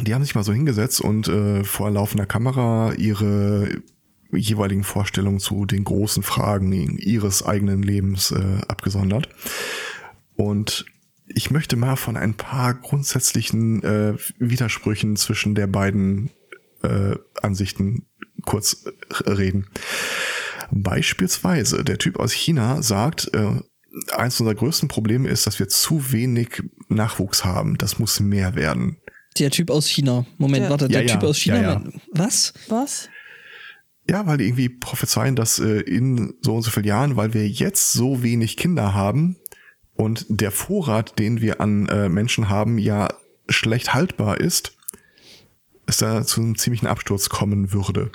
Speaker 3: die haben sich mal so hingesetzt und äh, vor laufender Kamera ihre jeweiligen Vorstellungen zu den großen Fragen ihres eigenen Lebens äh, abgesondert. Und ich möchte mal von ein paar grundsätzlichen äh, Widersprüchen zwischen der beiden äh, Ansichten kurz äh, reden. Beispielsweise, der Typ aus China sagt, äh, eins unserer größten Probleme ist, dass wir zu wenig Nachwuchs haben. Das muss mehr werden.
Speaker 1: Der Typ aus China. Moment,
Speaker 4: Ja.
Speaker 1: warte, der
Speaker 3: Ja, ja.
Speaker 1: Typ aus China.
Speaker 3: Ja, ja.
Speaker 1: mein- Was?
Speaker 4: Was?
Speaker 3: Ja, weil die irgendwie prophezeien, dass äh, in so und so vielen Jahren, weil wir jetzt so wenig Kinder haben und der Vorrat, den wir an äh, Menschen haben, ja schlecht haltbar ist, es da zu einem ziemlichen Absturz kommen würde.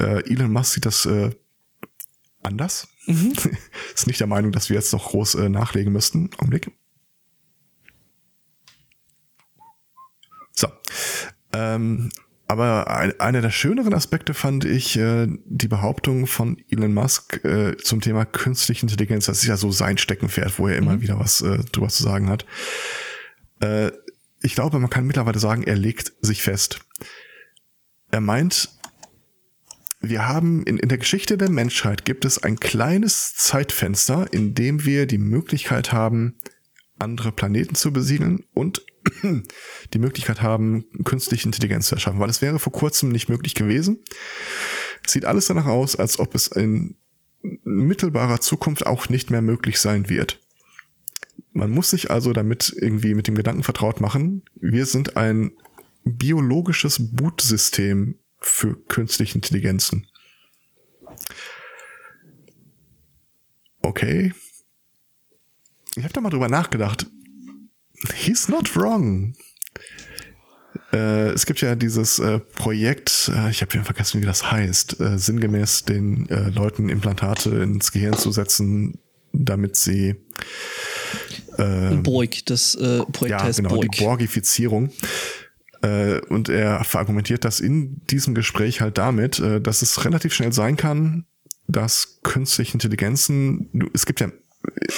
Speaker 3: Äh, Elon Musk sieht das äh, anders. ist nicht der Meinung, dass wir jetzt noch groß äh, nachlegen müssten. Augenblick. So. Ähm, aber ein, einer der schöneren Aspekte fand ich äh, die Behauptung von Elon Musk äh, zum Thema künstliche Intelligenz. Das ist ja so sein Steckenpferd, wo er immer wieder was äh, drüber zu sagen hat. Äh, ich glaube, man kann mittlerweile sagen, er legt sich fest. Er meint, wir haben in, in der Geschichte der Menschheit gibt es ein kleines Zeitfenster, in dem wir die Möglichkeit haben, andere Planeten zu besiedeln und die Möglichkeit haben, künstliche Intelligenz zu erschaffen, weil es wäre vor kurzem nicht möglich gewesen. Sieht alles danach aus, als ob es in mittelbarer Zukunft auch nicht mehr möglich sein wird. Man muss sich also damit irgendwie mit dem Gedanken vertraut machen, wir sind ein biologisches Bootsystem für künstliche Intelligenzen. Okay. Ich habe da mal drüber nachgedacht. He's not wrong. Äh, es gibt ja dieses äh, Projekt, äh, ich habe ja vergessen, wie das heißt, äh, sinngemäß den äh, Leuten Implantate ins Gehirn zu setzen, damit sie
Speaker 1: Borg, das äh, Projekt
Speaker 3: ja,
Speaker 1: heißt
Speaker 3: genau,
Speaker 1: Borg.
Speaker 3: die Borgifizierung. Äh, und er verargumentiert das in diesem Gespräch halt damit, äh, dass es relativ schnell sein kann, dass künstliche Intelligenzen, es gibt ja,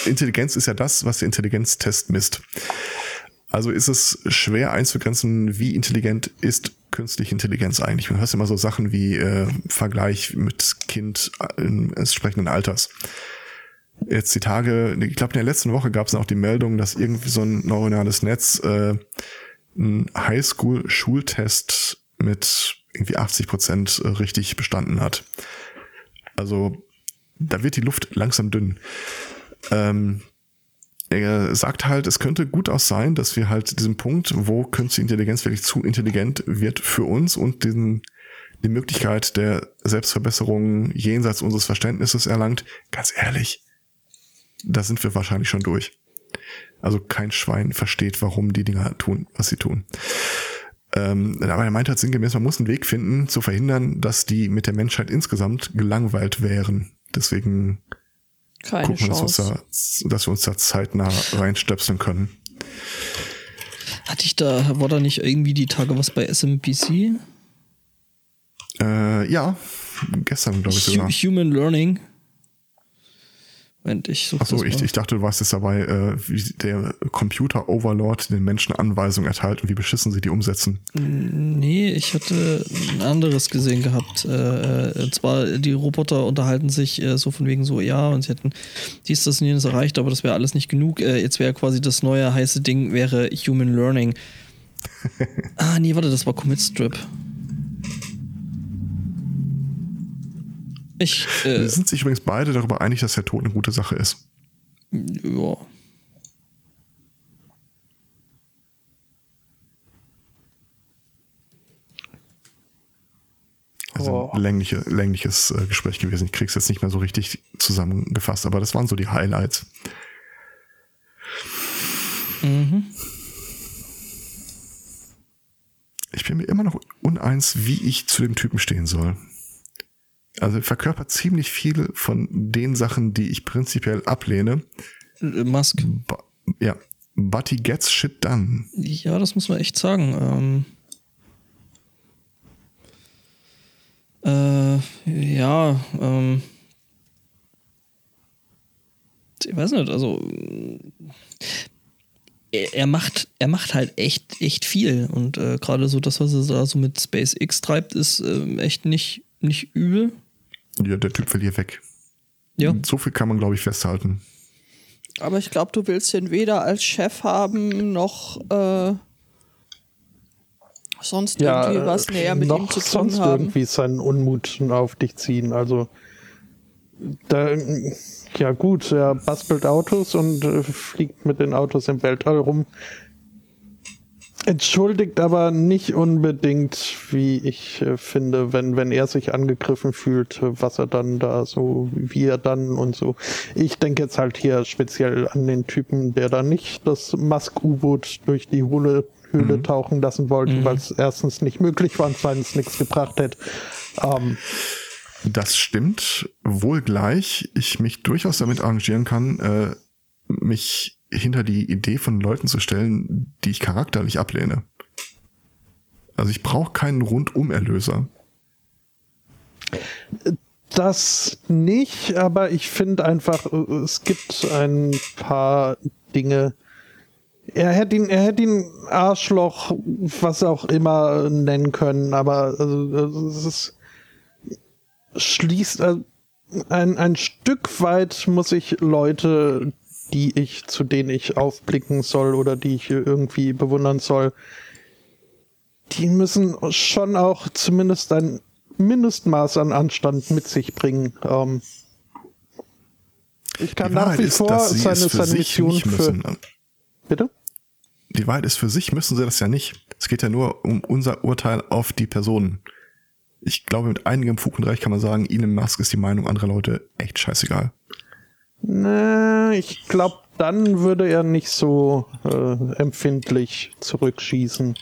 Speaker 3: Intelligenz ist ja das, was der Intelligenztest misst. Also ist es schwer einzugrenzen, wie intelligent ist künstliche Intelligenz eigentlich. Man hört immer so Sachen wie äh, Vergleich mit Kind äh, entsprechenden Alters jetzt die Tage, ich glaube in der letzten Woche gab es auch die Meldung, dass irgendwie so ein neuronales Netz äh, einen Highschool-Schultest mit irgendwie 80 Prozent richtig bestanden hat. Also da wird die Luft langsam dünn. Ähm, er sagt halt, es könnte gut auch sein, dass wir halt diesen Punkt, wo künstliche Intelligenz wirklich zu intelligent wird für uns und diesen, die Möglichkeit der Selbstverbesserung jenseits unseres Verständnisses erlangt, ganz ehrlich, da sind wir wahrscheinlich schon durch. Also kein Schwein versteht, warum die Dinger tun, was sie tun. Ähm, aber er meint halt sinngemäß, man muss einen Weg finden, zu verhindern, dass die mit der Menschheit insgesamt gelangweilt wären. Deswegen
Speaker 4: Keine
Speaker 3: gucken wir, dass wir, uns
Speaker 4: Chance.
Speaker 3: da, dass wir uns da zeitnah reinstöpseln können.
Speaker 1: Hatte ich da, war da nicht irgendwie die Tage was bei SMPC?
Speaker 3: Äh, ja, gestern glaube ich sogar.
Speaker 1: Human Learning. Moment, ich suche
Speaker 3: Achso, ich, ich dachte, du warst jetzt dabei, äh, wie der Computer-Overlord den Menschen Anweisungen erteilt und wie beschissen sie die umsetzen.
Speaker 1: Nee, ich hatte ein anderes gesehen gehabt. Äh, äh, und zwar, die Roboter unterhalten sich äh, so von wegen so, ja, und sie hätten dies, das und jenes erreicht, aber das wäre alles nicht genug. Äh, jetzt wäre quasi das neue heiße Ding, wäre Human Learning. ah, nee, warte, das war Commit Strip. Ich, äh,
Speaker 3: Sie sind sich übrigens beide darüber einig, dass der Tod eine gute Sache ist.
Speaker 1: ja.
Speaker 3: Also
Speaker 2: Oh.
Speaker 3: ein längliche, längliches äh, Gespräch gewesen. Ich krieg's jetzt nicht mehr so richtig zusammengefasst, aber das waren so die Highlights. Ich bin mir immer noch uneins, wie ich zu dem Typen stehen soll. Also er verkörpert ziemlich viele von den Sachen, die ich prinzipiell ablehne.
Speaker 1: Äh, Musk.
Speaker 3: Ba- Ja, but he gets shit done.
Speaker 1: Ja, das muss man echt sagen. Ähm, äh, ja, ähm, ich weiß nicht, also äh, er, macht, er macht halt echt, echt viel und äh, gerade so das, was er da so mit SpaceX treibt, ist ähm, echt nicht, nicht übel.
Speaker 3: Ja, der Typ will hier weg.
Speaker 1: Ja,
Speaker 3: So viel kann man, glaube ich, festhalten.
Speaker 4: Aber ich glaube, du willst ihn weder als Chef haben, noch äh, sonst irgendwie was näher mit
Speaker 2: noch
Speaker 4: ihm zu tun
Speaker 2: sonst
Speaker 4: haben.
Speaker 2: irgendwie seinen Unmut auf dich ziehen. Also da, ja gut, er bastelt Autos und äh, fliegt mit den Autos im Weltall rum. Entschuldigt aber nicht unbedingt, wie ich äh, finde, wenn, wenn er sich angegriffen fühlt, was er dann da so, wie er dann und so. Ich denke jetzt halt hier speziell an den Typen, der da nicht das Musk-U-Boot durch die Höhle, Höhle tauchen lassen wollte, weil es erstens nicht möglich war und zweitens nichts gebracht hätte. Ähm,
Speaker 3: Das stimmt, wohl gleich ich mich durchaus damit arrangieren kann, äh, mich hinter die Idee von Leuten zu stellen, die ich charakterlich ablehne. Also ich brauche keinen Rundum-Erlöser.
Speaker 2: Das nicht, aber ich finde einfach, es gibt ein paar Dinge. Er hätte ihn, er hätte ihn Arschloch, was auch immer nennen können, aber also, es ist, schließt äh, ein, ein Stück weit muss ich Leute, die ich, zu denen ich aufblicken soll oder die ich irgendwie bewundern soll, die müssen schon auch zumindest ein Mindestmaß an Anstand mit sich bringen. Ähm, ich kann nach wie
Speaker 3: ist,
Speaker 2: vor seine, seine Mission
Speaker 3: nicht
Speaker 2: für.
Speaker 3: müssen.
Speaker 2: Bitte?
Speaker 3: Die Wahrheit ist, für sich müssen sie das ja nicht. Es geht ja nur um unser Urteil auf die Personen. Ich glaube, mit einigem Fug und Recht kann man sagen, Elon Musk ist die Meinung anderer Leute echt scheißegal.
Speaker 2: Ne, ich glaube, dann würde er nicht so äh, empfindlich zurückschießen,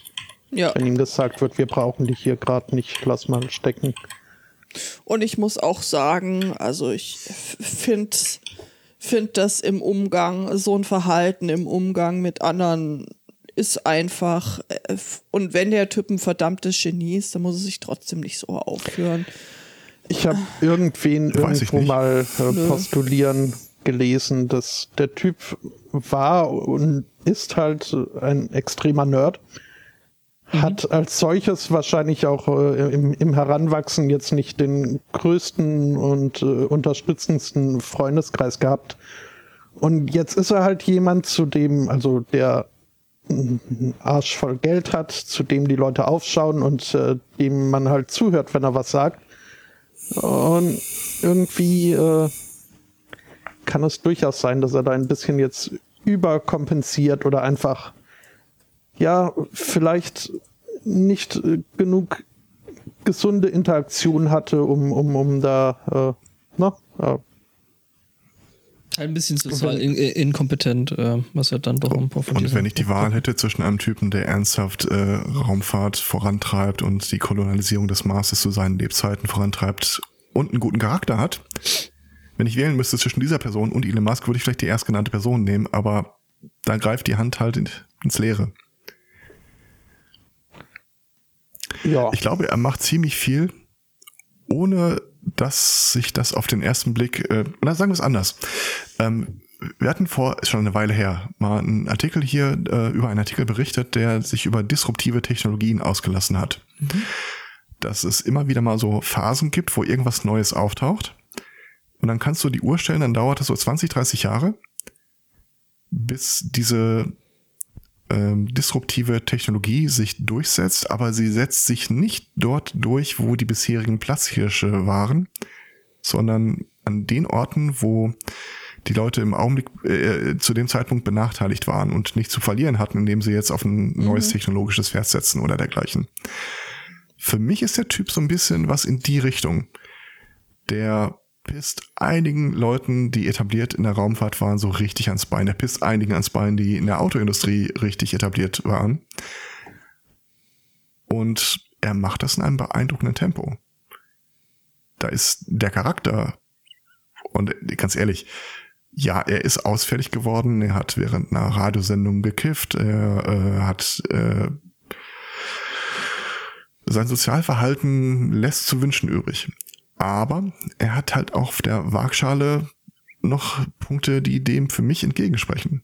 Speaker 4: Ja.
Speaker 2: wenn ihm gesagt wird, wir brauchen dich hier gerade nicht, lass mal stecken.
Speaker 4: Und ich muss auch sagen, also ich finde find das im Umgang, so ein Verhalten im Umgang mit anderen ist einfach, äh, und wenn der Typ ein verdammtes Genie ist, dann muss er sich trotzdem nicht so aufführen.
Speaker 2: Ich habe irgendwen
Speaker 3: Weiß ich
Speaker 2: irgendwo mal äh, postulieren gelesen, dass der Typ war und ist halt ein extremer Nerd. Hat als solches wahrscheinlich auch äh, im, im Heranwachsen jetzt nicht den größten und äh, unterstützendsten Freundeskreis gehabt. Und jetzt ist er halt jemand, zu dem, also der Arsch voll Geld hat, zu dem die Leute aufschauen und äh, dem man halt zuhört, wenn er was sagt. Und irgendwie äh, kann es durchaus sein, dass er da ein bisschen jetzt überkompensiert oder einfach, ja, vielleicht nicht äh, genug gesunde Interaktion hatte, um, um, um da, äh, na, äh,
Speaker 1: ein bisschen sozial in, in, inkompetent, äh, was er dann doch ein von
Speaker 3: Und wenn ich die Wahl hätte zwischen einem Typen, der ernsthaft äh, Raumfahrt vorantreibt und die Kolonialisierung des Marses zu seinen Lebzeiten vorantreibt und einen guten Charakter hat, wenn ich wählen müsste zwischen dieser Person und Elon Musk, würde ich vielleicht die erstgenannte Person nehmen, aber da greift die Hand halt in, ins Leere.
Speaker 2: ja.
Speaker 3: Ich glaube, er macht ziemlich viel, ohne dass sich das auf den ersten Blick, äh, na sagen wir es anders. Ähm, wir hatten vor, ist schon eine Weile her, mal einen Artikel hier äh, über einen Artikel berichtet, der sich über disruptive Technologien ausgelassen hat. Mhm. Dass es immer wieder mal so Phasen gibt, wo irgendwas Neues auftaucht. Und dann kannst du die Uhr stellen, dann dauert es so 20, 30 Jahre, bis diese ähm, disruptive Technologie sich durchsetzt, aber sie setzt sich nicht dort durch, wo die bisherigen Platzhirsche waren, sondern an den Orten, wo die Leute im Augenblick äh, zu dem Zeitpunkt benachteiligt waren und nicht zu verlieren hatten, indem sie jetzt auf ein neues mhm. technologisches Pferd setzen oder dergleichen. Für mich ist der Typ so ein bisschen was in die Richtung. Der pisst einigen Leuten, die etabliert in der Raumfahrt waren, so richtig ans Bein. Der pisst einigen ans Bein, die in der Autoindustrie richtig etabliert waren. Und er macht das in einem beeindruckenden Tempo. Da ist der Charakter, und ganz ehrlich, ja, er ist ausfällig geworden. Er hat während einer Radiosendung gekifft. Er äh, hat äh, sein Sozialverhalten lässt zu wünschen übrig. Aber er hat halt auch auf der Waagschale noch Punkte, die dem für mich entgegensprechen.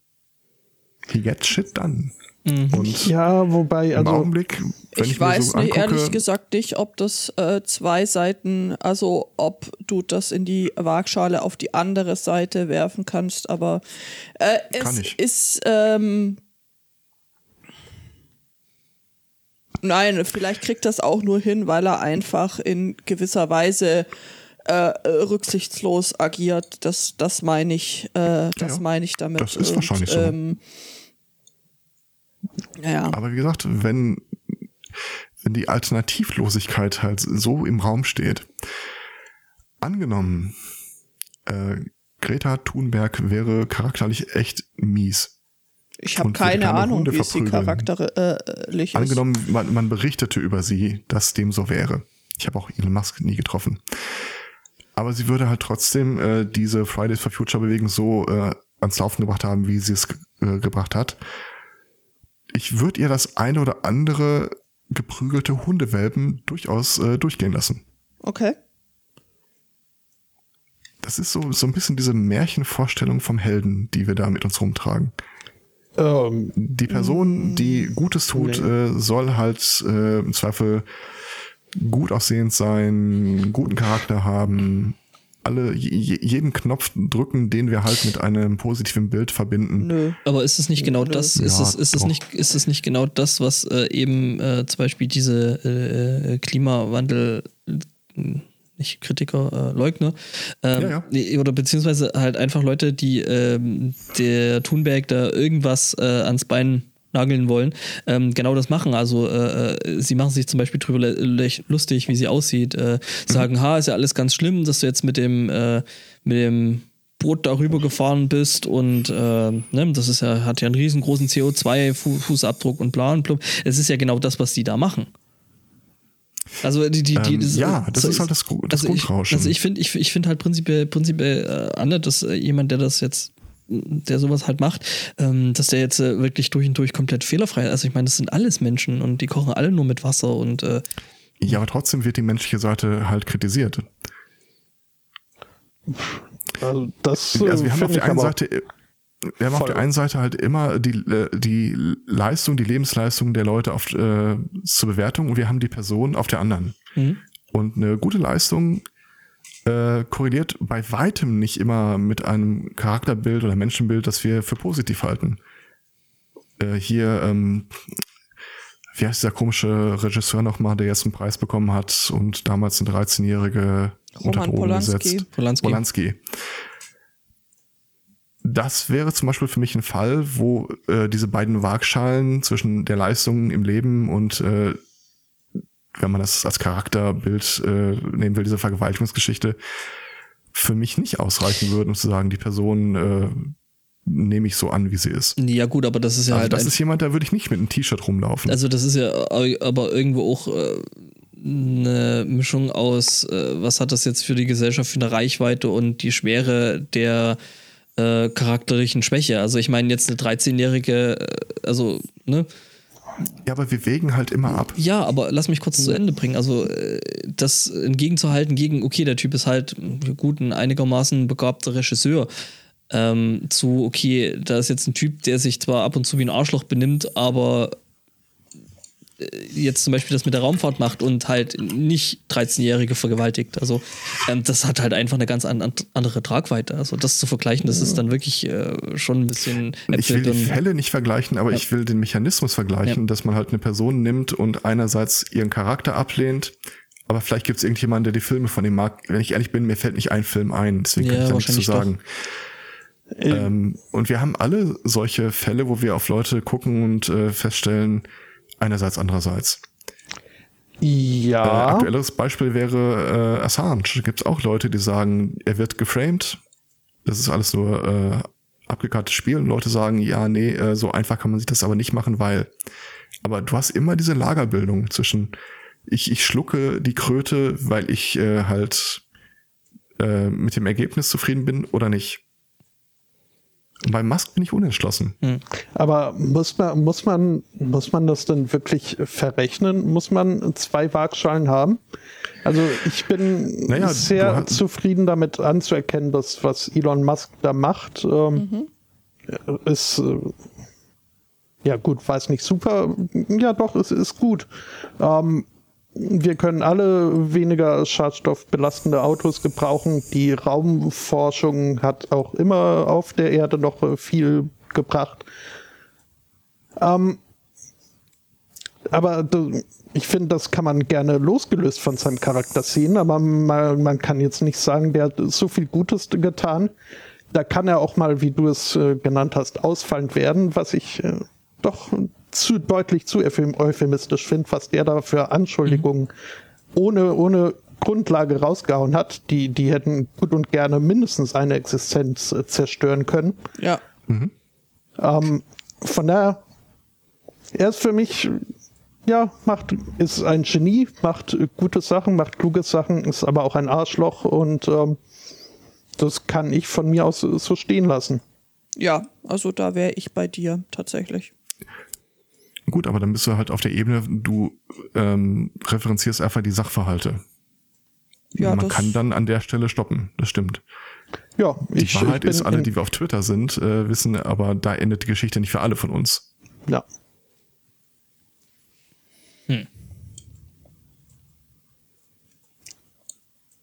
Speaker 3: He gets shit done.
Speaker 2: Mhm. Und ja, wobei,
Speaker 3: also. Im Augenblick,
Speaker 4: wenn ich, ich weiß so nicht, angucke, ehrlich gesagt nicht, ob das äh, zwei Seiten, also ob du das in die Waagschale auf die andere Seite werfen kannst, aber äh, es ist. Ähm, Nein, vielleicht kriegt das auch nur hin, weil er einfach in gewisser Weise äh, rücksichtslos agiert. Das, das meine ich, äh, das ja, meine ich damit.
Speaker 3: Das ist wahrscheinlich so. Ähm, ja. Aber wie gesagt, wenn, wenn die Alternativlosigkeit halt so im Raum steht, angenommen, äh, Greta Thunberg wäre charakterlich echt mies
Speaker 4: ich habe keine Ahnung, Hunde wie sie charakterlich
Speaker 3: ist. Angenommen, man, man berichtete über sie, dass dem so wäre. Ich habe auch Elon Musk nie getroffen. Aber sie würde halt trotzdem äh, diese Fridays for Future Bewegung so äh, ans Laufen gebracht haben, wie sie es äh, gebracht hat. Ich würde ihr das eine oder andere geprügelte Hundewelpen durchaus äh, durchgehen lassen.
Speaker 4: Okay.
Speaker 3: Das ist so, so ein bisschen diese Märchenvorstellung vom Helden, die wir da mit uns rumtragen. Ähm, die Person, die Gutes tut, nee. äh, soll halt äh, im Zweifel gut aussehend sein, guten Charakter haben, alle jeden Knopf drücken, den wir halt mit einem positiven Bild verbinden.
Speaker 1: Nö. Aber ist es nicht genau Nö. das? Ist, ja, es, ist, es nicht, ist es nicht genau das, was äh, eben äh, zum Beispiel diese äh, Klimawandel nicht Kritiker, äh, Leugner. Ähm, ja, ja. Oder beziehungsweise halt einfach Leute, die ähm, der Thunberg da irgendwas äh, ans Bein nageln wollen, ähm, genau das machen. Also äh, äh sie machen sich zum Beispiel drüber lustig, wie sie aussieht, äh, sagen, mhm. ha, ist ja alles ganz schlimm, dass du jetzt mit dem, äh, mit dem Boot darüber gefahren bist und äh, ne, das ist ja, hat ja einen riesengroßen CO2-Fußabdruck und bla und blub. Es ist ja genau das, was die da machen. Also die, die, die
Speaker 3: ähm, das, ja, das ist halt das, das also
Speaker 1: Grundrauschen. Ich, also ich finde ich, ich finde halt prinzipiell, prinzipiell äh, Anne, dass äh, jemand, der das jetzt der sowas halt macht, ähm, dass der jetzt äh, wirklich durch und durch komplett fehlerfrei ist. Also ich meine, das sind alles Menschen und die kochen alle nur mit Wasser und äh,
Speaker 3: Ja, aber trotzdem wird die menschliche Seite halt kritisiert.
Speaker 2: Also das
Speaker 3: also wir haben auf der einen Seite wir haben Voll. auf der einen Seite halt immer die, äh, die Leistung, die Lebensleistung der Leute auf, äh, zur Bewertung und wir haben die Person auf der anderen. Mhm. Und eine gute Leistung äh, korreliert bei weitem nicht immer mit einem Charakterbild oder Menschenbild, das wir für positiv halten. Äh, hier, ähm, wie heißt dieser komische Regisseur nochmal, der jetzt einen Preis bekommen hat und damals eine 13-Jährige unter Drogen Polanski. gesetzt?
Speaker 1: Polanski.
Speaker 3: Polanski das wäre zum Beispiel für mich ein Fall, wo äh, diese beiden Waagschalen zwischen der Leistung im Leben und äh, wenn man das als Charakterbild äh, nehmen will, diese Vergewaltigungsgeschichte, für mich nicht ausreichen würden, um zu sagen, die Person äh, nehme ich so an, wie sie ist.
Speaker 1: Ja gut, aber das ist ja
Speaker 3: also
Speaker 1: halt
Speaker 3: das ist jemand, da würde ich nicht mit einem T-Shirt rumlaufen.
Speaker 1: Also das ist ja aber irgendwo auch äh, eine Mischung aus, äh, was hat das jetzt für die Gesellschaft für eine Reichweite und die Schwere der äh, charakterlichen Schwäche. Also ich meine jetzt eine 13-jährige, äh, also, ne?
Speaker 3: Ja, aber wir wägen halt immer ab.
Speaker 1: Ja, aber lass mich kurz zu Ende bringen. Also, äh, das entgegenzuhalten gegen, okay, der Typ ist halt gut, ein einigermaßen begabter Regisseur. Ähm, zu, okay, da ist jetzt ein Typ, der sich zwar ab und zu wie ein Arschloch benimmt, aber jetzt zum Beispiel das mit der Raumfahrt macht und halt nicht 13-Jährige vergewaltigt. Also ähm, das hat halt einfach eine ganz an, andere Tragweite. Also das zu vergleichen, das ist dann wirklich äh, schon ein bisschen.
Speaker 3: Ich will die Fälle nicht vergleichen, aber ich will den Mechanismus vergleichen,
Speaker 1: Ja.
Speaker 3: dass man halt eine Person nimmt und einerseits ihren Charakter ablehnt, aber vielleicht gibt es irgendjemanden, der die Filme von ihm mag. Wenn ich ehrlich bin, mir fällt nicht ein Film ein, deswegen
Speaker 1: Ja,
Speaker 3: kann ich da nichts zu sagen. Ähm, und wir haben alle solche Fälle, wo wir auf Leute gucken und äh, feststellen, einerseits, andererseits. Äh,
Speaker 2: Ja.
Speaker 3: aktuelleres Beispiel wäre äh, Assange. Da gibt es auch Leute, die sagen, er wird geframed. Das ist alles nur äh, abgekartetes Spiel. Und Leute sagen, ja, nee, äh, so einfach kann man sich das aber nicht machen, weil. Aber du hast immer diese Lagerbildung zwischen, ich, ich schlucke die Kröte, weil ich äh, halt äh, mit dem Ergebnis zufrieden bin oder nicht. Bei Musk bin ich unentschlossen.
Speaker 2: Aber muss man, muss man, muss man das denn wirklich verrechnen? Muss man zwei Waagschalen haben? Also ich bin
Speaker 3: Naja,
Speaker 2: sehr zufrieden damit anzuerkennen, dass was Elon Musk da macht, ähm, ist äh, ja gut, weiß nicht super. Ja doch, es ist gut. Ähm, wir können alle weniger schadstoffbelastende Autos gebrauchen. Die Raumforschung hat auch immer auf der Erde noch viel gebracht. Ähm, aber ich finde, das kann man gerne losgelöst von seinem Charakter sehen, aber man, man kann jetzt nicht sagen, der hat so viel Gutes getan. Da kann er auch mal, wie du es äh, genannt hast, ausfallend werden, was ich äh, doch zu deutlich zu euphem- euphemistisch finde, was der da für Anschuldigungen ohne, ohne Grundlage rausgehauen hat. Die, die hätten gut und gerne mindestens eine Existenz äh, zerstören können.
Speaker 4: Ja.
Speaker 2: Ähm, von daher, er ist für mich, ja, macht, ist ein Genie, macht äh, gute Sachen, macht kluge Sachen, ist aber auch ein Arschloch und ähm, das kann ich von mir aus so stehen lassen.
Speaker 4: Ja, also da wäre ich bei dir tatsächlich.
Speaker 3: Gut, aber dann bist du halt auf der Ebene, du ähm, referenzierst einfach die Sachverhalte.
Speaker 4: Ja,
Speaker 3: Man kann dann an der Stelle stoppen, das stimmt.
Speaker 2: Ja,
Speaker 3: Die
Speaker 2: ich,
Speaker 3: Wahrheit
Speaker 2: ich
Speaker 3: ist, alle, die wir auf Twitter sind, äh, wissen, aber da endet die Geschichte nicht für alle von uns.
Speaker 2: Ja.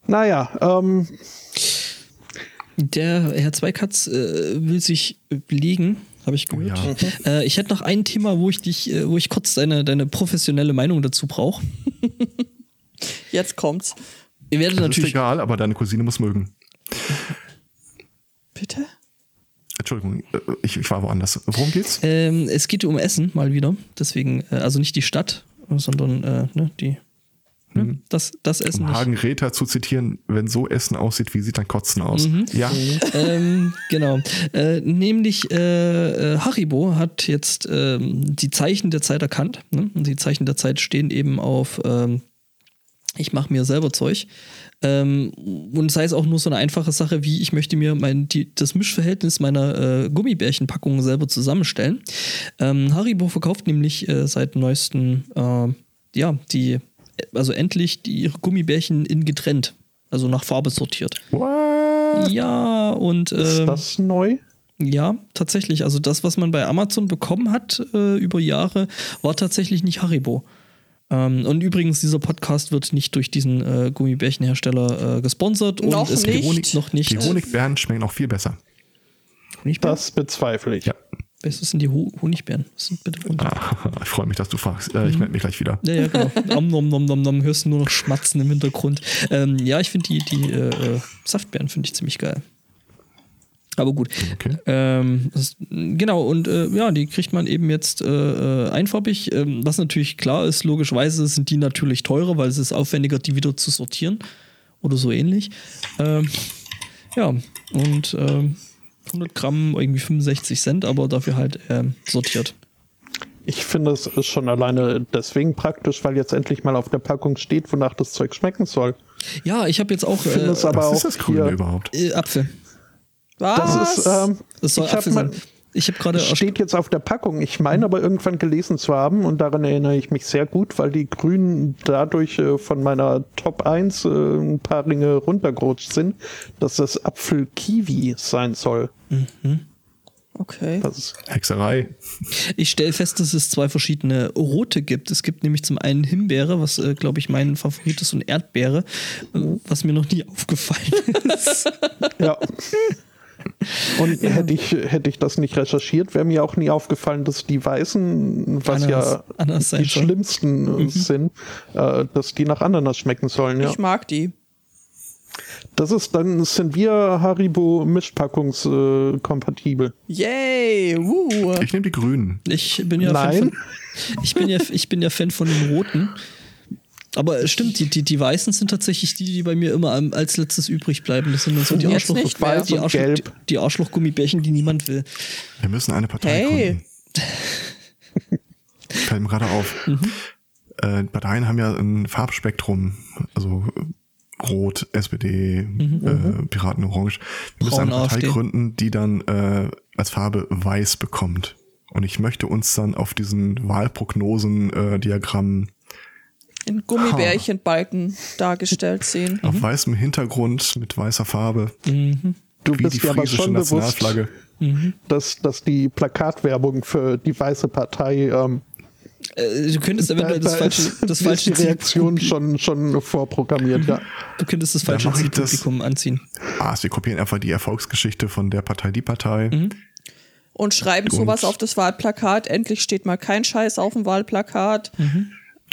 Speaker 2: Naja, ähm,
Speaker 1: Der Herr Zweikatz äh, will sich belegen, habe ich gehört.
Speaker 3: Oh
Speaker 1: äh, ich hätte noch ein Thema, wo ich dich, äh, wo ich kurz deine, deine professionelle Meinung dazu brauche.
Speaker 4: Jetzt kommt's.
Speaker 1: Ihr werdet
Speaker 3: Das ist
Speaker 1: natürlich.
Speaker 3: egal, aber deine Cousine muss mögen.
Speaker 4: Bitte?
Speaker 3: Entschuldigung, äh, ich, ich war woanders. Worum geht's?
Speaker 1: Ähm, es geht um Essen mal wieder. Deswegen, äh, also nicht die Stadt, sondern äh, ne, die. Ne, das, das Essen.
Speaker 3: Um. Hagen Räther zu zitieren, wenn so Essen aussieht, wie sieht dann Kotzen aus?
Speaker 1: Mhm.
Speaker 3: Ja,
Speaker 1: ähm, genau. Äh, nämlich äh, äh, Haribo hat jetzt ähm, die Zeichen der Zeit erkannt. Ne? Und die Zeichen der Zeit stehen eben auf, ähm, ich mache mir selber Zeug. Ähm, und sei es auch nur so eine einfache Sache, wie ich möchte mir mein, die, das Mischverhältnis meiner äh, Gummibärchenpackungen selber zusammenstellen. Ähm, Haribo verkauft nämlich äh, seit neuestem, äh, ja, die, also endlich die, ihre Gummibärchen in getrennt, also nach Farbe sortiert.
Speaker 3: What?
Speaker 1: Ja, und
Speaker 2: ist
Speaker 1: ähm,
Speaker 2: das neu?
Speaker 1: ja, tatsächlich. Also das, was man bei Amazon bekommen hat äh, über Jahre, war tatsächlich nicht Haribo. Ähm, und übrigens, dieser Podcast wird nicht durch diesen äh, Gummibärchenhersteller äh, gesponsert und
Speaker 4: Noch
Speaker 1: es
Speaker 4: nicht.
Speaker 1: gibt Honig noch nicht.
Speaker 3: Die Honigbeeren schmecken auch viel besser.
Speaker 2: Das bezweifle ich.
Speaker 3: Ja.
Speaker 1: Was sind die Ho Honigbeeren? Was sind bitte Honigbeeren?
Speaker 3: Ah, ich freue mich, dass du fragst. Äh,
Speaker 1: Mhm.
Speaker 3: Ich melde mich gleich wieder.
Speaker 1: Ja, ja, genau. Am, nom, nom, nom, nom, hörst du nur noch Schmatzen im Hintergrund. Ähm, ja, ich finde die, die äh, äh, Saftbeeren finde ich ziemlich geil. Aber gut.
Speaker 3: Okay.
Speaker 1: Ähm, das, genau, und äh, ja, die kriegt man eben jetzt äh, äh, einfarbig. Ähm, was natürlich klar ist, logischerweise sind die natürlich teurer, weil es ist aufwendiger, die wieder zu sortieren. Oder so ähnlich. Ähm, ja, und ähm, 100 Gramm irgendwie 65 Cent, aber dafür halt ähm, sortiert.
Speaker 2: Ich finde es ist schon alleine deswegen praktisch, weil jetzt endlich mal auf der Packung steht, wonach das Zeug schmecken soll.
Speaker 1: Ja, ich habe jetzt auch
Speaker 2: Ich finde
Speaker 1: äh,
Speaker 2: es aber
Speaker 3: Was
Speaker 2: auch
Speaker 3: ist das Grüne
Speaker 2: hier,
Speaker 3: überhaupt?
Speaker 1: äh, Apfel.
Speaker 4: Was?
Speaker 2: Das ist, ähm,
Speaker 1: Das soll Apfel sein. Ich habe gerade
Speaker 2: Das steht jetzt auf der Packung. Ich meine aber irgendwann gelesen zu haben und daran erinnere ich mich sehr gut, weil die Grünen dadurch äh, von meiner Top 1 äh, ein paar Ringe runtergerutscht sind, dass das Apfel-Kiwi sein soll.
Speaker 4: Okay.
Speaker 2: Das ist,
Speaker 3: Hexerei.
Speaker 1: Ich stelle fest, dass es zwei verschiedene rote gibt. Es gibt nämlich zum einen Himbeere, was äh, glaube ich mein Favorit ist, und Erdbeere, äh, was mir noch nie aufgefallen ist.
Speaker 2: ja. Und hätte ich, hätte ich das nicht recherchiert, wäre mir auch nie aufgefallen, dass die Weißen, was
Speaker 1: Ananas-
Speaker 2: ja
Speaker 1: Ananas
Speaker 2: die schlimmsten äh, sind, äh, dass die nach Ananas schmecken sollen. Ja.
Speaker 4: Ich mag die.
Speaker 2: Das ist, dann sind wir Haribo mischpackungskompatibel. Äh.
Speaker 4: Yay! Woo.
Speaker 3: Ich nehme die Grünen.
Speaker 1: Ich bin ja
Speaker 2: Nein.
Speaker 1: Fan von, ich bin ja ich bin ja Fan von den roten. Aber es stimmt, die, die, die weißen sind tatsächlich die, die bei mir immer als letztes übrig bleiben. Das sind dann so die, Arschloch, die, Arschloch, die, die Arschloch-Gummibärchen, die niemand will.
Speaker 3: Wir müssen eine Partei
Speaker 4: Hey.
Speaker 3: gründen. Fällt mir gerade auf.
Speaker 1: Mhm.
Speaker 3: Äh, Parteien haben ja ein Farbspektrum, also äh, Rot, SPD, äh, Piraten Orange. Wir müssen
Speaker 1: Mhm. Braun,
Speaker 3: eine Partei
Speaker 1: AfD.
Speaker 3: gründen, die dann äh, als Farbe weiß bekommt. Und ich möchte uns dann auf diesen Wahlprognosen-Diagrammen
Speaker 4: In Gummibärchenbalken dargestellt sehen.
Speaker 1: Mhm.
Speaker 3: auf weißem Hintergrund mit weißer Farbe,
Speaker 2: Du
Speaker 3: wie
Speaker 2: bist
Speaker 3: die
Speaker 2: aber schon bewusst,
Speaker 3: Nationalflagge.
Speaker 2: dass, dass die Plakatwerbung für die weiße Partei ähm,
Speaker 1: Äh, du könntest eventuell das
Speaker 2: da
Speaker 1: falsche, das falsche
Speaker 2: die Reaktion schon, schon vorprogrammiert, ja.
Speaker 1: Du könntest das falsche
Speaker 3: ich das-
Speaker 1: Zielpublikum anziehen.
Speaker 3: Ah, wir kopieren einfach die Erfolgsgeschichte von der Partei, die Partei.
Speaker 1: Mhm.
Speaker 4: Und schreiben
Speaker 3: Und-
Speaker 4: sowas auf das Wahlplakat. Endlich steht mal kein Scheiß auf dem Wahlplakat.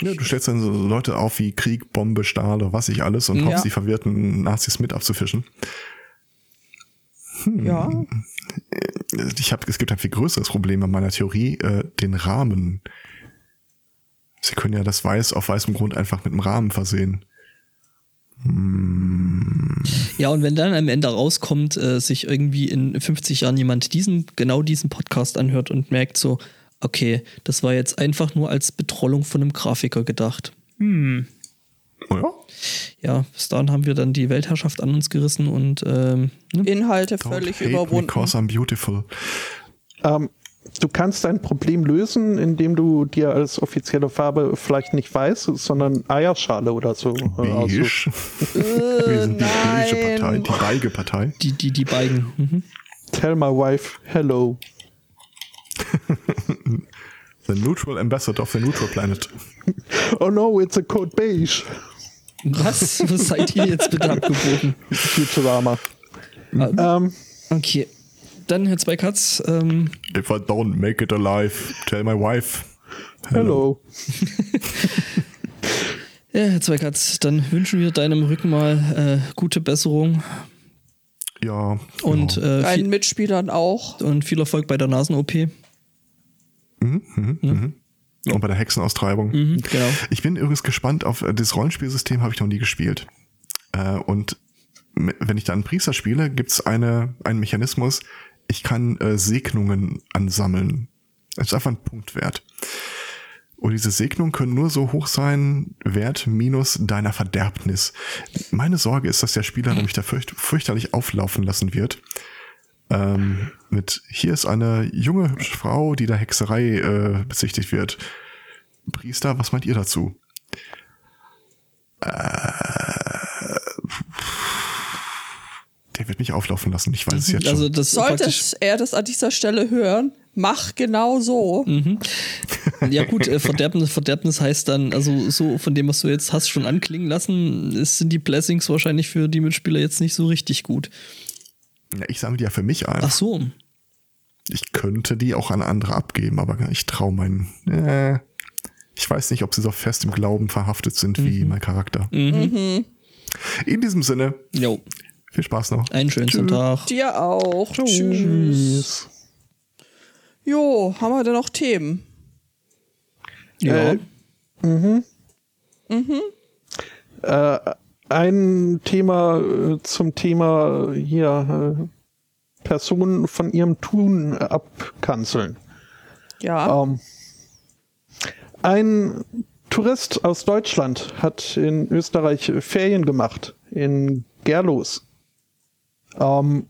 Speaker 3: Ja, du stellst dann so Leute auf wie Krieg, Bombe, Stahl oder was ich alles und
Speaker 4: Ja.
Speaker 3: hoffst, die verwirrten Nazis mit abzufischen.
Speaker 4: Ja.
Speaker 3: Ich hab, es gibt ein viel größeres Problem an meiner Theorie, äh, den Rahmen. Sie können ja das Weiß auf weißem Grund einfach mit einem Rahmen versehen.
Speaker 1: Ja, und wenn dann am Ende rauskommt, äh, sich irgendwie in 50 Jahren jemand diesen, genau diesen Podcast anhört und merkt so, okay, das war jetzt einfach nur als Betrollung von einem Grafiker gedacht.
Speaker 3: Oh ja.
Speaker 1: Ja, bis dahin haben wir dann die Weltherrschaft an uns gerissen und ähm, ne?
Speaker 4: Inhalte
Speaker 3: Don't
Speaker 4: völlig
Speaker 3: hate
Speaker 4: überwunden.
Speaker 3: Because I'm beautiful.
Speaker 2: Ähm, du kannst dein Problem lösen, indem du dir als offizielle Farbe vielleicht nicht weiß, sondern Eierschale oder so äh, aussuchst.
Speaker 3: Beige. Wir sind die beige
Speaker 4: nein.
Speaker 3: Partei, die beige Partei.
Speaker 1: die, die, die beiden. Mhm.
Speaker 2: Tell my wife hello.
Speaker 3: The neutral ambassador of the neutral planet.
Speaker 2: Oh no, it's a code beige.
Speaker 1: Was? Was seid ihr jetzt bitte abgebogen?
Speaker 2: Futurama. Ähm,
Speaker 1: Okay. Dann, Herr Zweikatz, ähm,
Speaker 3: If I don't make it alive, tell my wife.
Speaker 2: hello.
Speaker 1: ja, Herr Zweikatz, dann wünschen wir deinem Rücken mal äh, gute Besserung
Speaker 3: Ja.
Speaker 1: und,
Speaker 3: ja.
Speaker 1: äh,
Speaker 4: Deinen
Speaker 1: viel,
Speaker 4: Mitspielern auch.
Speaker 1: und viel Erfolg bei der Nasen-OP.
Speaker 3: Und bei der Hexenaustreibung.
Speaker 1: Mhm, genau.
Speaker 3: Ich bin übrigens gespannt auf äh, das Rollenspielsystem, habe ich noch nie gespielt. Äh, und wenn ich da einen Priester spiele, gibt's eine, einen Mechanismus, ich kann äh, Segnungen ansammeln. Das ist einfach ein Punktwert. Und diese Segnungen können nur so hoch sein, Wert minus deiner Verderbnis. Meine Sorge ist, dass der Spieler nämlich da fürcht, fürchterlich auflaufen lassen wird. Ähm, mit hier ist eine junge, hübsche Frau, die der Hexerei äh, bezichtigt wird. Priester, was meint ihr dazu? Äh, der wird mich auflaufen lassen, ich weiß es jetzt
Speaker 1: Also
Speaker 3: schon.
Speaker 1: das praktisch,
Speaker 4: Sollte er das an dieser Stelle hören, mach genau so.
Speaker 1: ja gut, äh, Verderbnis, Verderbnis heißt dann, also so von dem, was du jetzt hast, schon anklingen lassen, ist, sind die Blessings wahrscheinlich für die Mitspieler jetzt nicht so richtig gut.
Speaker 3: Ja, ich sammle die ja für mich ein.
Speaker 1: Ach so.
Speaker 3: Ich könnte die auch an andere abgeben, aber ich traue meinen. Äh, ich weiß nicht, ob sie so fest im Glauben verhaftet sind wie
Speaker 1: Mhm.
Speaker 3: mein Charakter. In diesem Sinne,
Speaker 1: Jo,
Speaker 3: viel Spaß noch.
Speaker 1: einen schönen Sonntag.
Speaker 4: Dir auch. Tschüss.
Speaker 2: Tschüss.
Speaker 4: Jo, haben wir denn noch Themen?
Speaker 1: Ja.
Speaker 2: Äh, ein Thema äh, zum Thema hier äh, Personen von ihrem Tun äh, abkanzeln.
Speaker 4: Ja.
Speaker 2: Ähm, ein Tourist aus Deutschland hat in Österreich Ferien gemacht, in Gerlos. Ähm,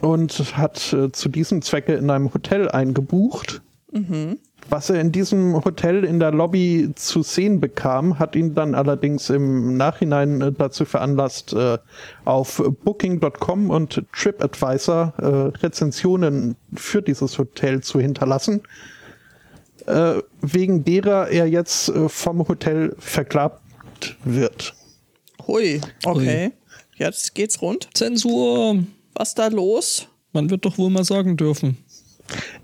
Speaker 2: und hat äh, zu diesem Zwecke in einem Hotel eingebucht. Was er in diesem Hotel in der Lobby zu sehen bekam, hat ihn dann allerdings im Nachhinein äh, dazu veranlasst, äh, auf Booking.com und TripAdvisor äh, Rezensionen für dieses Hotel zu hinterlassen, wegen derer er jetzt vom Hotel verklagt wird.
Speaker 4: Hui, okay. Jetzt geht's rund.
Speaker 1: Zensur.
Speaker 4: Was da los?
Speaker 1: Man wird doch wohl mal sagen dürfen.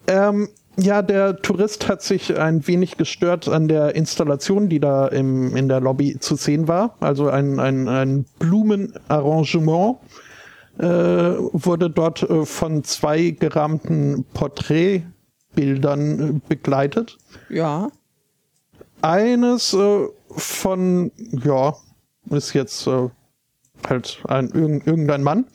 Speaker 2: Ähm, ja, der Tourist hat sich ein wenig gestört an der Installation, die da im, in der Lobby zu sehen war. Also ein, ein, ein Blumenarrangement äh, wurde dort äh, von zwei gerahmten Porträtbildern äh, begleitet.
Speaker 4: Ja.
Speaker 2: Eines äh, von, ja, ist jetzt äh, halt ein, irgend, irgendein Mann.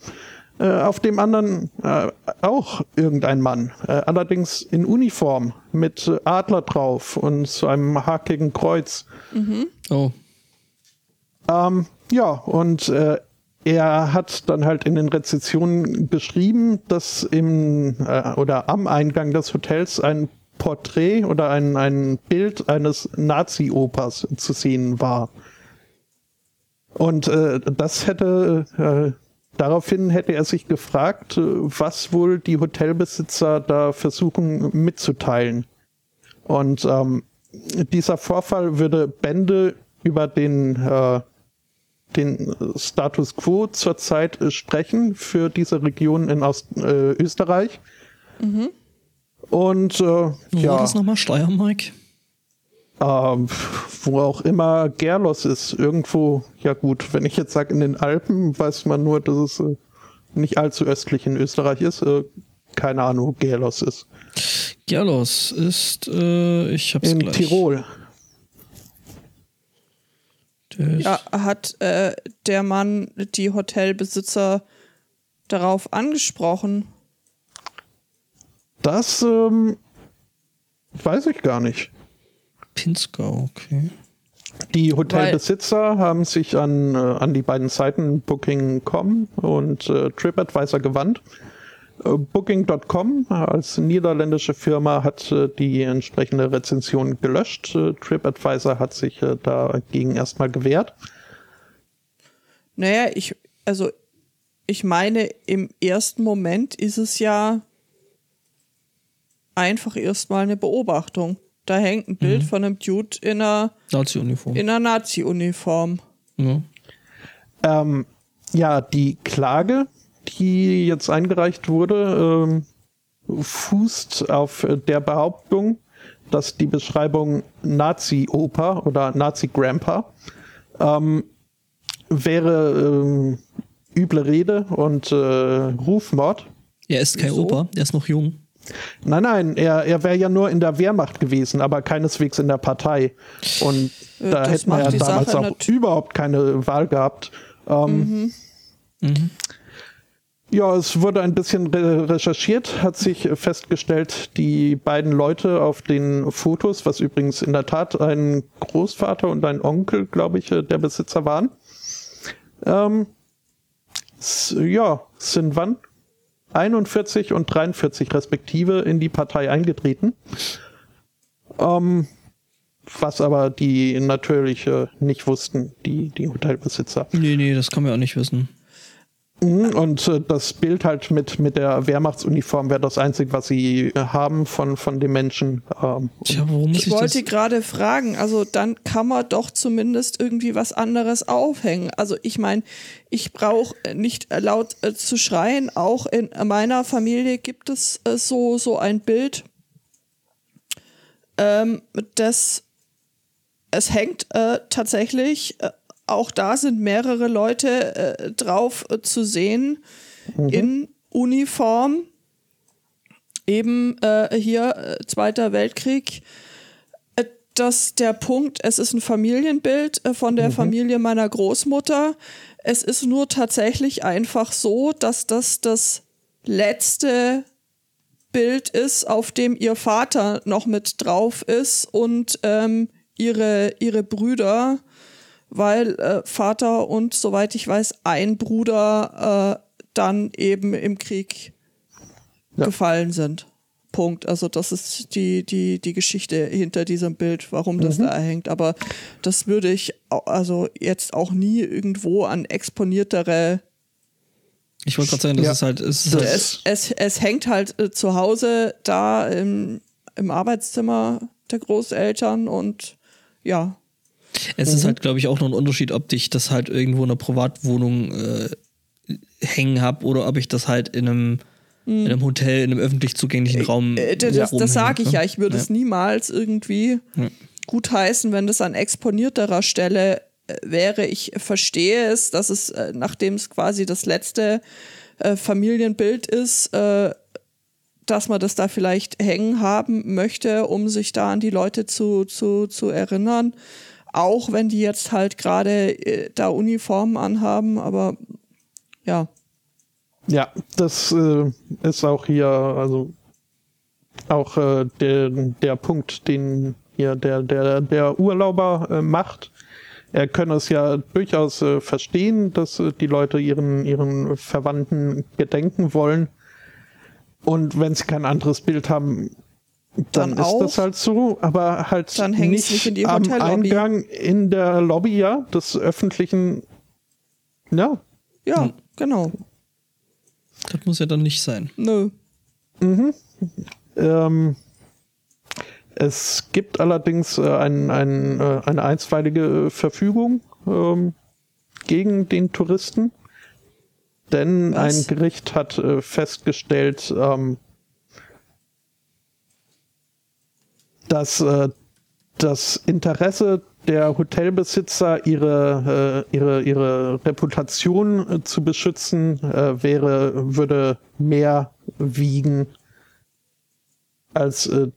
Speaker 2: Äh, auf dem anderen äh, auch irgendein Mann, äh, allerdings in Uniform mit Adler drauf und so einem hakigen Kreuz.
Speaker 1: Oh.
Speaker 2: Ähm, ja, und äh, er hat dann halt in den Rezensionen geschrieben, dass im äh, oder am Eingang des Hotels ein Porträt oder ein, ein Bild eines Nazi-Opas zu sehen war. Und äh, das hätte äh, daraufhin hätte er sich gefragt, äh, was wohl die Hotelbesitzer da versuchen mitzuteilen. Und ähm, dieser Vorfall würde Bände über den äh, den Status quo zurzeit äh, sprechen für diese Region in Ost äh, Österreich. Und äh,
Speaker 1: Wo war
Speaker 2: ja,
Speaker 1: das nochmal? Steiermark?
Speaker 2: Ähm, wo auch immer Gerlos ist, irgendwo, ja gut, wenn ich jetzt sage in den Alpen, weiß man nur, dass es äh, nicht allzu östlich in Österreich ist. Äh, keine Ahnung, wo Gerlos ist.
Speaker 1: Gerlos ist, äh, ich hab's
Speaker 2: In
Speaker 1: gleich.
Speaker 2: Tirol.
Speaker 1: Ist-
Speaker 4: Ja, hat äh, der Mann die Hotelbesitzer darauf angesprochen?
Speaker 2: Das ähm, weiß ich gar nicht.
Speaker 1: Pinzgau, okay.
Speaker 2: Die Hotelbesitzer haben sich an, äh, an die beiden Seiten Booking.com und äh, TripAdvisor gewandt. Äh, Booking.com als niederländische Firma hat äh, die entsprechende Rezension gelöscht. Äh, TripAdvisor hat sich äh, dagegen erstmal gewehrt.
Speaker 4: Naja, ich, also ich meine, im ersten Moment ist es ja einfach erstmal eine Beobachtung. Da hängt ein Bild von einem Dude in einer,
Speaker 1: Nazi-Uniform.
Speaker 4: in einer Nazi-Uniform.
Speaker 1: Ja.
Speaker 2: Ähm, ja, die Klage, die jetzt eingereicht wurde, ähm, fußt auf der Behauptung, dass die Beschreibung Nazi-Opa oder Nazi-Grandpa ähm, wäre ähm, üble Rede und äh, Rufmord.
Speaker 1: Er ist kein
Speaker 4: Wieso?
Speaker 1: Opa, er ist noch jung.
Speaker 2: Nein, nein, er, er wäre ja nur in der Wehrmacht gewesen, aber keineswegs in der Partei. Und
Speaker 4: Äh,
Speaker 2: da
Speaker 4: das
Speaker 2: hätten wir ja damals
Speaker 4: Sache
Speaker 2: auch überhaupt keine Wahl gehabt. Ähm, Ja, es wurde ein bisschen re recherchiert, hat sich festgestellt, die beiden Leute auf den Fotos, was übrigens in der Tat ein Großvater und ein Onkel, glaube ich, äh, der Besitzer waren, ähm, ja, sind wann? 41 und 43 respektive in die Partei eingetreten. Ähm, was aber die natürlich äh, nicht wussten, die, die Hotelbesitzer.
Speaker 1: Nee, nee, das kann man auch nicht wissen.
Speaker 2: Mhm, Und äh, das Bild halt mit, mit der Wehrmachtsuniform wäre das Einzige, was sie äh, haben von, von dem Menschen. Ähm,
Speaker 1: Tja, warum
Speaker 4: Ich
Speaker 1: ich,
Speaker 4: wollte gerade fragen, also dann kann man doch zumindest irgendwie was anderes aufhängen. Also ich meine, ich brauche nicht äh, laut äh, zu schreien. Auch in meiner Familie gibt es äh, so, so ein Bild, ähm, das es hängt äh, tatsächlich, äh, auch da sind mehrere Leute äh, drauf äh, zu sehen in Uniform. Eben äh, hier äh, Zweiter Weltkrieg. Äh, Das der Punkt, es ist ein Familienbild äh, von der Familie meiner Großmutter. Es ist nur tatsächlich einfach so, dass das das letzte Bild ist, auf dem ihr Vater noch mit drauf ist und ähm, ihre, ihre Brüder, weil äh, Vater und soweit ich weiß, ein Bruder äh, dann eben im Krieg
Speaker 2: Ja.
Speaker 4: gefallen sind. Punkt. Also das ist die, die, die Geschichte hinter diesem Bild, warum das da hängt. Aber das würde ich also jetzt auch nie irgendwo an exponiertere
Speaker 1: Ich wollte gerade sagen, das
Speaker 2: Ja.
Speaker 1: ist halt. Es ist
Speaker 2: Das-
Speaker 1: halt
Speaker 4: es, es, es hängt halt äh, zu Hause da im, im Arbeitszimmer der Großeltern und ja,
Speaker 1: Es ist halt, glaube ich, auch noch ein Unterschied, ob ich das halt irgendwo in einer Privatwohnung äh, hängen habe oder ob ich das halt in einem, in einem Hotel, in einem öffentlich zugänglichen Raum.
Speaker 4: äh, das, das,
Speaker 1: rumhänge,
Speaker 4: sage ich
Speaker 1: ne?
Speaker 4: ja. Ich würde es niemals irgendwie gutheißen, wenn das an exponierterer Stelle äh, wäre. Ich verstehe es, dass es, äh, nachdem es quasi das letzte äh, Familienbild ist, äh, dass man das da vielleicht hängen haben möchte, um sich da an die Leute zu, zu, zu erinnern. Auch wenn die jetzt halt gerade äh, da Uniformen anhaben, aber ja.
Speaker 2: Ja, das äh, ist auch hier, also auch äh, der, der Punkt, den hier der, der, der Urlauber äh, macht. Er könne es ja durchaus äh, verstehen, dass äh, die Leute ihren, ihren Verwandten gedenken wollen. Und wenn sie kein anderes Bild haben, dann,
Speaker 4: Dann
Speaker 2: ist
Speaker 4: auch.
Speaker 2: das halt so, aber halt
Speaker 4: Dann
Speaker 2: nicht,
Speaker 4: nicht in die
Speaker 2: am. Eingang in der Lobby, ja, des öffentlichen, ja,
Speaker 4: Ja, genau.
Speaker 1: Das muss ja dann nicht sein.
Speaker 4: Nö.
Speaker 2: Ähm, es gibt allerdings äh, ein, ein, äh, eine einstweilige Verfügung ähm, gegen den Touristen, denn
Speaker 4: Was?
Speaker 2: ein Gericht hat äh, festgestellt, ähm, dass äh, das Interesse der Hotelbesitzer, ihre, äh, ihre, ihre Reputation äh, zu beschützen, äh, wäre, würde mehr wiegen als äh,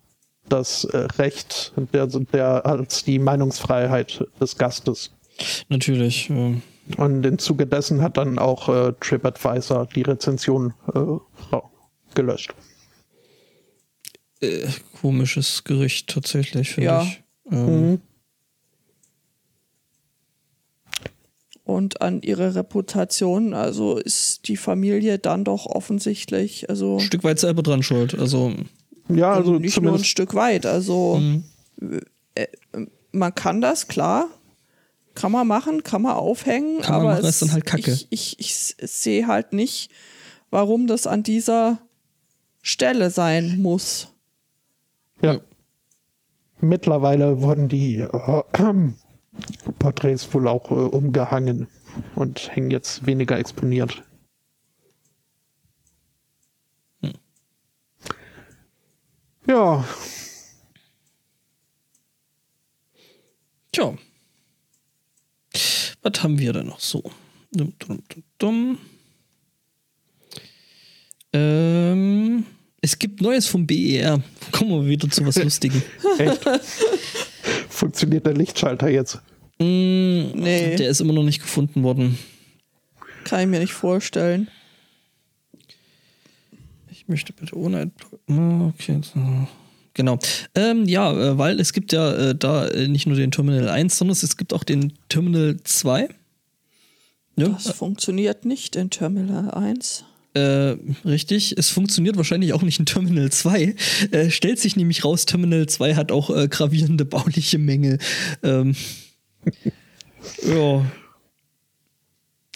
Speaker 2: das äh, Recht der, der als die Meinungsfreiheit des Gastes.
Speaker 1: Natürlich. Äh,
Speaker 2: Und im Zuge dessen hat dann auch äh, TripAdvisor die Rezension äh, gelöscht.
Speaker 1: Äh, komisches Gerücht tatsächlich, finde
Speaker 4: Ja.
Speaker 1: ich. Ähm,
Speaker 4: Und an ihre Reputation, also ist die Familie dann doch offensichtlich, also
Speaker 1: Ein Stück weit selber dran schuld. Also,
Speaker 2: Ja, also
Speaker 4: nicht nur ein Stück weit. Also äh, man kann das, klar. Kann man machen, kann man aufhängen,
Speaker 1: Kann man
Speaker 4: aber
Speaker 1: machen,
Speaker 4: es,
Speaker 1: ist dann halt Kacke.
Speaker 4: ich, ich, ich sehe halt nicht, warum das an dieser Stelle sein muss.
Speaker 2: Ja. Mittlerweile wurden die äh, Porträts wohl auch äh, umgehangen und hängen jetzt weniger exponiert. Ja,
Speaker 1: tja. Was haben wir denn noch so? Dum, dum, dum, dum. Ähm, es gibt Neues vom BER. Kommen wir wieder zu was Lustigem.
Speaker 2: echt. Funktioniert der Lichtschalter jetzt?
Speaker 1: Mm,
Speaker 4: Nee.
Speaker 1: Der ist immer noch nicht gefunden worden.
Speaker 4: Kann ich mir nicht vorstellen.
Speaker 1: Ich möchte bitte ohne. Ah, Okay. so. Genau. Ähm, ja, äh, weil es gibt ja äh, da äh, nicht nur den Terminal 1, sondern es gibt auch den Terminal 2. Ja,
Speaker 4: Das funktioniert nicht in Terminal 1.
Speaker 1: äh, richtig. Es funktioniert wahrscheinlich auch nicht in Terminal 2. Äh, stellt sich nämlich raus, Terminal 2 hat auch äh, gravierende bauliche Mängel. Ähm, ja.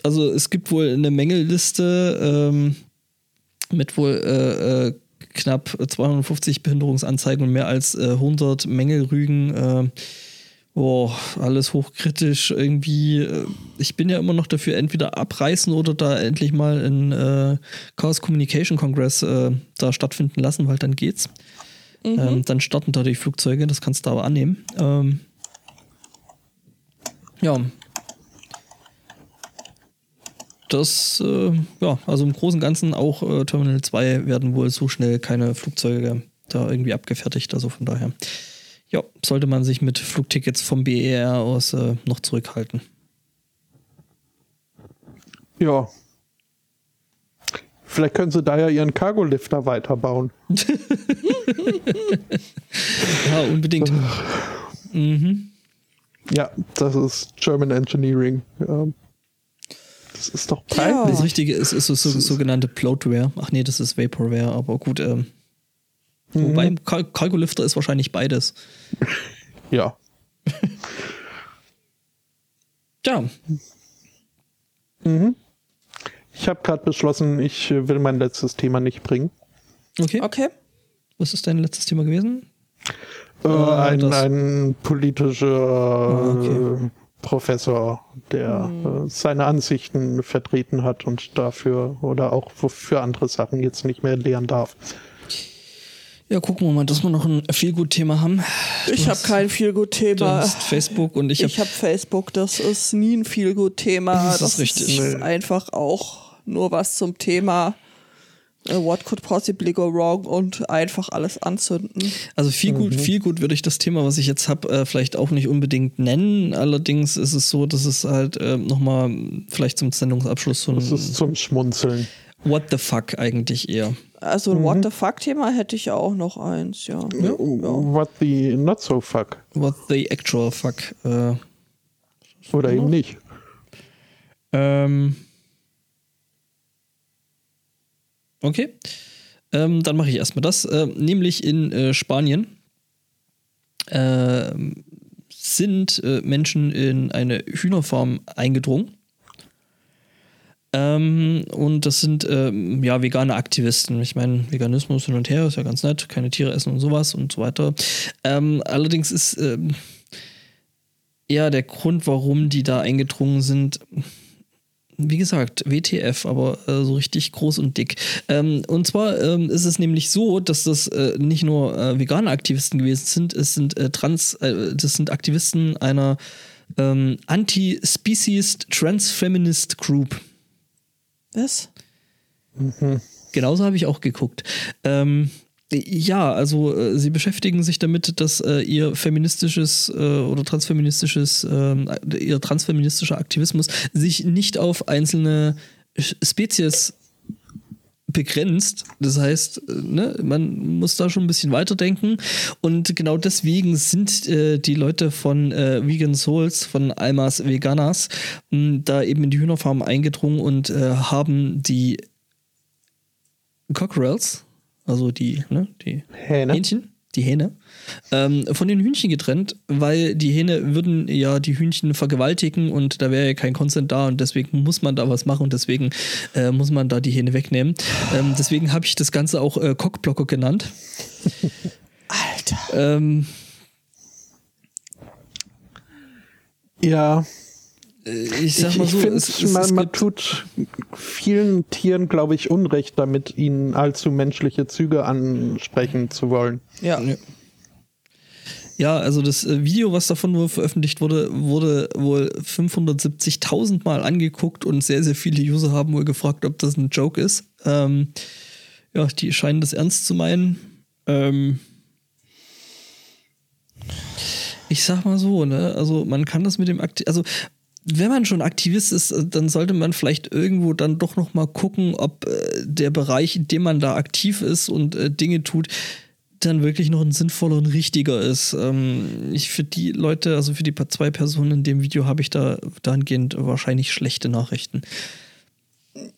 Speaker 1: Also es gibt wohl eine Mängelliste ähm, mit wohl äh, äh, knapp 250 Behinderungsanzeigen und mehr als äh, 100 Mängelrügen. Boah, alles hochkritisch irgendwie. Ich bin ja immer noch dafür, entweder abreißen oder da endlich mal ein äh, Chaos Communication Congress äh, da stattfinden lassen, weil dann geht's. Ähm, dann starten da die Flugzeuge, das kannst du aber annehmen. Ähm, ja. Das, äh, ja, also im Großen und Ganzen auch äh, Terminal 2 werden wohl so schnell keine Flugzeuge da irgendwie abgefertigt. Also von daher, ja, sollte man sich mit Flugtickets vom BER aus äh, noch zurückhalten.
Speaker 2: Ja. Vielleicht können sie da ja ihren Cargo-Lifter weiterbauen.
Speaker 1: Ja, unbedingt.
Speaker 2: Ja, das ist German Engineering. Ähm, Das ist doch
Speaker 4: Ja.
Speaker 2: peinlich.
Speaker 1: Das Richtige ist, ist so, so, sogenannte Bloatware. Ach nee, das ist Vaporware, aber gut. Ähm, Wobei Cal Calculifter ist wahrscheinlich beides.
Speaker 2: Ja.
Speaker 1: Ja,
Speaker 2: Ich habe gerade beschlossen, ich äh, will mein letztes Thema nicht bringen.
Speaker 1: okay.
Speaker 4: Okay.
Speaker 1: Was ist dein letztes Thema gewesen?
Speaker 2: Äh, ein,
Speaker 1: das-
Speaker 2: ein politischer
Speaker 1: okay.
Speaker 2: äh, Professor, der
Speaker 4: Hm.
Speaker 2: äh, seine Ansichten vertreten hat und dafür oder auch für andere Sachen jetzt nicht mehr lehren darf.
Speaker 1: Ja, gucken wir mal, dass wir noch ein Feelgood-Thema haben.
Speaker 4: Ich habe kein
Speaker 1: Du
Speaker 4: Feelgood-Thema.
Speaker 1: hast Facebook und ich
Speaker 4: Ich
Speaker 1: habe
Speaker 4: habe Facebook, das ist nie ein Feelgood-Thema.
Speaker 1: Das ist richtig.
Speaker 4: ist einfach auch nur was zum Thema äh, What could possibly go wrong und einfach alles anzünden.
Speaker 1: Also viel gut, viel gut würde ich das Thema, was ich jetzt habe, äh, vielleicht auch nicht unbedingt nennen. Allerdings ist es so, dass es halt äh, nochmal vielleicht zum Sendungsabschluss so
Speaker 2: Das ist
Speaker 1: ein
Speaker 2: zum Schmunzeln.
Speaker 1: What the fuck eigentlich eher.
Speaker 4: Also ein What the fuck-Thema hätte ich ja auch noch eins, ja.
Speaker 2: What the not so fuck.
Speaker 1: What the actual fuck. Äh,
Speaker 2: Oder eben nicht.
Speaker 1: ähm, okay. Ähm, dann mache ich erstmal das. Äh, nämlich in äh, Spanien äh, sind äh, Menschen in eine Hühnerfarm eingedrungen. Ähm, und das sind ähm, ja vegane Aktivisten. Ich meine, Veganismus hin und her ist ja ganz nett, keine Tiere essen und sowas und so weiter. Ähm, allerdings ist ähm, eher der Grund, warum die da eingedrungen sind, wie gesagt, WTF, aber äh, so richtig groß und dick. Ähm, und zwar ähm, ist es nämlich so, dass das äh, nicht nur äh, vegane Aktivisten gewesen sind, es sind äh, Trans, äh, das sind Aktivisten einer ähm, Anti-Species Trans-Feminist Group.
Speaker 4: Was?
Speaker 1: Genauso habe ich auch geguckt. Ähm, ja, also äh, sie beschäftigen sich damit, dass äh, ihr feministisches äh, oder transfeministisches, ähm, ihr transfeministischer Aktivismus sich nicht auf einzelne Spezies begrenzt. Das heißt, äh, ne, man muss da schon ein bisschen weiterdenken. Und genau deswegen sind äh, die Leute von äh, Vegan Souls, von Almas Veganas, mh, da eben in die Hühnerfarm eingedrungen und äh, haben die Cockerels, also die, ne, die
Speaker 2: Hähne.
Speaker 1: Hähnchen, die Hähne, ähm, von den Hühnchen getrennt, weil die Hähne würden ja die Hühnchen vergewaltigen und da wäre ja kein Consent da und deswegen muss man da was machen und deswegen äh, muss man da die Hähne wegnehmen. Ähm, deswegen habe ich das Ganze auch äh, Cockblocker genannt.
Speaker 4: Alter.
Speaker 1: Ähm,
Speaker 2: Ja,
Speaker 1: ich sag
Speaker 2: ich,
Speaker 1: mal
Speaker 2: ich
Speaker 1: so,
Speaker 2: finde,
Speaker 1: es, es,
Speaker 2: man,
Speaker 1: es
Speaker 2: man tut vielen Tieren, glaube ich, Unrecht damit, ihnen allzu menschliche Züge ansprechen zu wollen.
Speaker 4: Ja.
Speaker 1: Ja. Ja, also das äh, Video, was davon nur veröffentlicht wurde, wurde wohl 570.000 Mal angeguckt und sehr, sehr viele User haben wohl gefragt, ob das ein Joke ist. Ähm, ja, die scheinen das ernst zu meinen. Ähm, ich sag mal so, ne, also man kann das mit dem Akti also wenn man schon Aktivist ist, äh, dann sollte man vielleicht irgendwo dann doch noch mal gucken, ob äh, der Bereich, in dem man da aktiv ist und äh, Dinge tut, dann wirklich noch ein sinnvoller und richtiger ist. Ähm, ich für die Leute, also für die zwei Personen in dem Video habe ich da dahingehend wahrscheinlich schlechte Nachrichten.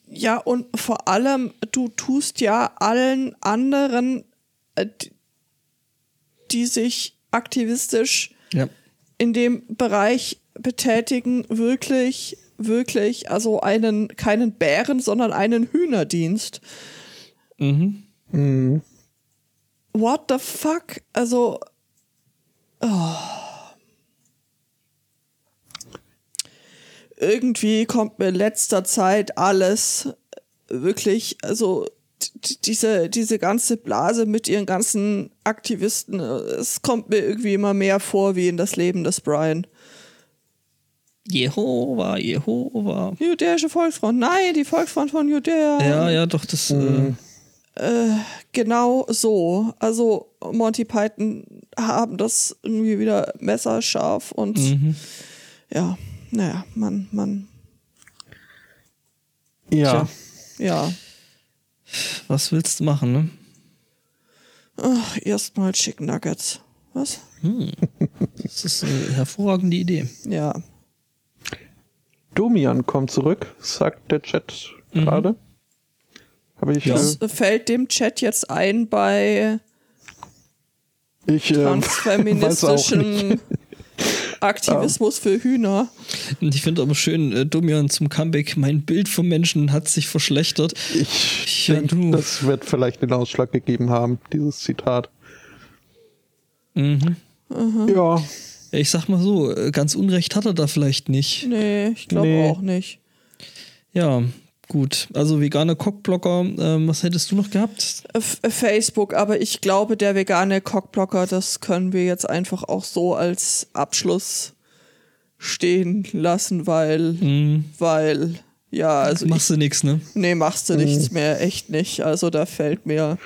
Speaker 4: Ja, und vor allem, du tust ja allen anderen, äh, die- sich aktivistisch
Speaker 1: Ja.
Speaker 4: in dem Bereich betätigen, wirklich, wirklich, also einen, keinen Bären, sondern einen Hühnerdienst.
Speaker 1: Mhm.
Speaker 4: What the fuck? Also. Oh. Irgendwie kommt mir in letzter Zeit alles wirklich, also diese, diese ganze Blase mit ihren ganzen Aktivisten, es kommt mir irgendwie immer mehr vor wie in das Leben des Brian.
Speaker 1: Jehova, Jehova.
Speaker 4: Judäische Volksfront, nein, die Volksfront von Judäa.
Speaker 1: Ja, ja, doch, das. Äh,
Speaker 4: Genau so. Also Monty Python haben das irgendwie wieder messerscharf und ja, naja, man, man,
Speaker 2: Ja,
Speaker 1: Tja.
Speaker 4: ja.
Speaker 1: was willst du machen, ne?
Speaker 4: Ach, Erstmal Chicken Nuggets. Was?
Speaker 1: Das ist eine hervorragende Idee.
Speaker 4: Ja.
Speaker 2: Domian kommt zurück, sagt der Chat gerade. Habe ich.
Speaker 4: Das
Speaker 2: Äh,
Speaker 4: fällt dem Chat jetzt ein bei
Speaker 2: ich äh,
Speaker 4: transfeministischen Aktivismus für Hühner.
Speaker 1: Ich finde aber schön, äh, Domian zum Comeback, mein Bild vom Menschen hat sich verschlechtert.
Speaker 2: Ich
Speaker 1: Ja,
Speaker 2: denke,
Speaker 1: du.
Speaker 2: das wird vielleicht den Ausschlag gegeben haben, dieses Zitat.
Speaker 1: Mhm.
Speaker 2: Ja,
Speaker 1: Ja, Ich sag mal so, äh, ganz Unrecht hat er da vielleicht nicht.
Speaker 4: Nee, ich glaube
Speaker 2: Nee.
Speaker 4: auch nicht.
Speaker 1: Ja, gut. Also vegane Cockblocker, ähm, was hättest du noch gehabt?
Speaker 4: F äh, Facebook, aber ich glaube, der vegane Cockblocker, das können wir jetzt einfach auch so als Abschluss stehen lassen, weil,
Speaker 1: Hm,
Speaker 4: weil, ja, also
Speaker 1: machst du nix, ne?
Speaker 4: ich, nee, machst du nichts mehr, echt nicht. Also da fällt mir,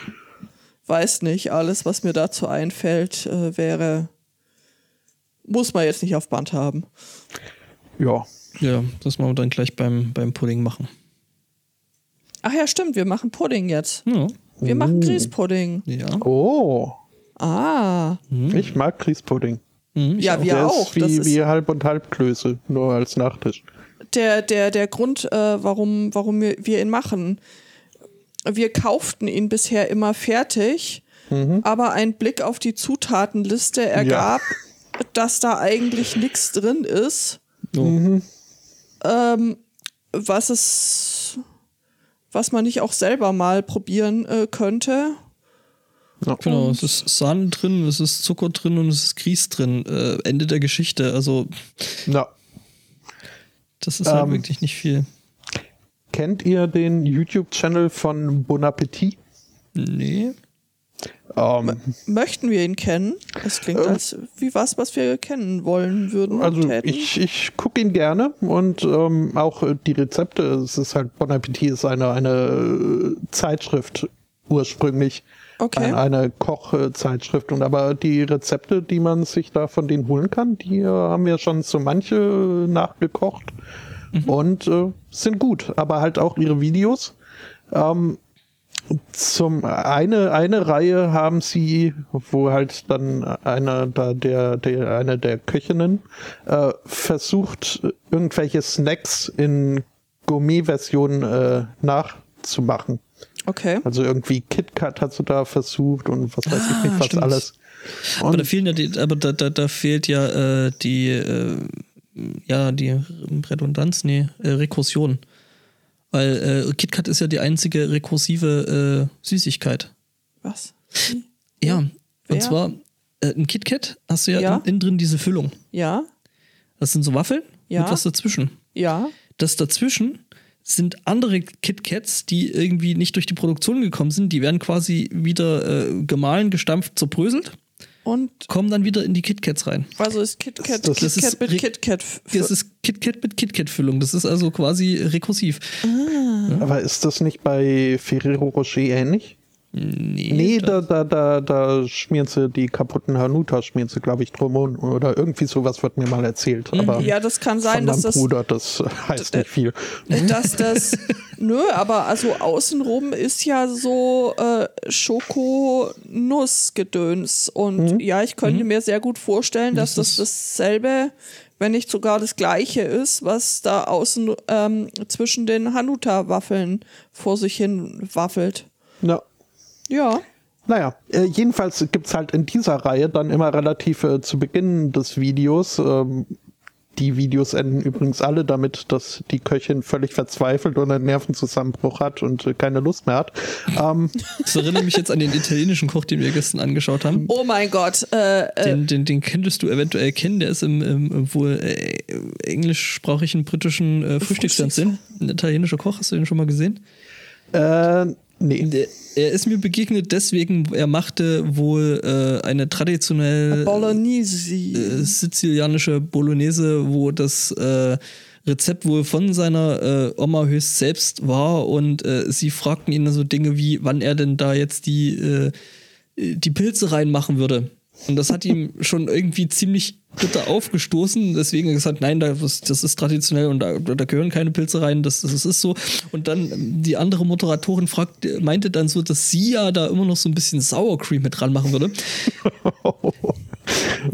Speaker 4: weiß nicht, alles, was mir dazu einfällt, äh, wäre, muss man jetzt nicht auf Band haben.
Speaker 2: ja.
Speaker 1: Ja, das machen wir dann gleich beim, beim Pudding machen.
Speaker 4: Ach ja, stimmt, wir machen Pudding jetzt.
Speaker 1: Ja.
Speaker 4: Wir machen Grießpudding.
Speaker 1: Ja.
Speaker 2: Oh,
Speaker 4: Ah,
Speaker 2: ich mag Grießpudding.
Speaker 1: Mhm, ich
Speaker 4: ja, wir
Speaker 2: Der
Speaker 4: auch.
Speaker 2: ist
Speaker 4: Das
Speaker 2: wie,
Speaker 4: ist
Speaker 2: wie halb und halb Klöße, nur als Nachtisch.
Speaker 4: der, der, der Grund, äh, warum, warum wir, wir ihn machen. Wir kauften ihn bisher immer fertig, aber ein Blick auf die Zutatenliste ergab, dass da eigentlich nichts drin ist,
Speaker 1: So.
Speaker 4: ähm, was es, was man nicht auch selber mal probieren äh, könnte.
Speaker 1: Genau, es ist Sahne drin, es ist Zucker drin und es ist Grieß drin. Äh, Ende der Geschichte. Also,
Speaker 2: Na,
Speaker 1: das ist halt
Speaker 2: Ähm.
Speaker 1: wirklich nicht viel.
Speaker 2: kennt ihr den YouTube-Channel von Bon Appetit?
Speaker 1: Nee.
Speaker 2: Ähm,
Speaker 4: Möchten wir ihn kennen? Das klingt als wie was, was wir kennen wollen würden.
Speaker 2: also ich, ich gucke ihn gerne und ähm, auch äh, die Rezepte. Es ist halt Bon Appetit ist eine, eine äh, Zeitschrift ursprünglich.
Speaker 4: Okay.
Speaker 2: Eine, Kochzeitschrift. Und aber die Rezepte, die man sich da von denen holen kann, die äh, haben wir schon so manche äh, nachgekocht und äh, sind gut. Aber halt auch ihre Videos. Ähm, zum eine eine Reihe haben sie, wo halt dann einer da der der eine der Köchinnen äh, versucht irgendwelche Snacks in Gourmet-Version äh, nachzumachen.
Speaker 4: okay.
Speaker 2: Also irgendwie KitKat hat sie da versucht und was weiß ich nicht was
Speaker 1: Ah, stimmt.
Speaker 2: alles.
Speaker 1: Aber da
Speaker 2: Und
Speaker 1: fehlen ja die, aber da, da, da fehlt ja äh, die, äh, ja, die Redundanz, nee, äh, Rekursion. Weil äh, KitKat ist ja die einzige rekursive äh, Süßigkeit.
Speaker 4: Was?
Speaker 1: Ja,
Speaker 4: Wer?
Speaker 1: und zwar äh, ein KitKat hast du ja,
Speaker 4: Ja.
Speaker 1: In, innen drin diese Füllung.
Speaker 4: Ja,
Speaker 1: Das sind so Waffeln
Speaker 4: Ja.
Speaker 1: mit was dazwischen.
Speaker 4: ja.
Speaker 1: Das dazwischen sind andere KitKats, die irgendwie nicht durch die Produktion gekommen sind. Die werden quasi wieder äh, gemahlen, gestampft, zerbröselt,
Speaker 4: Und
Speaker 1: kommen dann wieder in die KitKats rein.
Speaker 4: also ist KitKat
Speaker 2: Das-
Speaker 1: das
Speaker 4: KitKat mit KitKat.
Speaker 1: Das ist KitKat mit KitKat-Füllung. Das ist also quasi rekursiv.
Speaker 2: aber ist das nicht bei Ferrero Rocher ähnlich?
Speaker 1: Nee.
Speaker 2: Nee, da, da, da, da schmieren sie die kaputten Hanuta, schmieren sie, glaube ich, drum und- oder irgendwie sowas wird mir mal erzählt. Aber
Speaker 4: ja, das kann sein, dass das,
Speaker 2: Bruder, das heißt nicht viel.
Speaker 4: dass das, nö, aber also außenrum ist ja so äh, Schoko-Nuss-Gedöns. Und ja, ich könnte mir sehr gut vorstellen, dass
Speaker 1: Das
Speaker 4: das dasselbe, wenn nicht sogar das gleiche ist, was da außen ähm, zwischen den Hanuta-Waffeln vor sich hin waffelt.
Speaker 2: Ja.
Speaker 4: Ja.
Speaker 2: Naja, äh, jedenfalls gibt's halt in dieser Reihe dann immer relativ äh, zu Beginn des Videos, ähm, die Videos enden übrigens alle damit, dass die Köchin völlig verzweifelt und einen Nervenzusammenbruch hat und äh, keine Lust mehr hat. Ähm,
Speaker 1: Das erinnert mich jetzt an den italienischen Koch, den wir gestern angeschaut haben.
Speaker 4: Oh mein Gott. Äh, äh,
Speaker 1: Den, den, den könntest du eventuell kennen. Der ist im, im wohl äh, englischsprachigen britischen äh, Frühstücksfernsehen. Ein italienischer Koch. Hast du den schon mal gesehen?
Speaker 2: äh, nee.
Speaker 1: Der, er ist mir begegnet deswegen, er machte wohl äh, eine traditionell
Speaker 4: Bolognese.
Speaker 1: äh, sizilianische Bolognese, wo das äh, Rezept wohl von seiner äh, Oma höchst selbst war und äh, sie fragten ihn so Dinge wie, wann er denn da jetzt die, äh, die Pilze reinmachen würde. Und das hat ihm schon irgendwie ziemlich bitter aufgestoßen. Deswegen hat er gesagt, nein, das, das ist traditionell und da, da gehören keine Pilze rein. Das, das ist so. Und dann die andere Moderatorin fragt, meinte dann so, dass sie ja da immer noch so ein bisschen Sour Cream mit dran machen würde.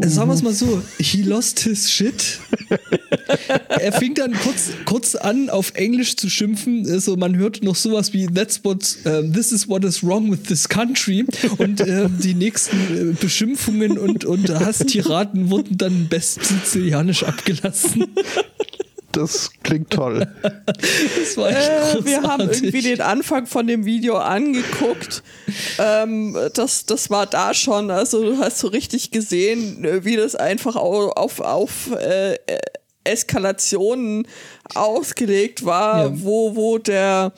Speaker 1: Sagen wir es mal so, he lost his shit. er fing dann kurz, kurz an, auf Englisch zu schimpfen. Also man hört noch sowas wie That's what uh, this is what is wrong with this country. Und äh, die nächsten äh, Beschimpfungen und, und Hasstiraden wurden dann best sizilianisch abgelassen.
Speaker 2: Das klingt toll.
Speaker 1: Das war echt
Speaker 4: Äh, wir haben irgendwie den Anfang von dem Video angeguckt. Ähm, das, das war da schon. Also du hast so richtig gesehen, wie das einfach au- auf, auf äh, äh, Eskalationen ausgelegt war,
Speaker 1: Ja.
Speaker 4: wo, wo der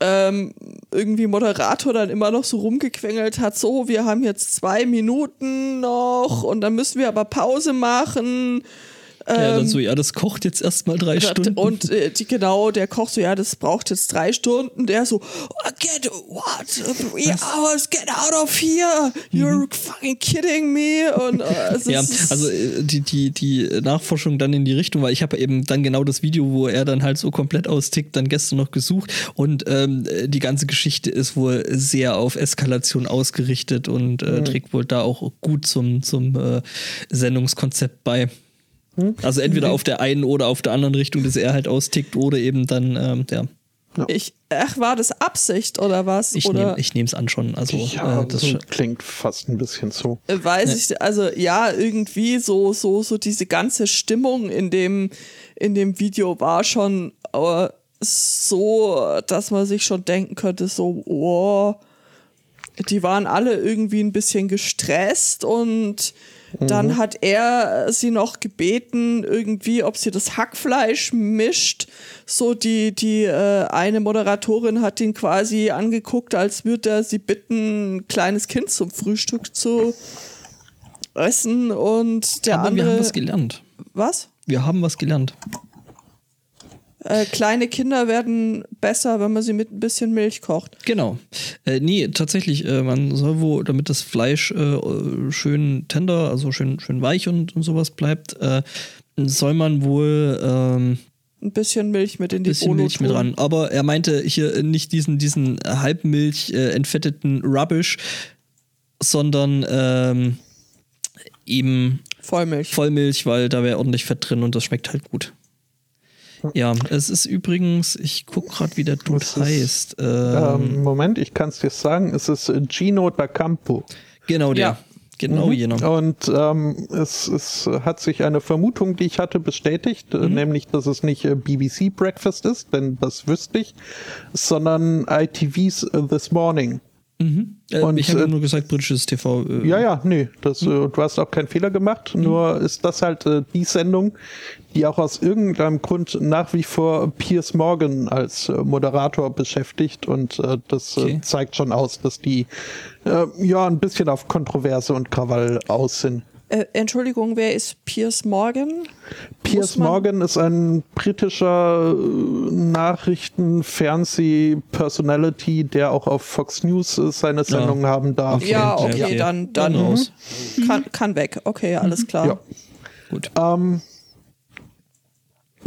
Speaker 4: ähm, irgendwie Moderator dann immer noch so rumgequengelt hat, so, wir haben jetzt zwei Minuten noch und dann müssen wir aber Pause machen.
Speaker 1: Ja, dann so, ja, das kocht jetzt erstmal drei Stunden.
Speaker 4: Und äh, die, genau, der Koch so, ja, das braucht jetzt drei Stunden. Der so, oh, get, what, three hours, get out of here, you're fucking kidding me. Und äh,
Speaker 1: Mhm. Ja, also äh, die, die, die Nachforschung dann in die Richtung, weil ich habe eben dann genau das Video, wo er dann halt so komplett austickt, dann gestern noch gesucht und ähm, die ganze Geschichte ist wohl sehr auf Eskalation ausgerichtet und äh, trägt wohl da auch gut zum, zum äh, Sendungskonzept bei. Also entweder auf der einen oder auf der anderen Richtung, dass er halt austickt oder eben dann, ähm, ja.
Speaker 4: ich, ach, war das Absicht oder was?
Speaker 1: Ich nehme es an schon. Also
Speaker 2: Ja,
Speaker 1: äh, das
Speaker 2: klingt fast ein bisschen so.
Speaker 4: äh, weiß ich, also ja, irgendwie so, so, so diese ganze Stimmung in dem, in dem Video war schon äh, so, dass man sich schon denken könnte, so, oh, die waren alle irgendwie ein bisschen gestresst und dann hat er sie noch gebeten, irgendwie, ob sie das Hackfleisch mischt. So die, die äh, eine Moderatorin hat ihn quasi angeguckt, als würde er sie bitten, ein kleines Kind zum Frühstück zu essen und der
Speaker 1: Aber wir
Speaker 4: andere.
Speaker 1: haben was gelernt.
Speaker 4: was?
Speaker 1: Wir haben was gelernt.
Speaker 4: Äh, kleine Kinder werden besser, wenn man sie mit ein bisschen Milch kocht.
Speaker 1: Genau. Äh, nee, tatsächlich, äh, man soll wohl, damit das Fleisch äh, schön tender, also schön, schön weich und, und sowas bleibt, äh, soll man wohl ähm,
Speaker 4: Ein bisschen Milch mit in die
Speaker 1: bisschen
Speaker 4: Bolo
Speaker 1: Milch mit ran. Aber er meinte hier nicht diesen, diesen Halbmilch äh, entfetteten Rubbish, sondern ähm, eben
Speaker 4: Vollmilch.
Speaker 1: Vollmilch, weil da wäre ordentlich Fett drin und das schmeckt halt gut. Ja, es ist übrigens, ich guck gerade, wie der Dude
Speaker 2: ist,
Speaker 1: heißt. Ähm,
Speaker 2: Ähm, Moment, ich kann es dir sagen, es ist äh, Gino da Campo.
Speaker 1: genau der.
Speaker 4: ja.
Speaker 1: Genau jener.
Speaker 2: Und ähm, es, es hat sich eine Vermutung, die ich hatte, bestätigt,
Speaker 1: Mhm.
Speaker 2: äh, nämlich, dass es nicht äh, BBC Breakfast ist, denn das wüsste ich, sondern ITV's This Morning.
Speaker 1: Äh,
Speaker 2: und,
Speaker 1: ich habe
Speaker 2: äh,
Speaker 1: nur gesagt, britisches TV. Äh,
Speaker 2: Ja, ja, nee, das,
Speaker 1: Mhm.
Speaker 2: äh, du hast auch keinen Fehler gemacht, nur ist das halt äh, die Sendung, die auch aus irgendeinem Grund nach wie vor Piers Morgan als äh, Moderator beschäftigt und das
Speaker 1: Okay.
Speaker 2: zeigt schon aus, dass die ja ein bisschen auf Kontroverse und Krawall aus sind.
Speaker 4: Äh, Entschuldigung, wer ist Piers Morgan?
Speaker 2: Piers Morgan ist ein britischer äh, Nachrichten-Fernseh-Personality, der auch auf Fox News äh, seine Sendungen haben darf.
Speaker 4: Ja, okay,
Speaker 1: okay.
Speaker 4: dann, dann,
Speaker 1: raus.
Speaker 4: Kann, kann weg. Okay, alles klar.
Speaker 2: Ja.
Speaker 1: Gut.
Speaker 2: Ähm,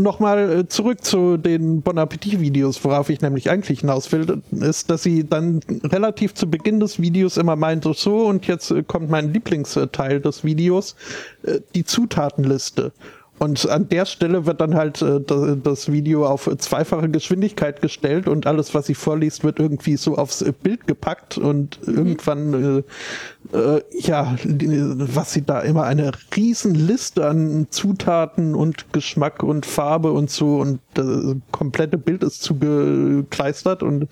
Speaker 2: Nochmal äh, zurück zu den Bon Appetit-Videos, worauf ich nämlich eigentlich hinaus will, ist, dass sie dann relativ zu Beginn des Videos immer meinte, so und jetzt äh, kommt mein Lieblingsteil des Videos, äh, die Zutatenliste. Und an der Stelle wird dann halt äh, da- das Video auf zweifache Geschwindigkeit gestellt und alles, was sie vorliest, wird irgendwie so aufs äh, Bild gepackt und irgendwann, äh, äh, ja, was sie da immer eine riesen Liste an Zutaten und Geschmack und Farbe und so und das komplette Bild ist zugekleistert und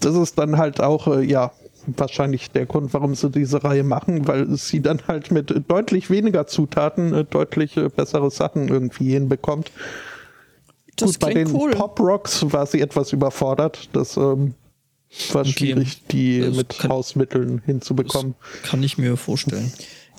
Speaker 2: das ist dann halt auch, äh, ja, wahrscheinlich der Grund, warum sie diese Reihe machen, weil sie dann halt mit deutlich weniger Zutaten äh, deutlich äh, bessere Sachen irgendwie hinbekommt.
Speaker 4: Das
Speaker 2: Gut, bei den
Speaker 4: cool.
Speaker 2: Pop Rocks war sie etwas überfordert. Das ähm, war schwierig, die
Speaker 1: Das
Speaker 2: mit
Speaker 1: kann-
Speaker 2: Hausmitteln hinzubekommen.
Speaker 1: Kann ich mir vorstellen.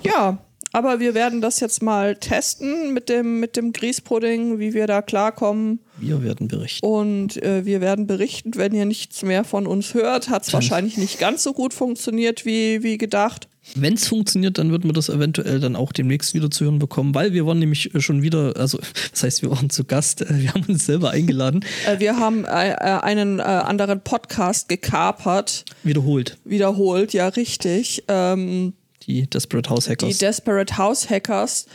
Speaker 4: Ja, aber wir werden das jetzt mal testen mit dem, mit dem Grießpudding, wie wir da klarkommen.
Speaker 1: Wir werden berichten.
Speaker 4: Und äh, wir werden berichten, wenn ihr nichts mehr von uns hört. Hat es wahrscheinlich nicht ganz so gut funktioniert wie, wie gedacht.
Speaker 1: Wenn es funktioniert, dann wird man das eventuell dann auch demnächst wieder zu hören bekommen, weil wir waren nämlich schon wieder, also das heißt, wir waren zu Gast, äh, wir haben uns selber eingeladen,
Speaker 4: Äh, wir haben äh, äh, einen äh, anderen Podcast gekapert,
Speaker 1: wiederholt.
Speaker 4: wiederholt, ja richtig. Ähm,
Speaker 1: Die Desperate House
Speaker 4: die
Speaker 1: Hackers.
Speaker 4: Desperate House Hackers.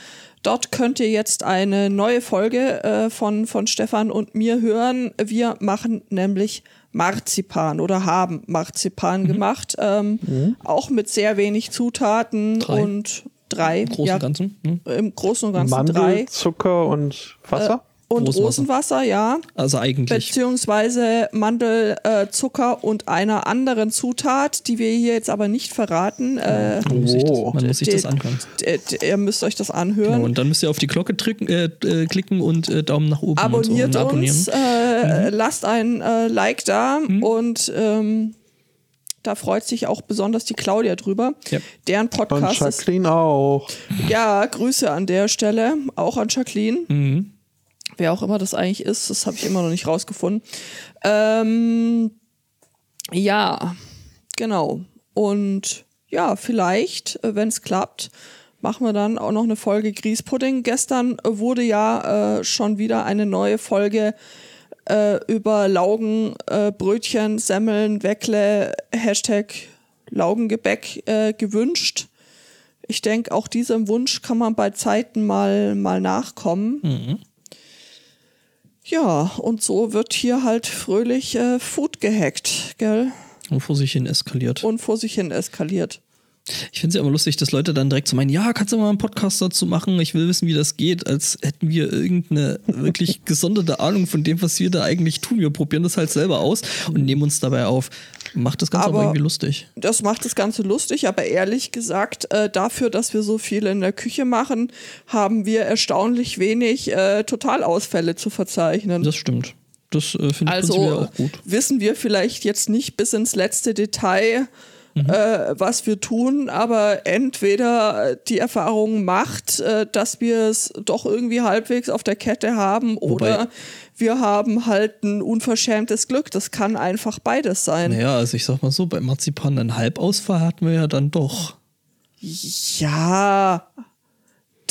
Speaker 4: Dort könnt ihr jetzt eine neue Folge äh, von, von Stefan und mir hören. Wir machen nämlich Marzipan oder haben Marzipan gemacht. Ähm, Auch mit sehr wenig Zutaten
Speaker 1: Drei.
Speaker 4: und drei.
Speaker 1: Im Großen
Speaker 4: ja,
Speaker 1: und Ganzen. Hm?
Speaker 4: Im Großen und Ganzen
Speaker 2: Mandel,
Speaker 4: drei.
Speaker 2: Zucker und Wasser?
Speaker 4: Und
Speaker 1: Rosenwasser.
Speaker 4: Rosenwasser, ja.
Speaker 1: Also eigentlich.
Speaker 4: Beziehungsweise Mandel, äh, Zucker und einer anderen Zutat, die wir hier jetzt aber nicht verraten. Äh,
Speaker 1: Man muss sich das,
Speaker 2: Oh.
Speaker 1: man muss sich das anhören.
Speaker 4: ihr müsst euch das anhören.
Speaker 1: Genau, und dann müsst ihr auf die Glocke drücken, äh, äh, klicken und äh, Daumen nach oben
Speaker 4: abonniert
Speaker 1: und so. Und abonnieren.
Speaker 4: uns, äh, lasst ein äh, Like da und ähm, da freut sich auch besonders die Claudia drüber.
Speaker 1: Ja.
Speaker 4: Deren
Speaker 2: Und
Speaker 4: Podcast ist,
Speaker 2: Jacqueline auch.
Speaker 4: ja, Grüße an der Stelle, auch an Jacqueline.
Speaker 1: Mhm.
Speaker 4: Wer auch immer das eigentlich ist, das habe ich immer noch nicht rausgefunden. Ähm, ja, genau. Und ja, vielleicht, wenn es klappt, machen wir dann auch noch eine Folge Grießpudding. Gestern wurde ja äh, schon wieder eine neue Folge äh, über Laugen, äh, Brötchen, Semmeln, Weckle, Hashtag Laugengebäck äh, gewünscht. Ich denke, auch diesem Wunsch kann man bei Zeiten mal, mal nachkommen. Ja, und so wird hier halt fröhlich äh, Food gehackt, gell?
Speaker 1: Und vor sich hin eskaliert.
Speaker 4: Und vor sich hin eskaliert.
Speaker 1: Ich finde es ja immer lustig, dass Leute dann direkt so meinen, ja, kannst du mal einen Podcast dazu machen? Ich will wissen, wie das geht, als hätten wir irgendeine wirklich gesonderte Ahnung von dem, was wir da eigentlich tun. Wir probieren das halt selber aus und nehmen uns dabei auf. Macht das Ganze aber,
Speaker 4: Aber-
Speaker 1: irgendwie lustig.
Speaker 4: Das macht das Ganze lustig, aber ehrlich gesagt, äh, dafür, dass wir so viel in der Küche machen, haben wir erstaunlich wenig äh, Totalausfälle zu verzeichnen.
Speaker 1: Das stimmt. Das äh, finde ich
Speaker 4: also
Speaker 1: auch gut.
Speaker 4: wissen wir vielleicht jetzt nicht bis ins letzte Detail, äh, was wir tun, aber entweder die Erfahrung macht, äh, dass wir es doch irgendwie halbwegs auf der Kette haben
Speaker 1: Wobei-
Speaker 4: oder wir haben halt ein unverschämtes Glück. Das kann einfach beides sein.
Speaker 1: Naja, also ich sag mal so, bei Marzipan einen Halbausfall hatten wir ja dann doch.
Speaker 4: Ja,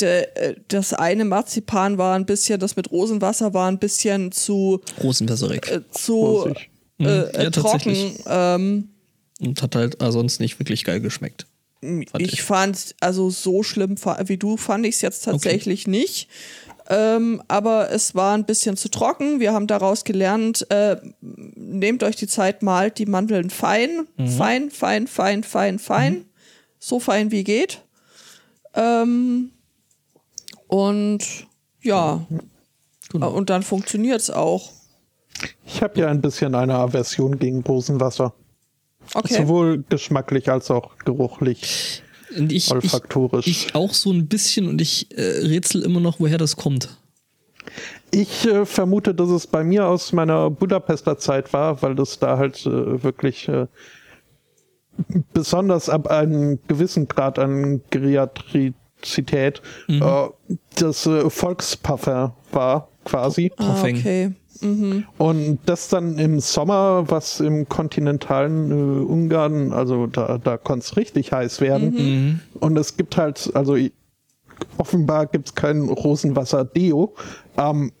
Speaker 4: äh, das eine Marzipan war ein bisschen, das mit Rosenwasser war ein bisschen zu,
Speaker 1: Rosenwasserig.
Speaker 4: äh, zu äh,
Speaker 1: Mhm,
Speaker 4: äh,
Speaker 1: ja,
Speaker 4: trocken.
Speaker 1: tatsächlich.
Speaker 4: Ähm,
Speaker 1: Und hat halt äh, sonst nicht wirklich geil geschmeckt. Fand
Speaker 4: ich,
Speaker 1: ich.
Speaker 4: fand, also so schlimm wie du fand ich es jetzt tatsächlich nicht. Ähm, aber es war ein bisschen zu trocken. Wir haben daraus gelernt, äh, nehmt euch die Zeit, malt die Mandeln fein,
Speaker 1: Mhm.
Speaker 4: fein, fein, fein, fein, fein. So fein wie geht. Ähm, und ja,
Speaker 1: Genau.
Speaker 4: und dann funktioniert es auch.
Speaker 2: Ich habe ja ein bisschen eine Aversion gegen Rosenwasser.
Speaker 4: Okay.
Speaker 2: Sowohl geschmacklich als auch geruchlich,
Speaker 1: Und ich, ich,
Speaker 2: olfaktorisch.
Speaker 1: ich auch so ein bisschen und ich äh, rätsel immer noch, woher das kommt.
Speaker 2: Ich äh, vermute, dass es bei mir aus meiner Budapester Zeit war, weil das da halt äh, wirklich äh, besonders ab einem gewissen Grad an Geriatrizität äh, das äh, Volksparfum war, quasi.
Speaker 4: ah, okay.
Speaker 2: Und das dann im Sommer, was im kontinentalen äh, Ungarn, also da, da konnte es richtig heiß werden.
Speaker 1: Mhm.
Speaker 2: Und es gibt halt, also offenbar gibt es kein Rosenwasser-Deo. Ähm,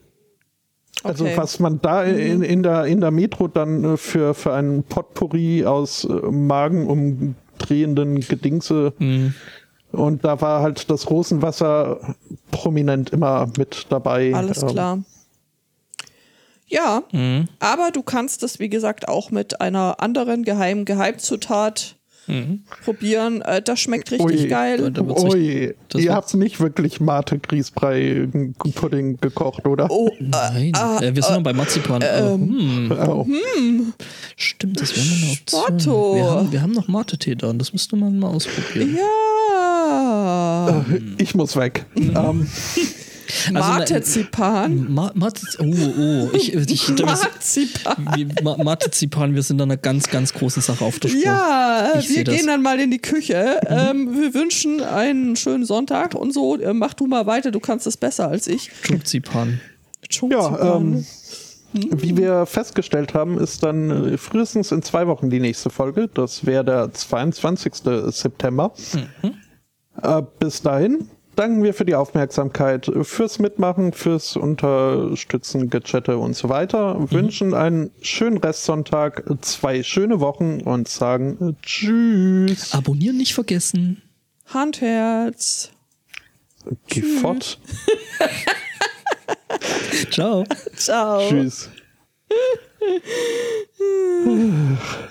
Speaker 2: also
Speaker 4: Okay.
Speaker 2: was man da in, in, der, in der Metro dann äh, für, für einen Potpourri aus äh, magenumdrehenden Gedingse
Speaker 1: Mhm.
Speaker 2: Und da war halt das Rosenwasser prominent immer mit dabei.
Speaker 4: Alles
Speaker 2: Ähm,
Speaker 4: klar. Ja,
Speaker 1: Mhm.
Speaker 4: aber du kannst das, wie gesagt, auch mit einer anderen geheimen Geheimzutat probieren. Äh, das schmeckt richtig
Speaker 2: Ui.
Speaker 4: geil.
Speaker 2: Ui,
Speaker 1: das
Speaker 2: ihr habt nicht wirklich Mate Grießbrei Pudding gekocht, oder?
Speaker 4: Oh,
Speaker 1: Nein, äh, wir sind noch bei Marzipan. aber, hm,
Speaker 2: Oh.
Speaker 1: stimmt, das wäre eine Option.
Speaker 4: Spotto.
Speaker 1: Wir haben, wir haben noch Mate-Tee da und das müsste man mal ausprobieren.
Speaker 4: ja.
Speaker 2: Ich muss weg. Ähm,
Speaker 1: Also,
Speaker 4: Martezipan.
Speaker 1: Ma Mate, oh, oh, ich, ich, ich,
Speaker 4: Marzipan.
Speaker 1: wir, Ma Marzipan, wir sind da einer ganz, ganz großen Sache auf der Spur.
Speaker 4: Ja,
Speaker 1: Ich
Speaker 4: wir
Speaker 1: das.
Speaker 4: gehen dann mal in die Küche. Ähm, wir wünschen einen schönen Sonntag und so. Äh, mach du mal weiter, du kannst es besser als ich.
Speaker 1: Marzipan.
Speaker 2: ja, ähm, wie wir festgestellt haben, ist dann äh, frühestens in zwei Wochen die nächste Folge. Das wäre der 22. September. Äh, bis dahin danken wir für die Aufmerksamkeit, fürs Mitmachen, fürs Unterstützen, Gechatte und so weiter. Wünschen einen schönen Restsonntag, zwei schöne Wochen und sagen äh, Tschüss.
Speaker 1: Abonnieren nicht vergessen.
Speaker 4: Handherz. Geh fort.
Speaker 1: Ciao.
Speaker 2: Ciao.
Speaker 4: Tschüss.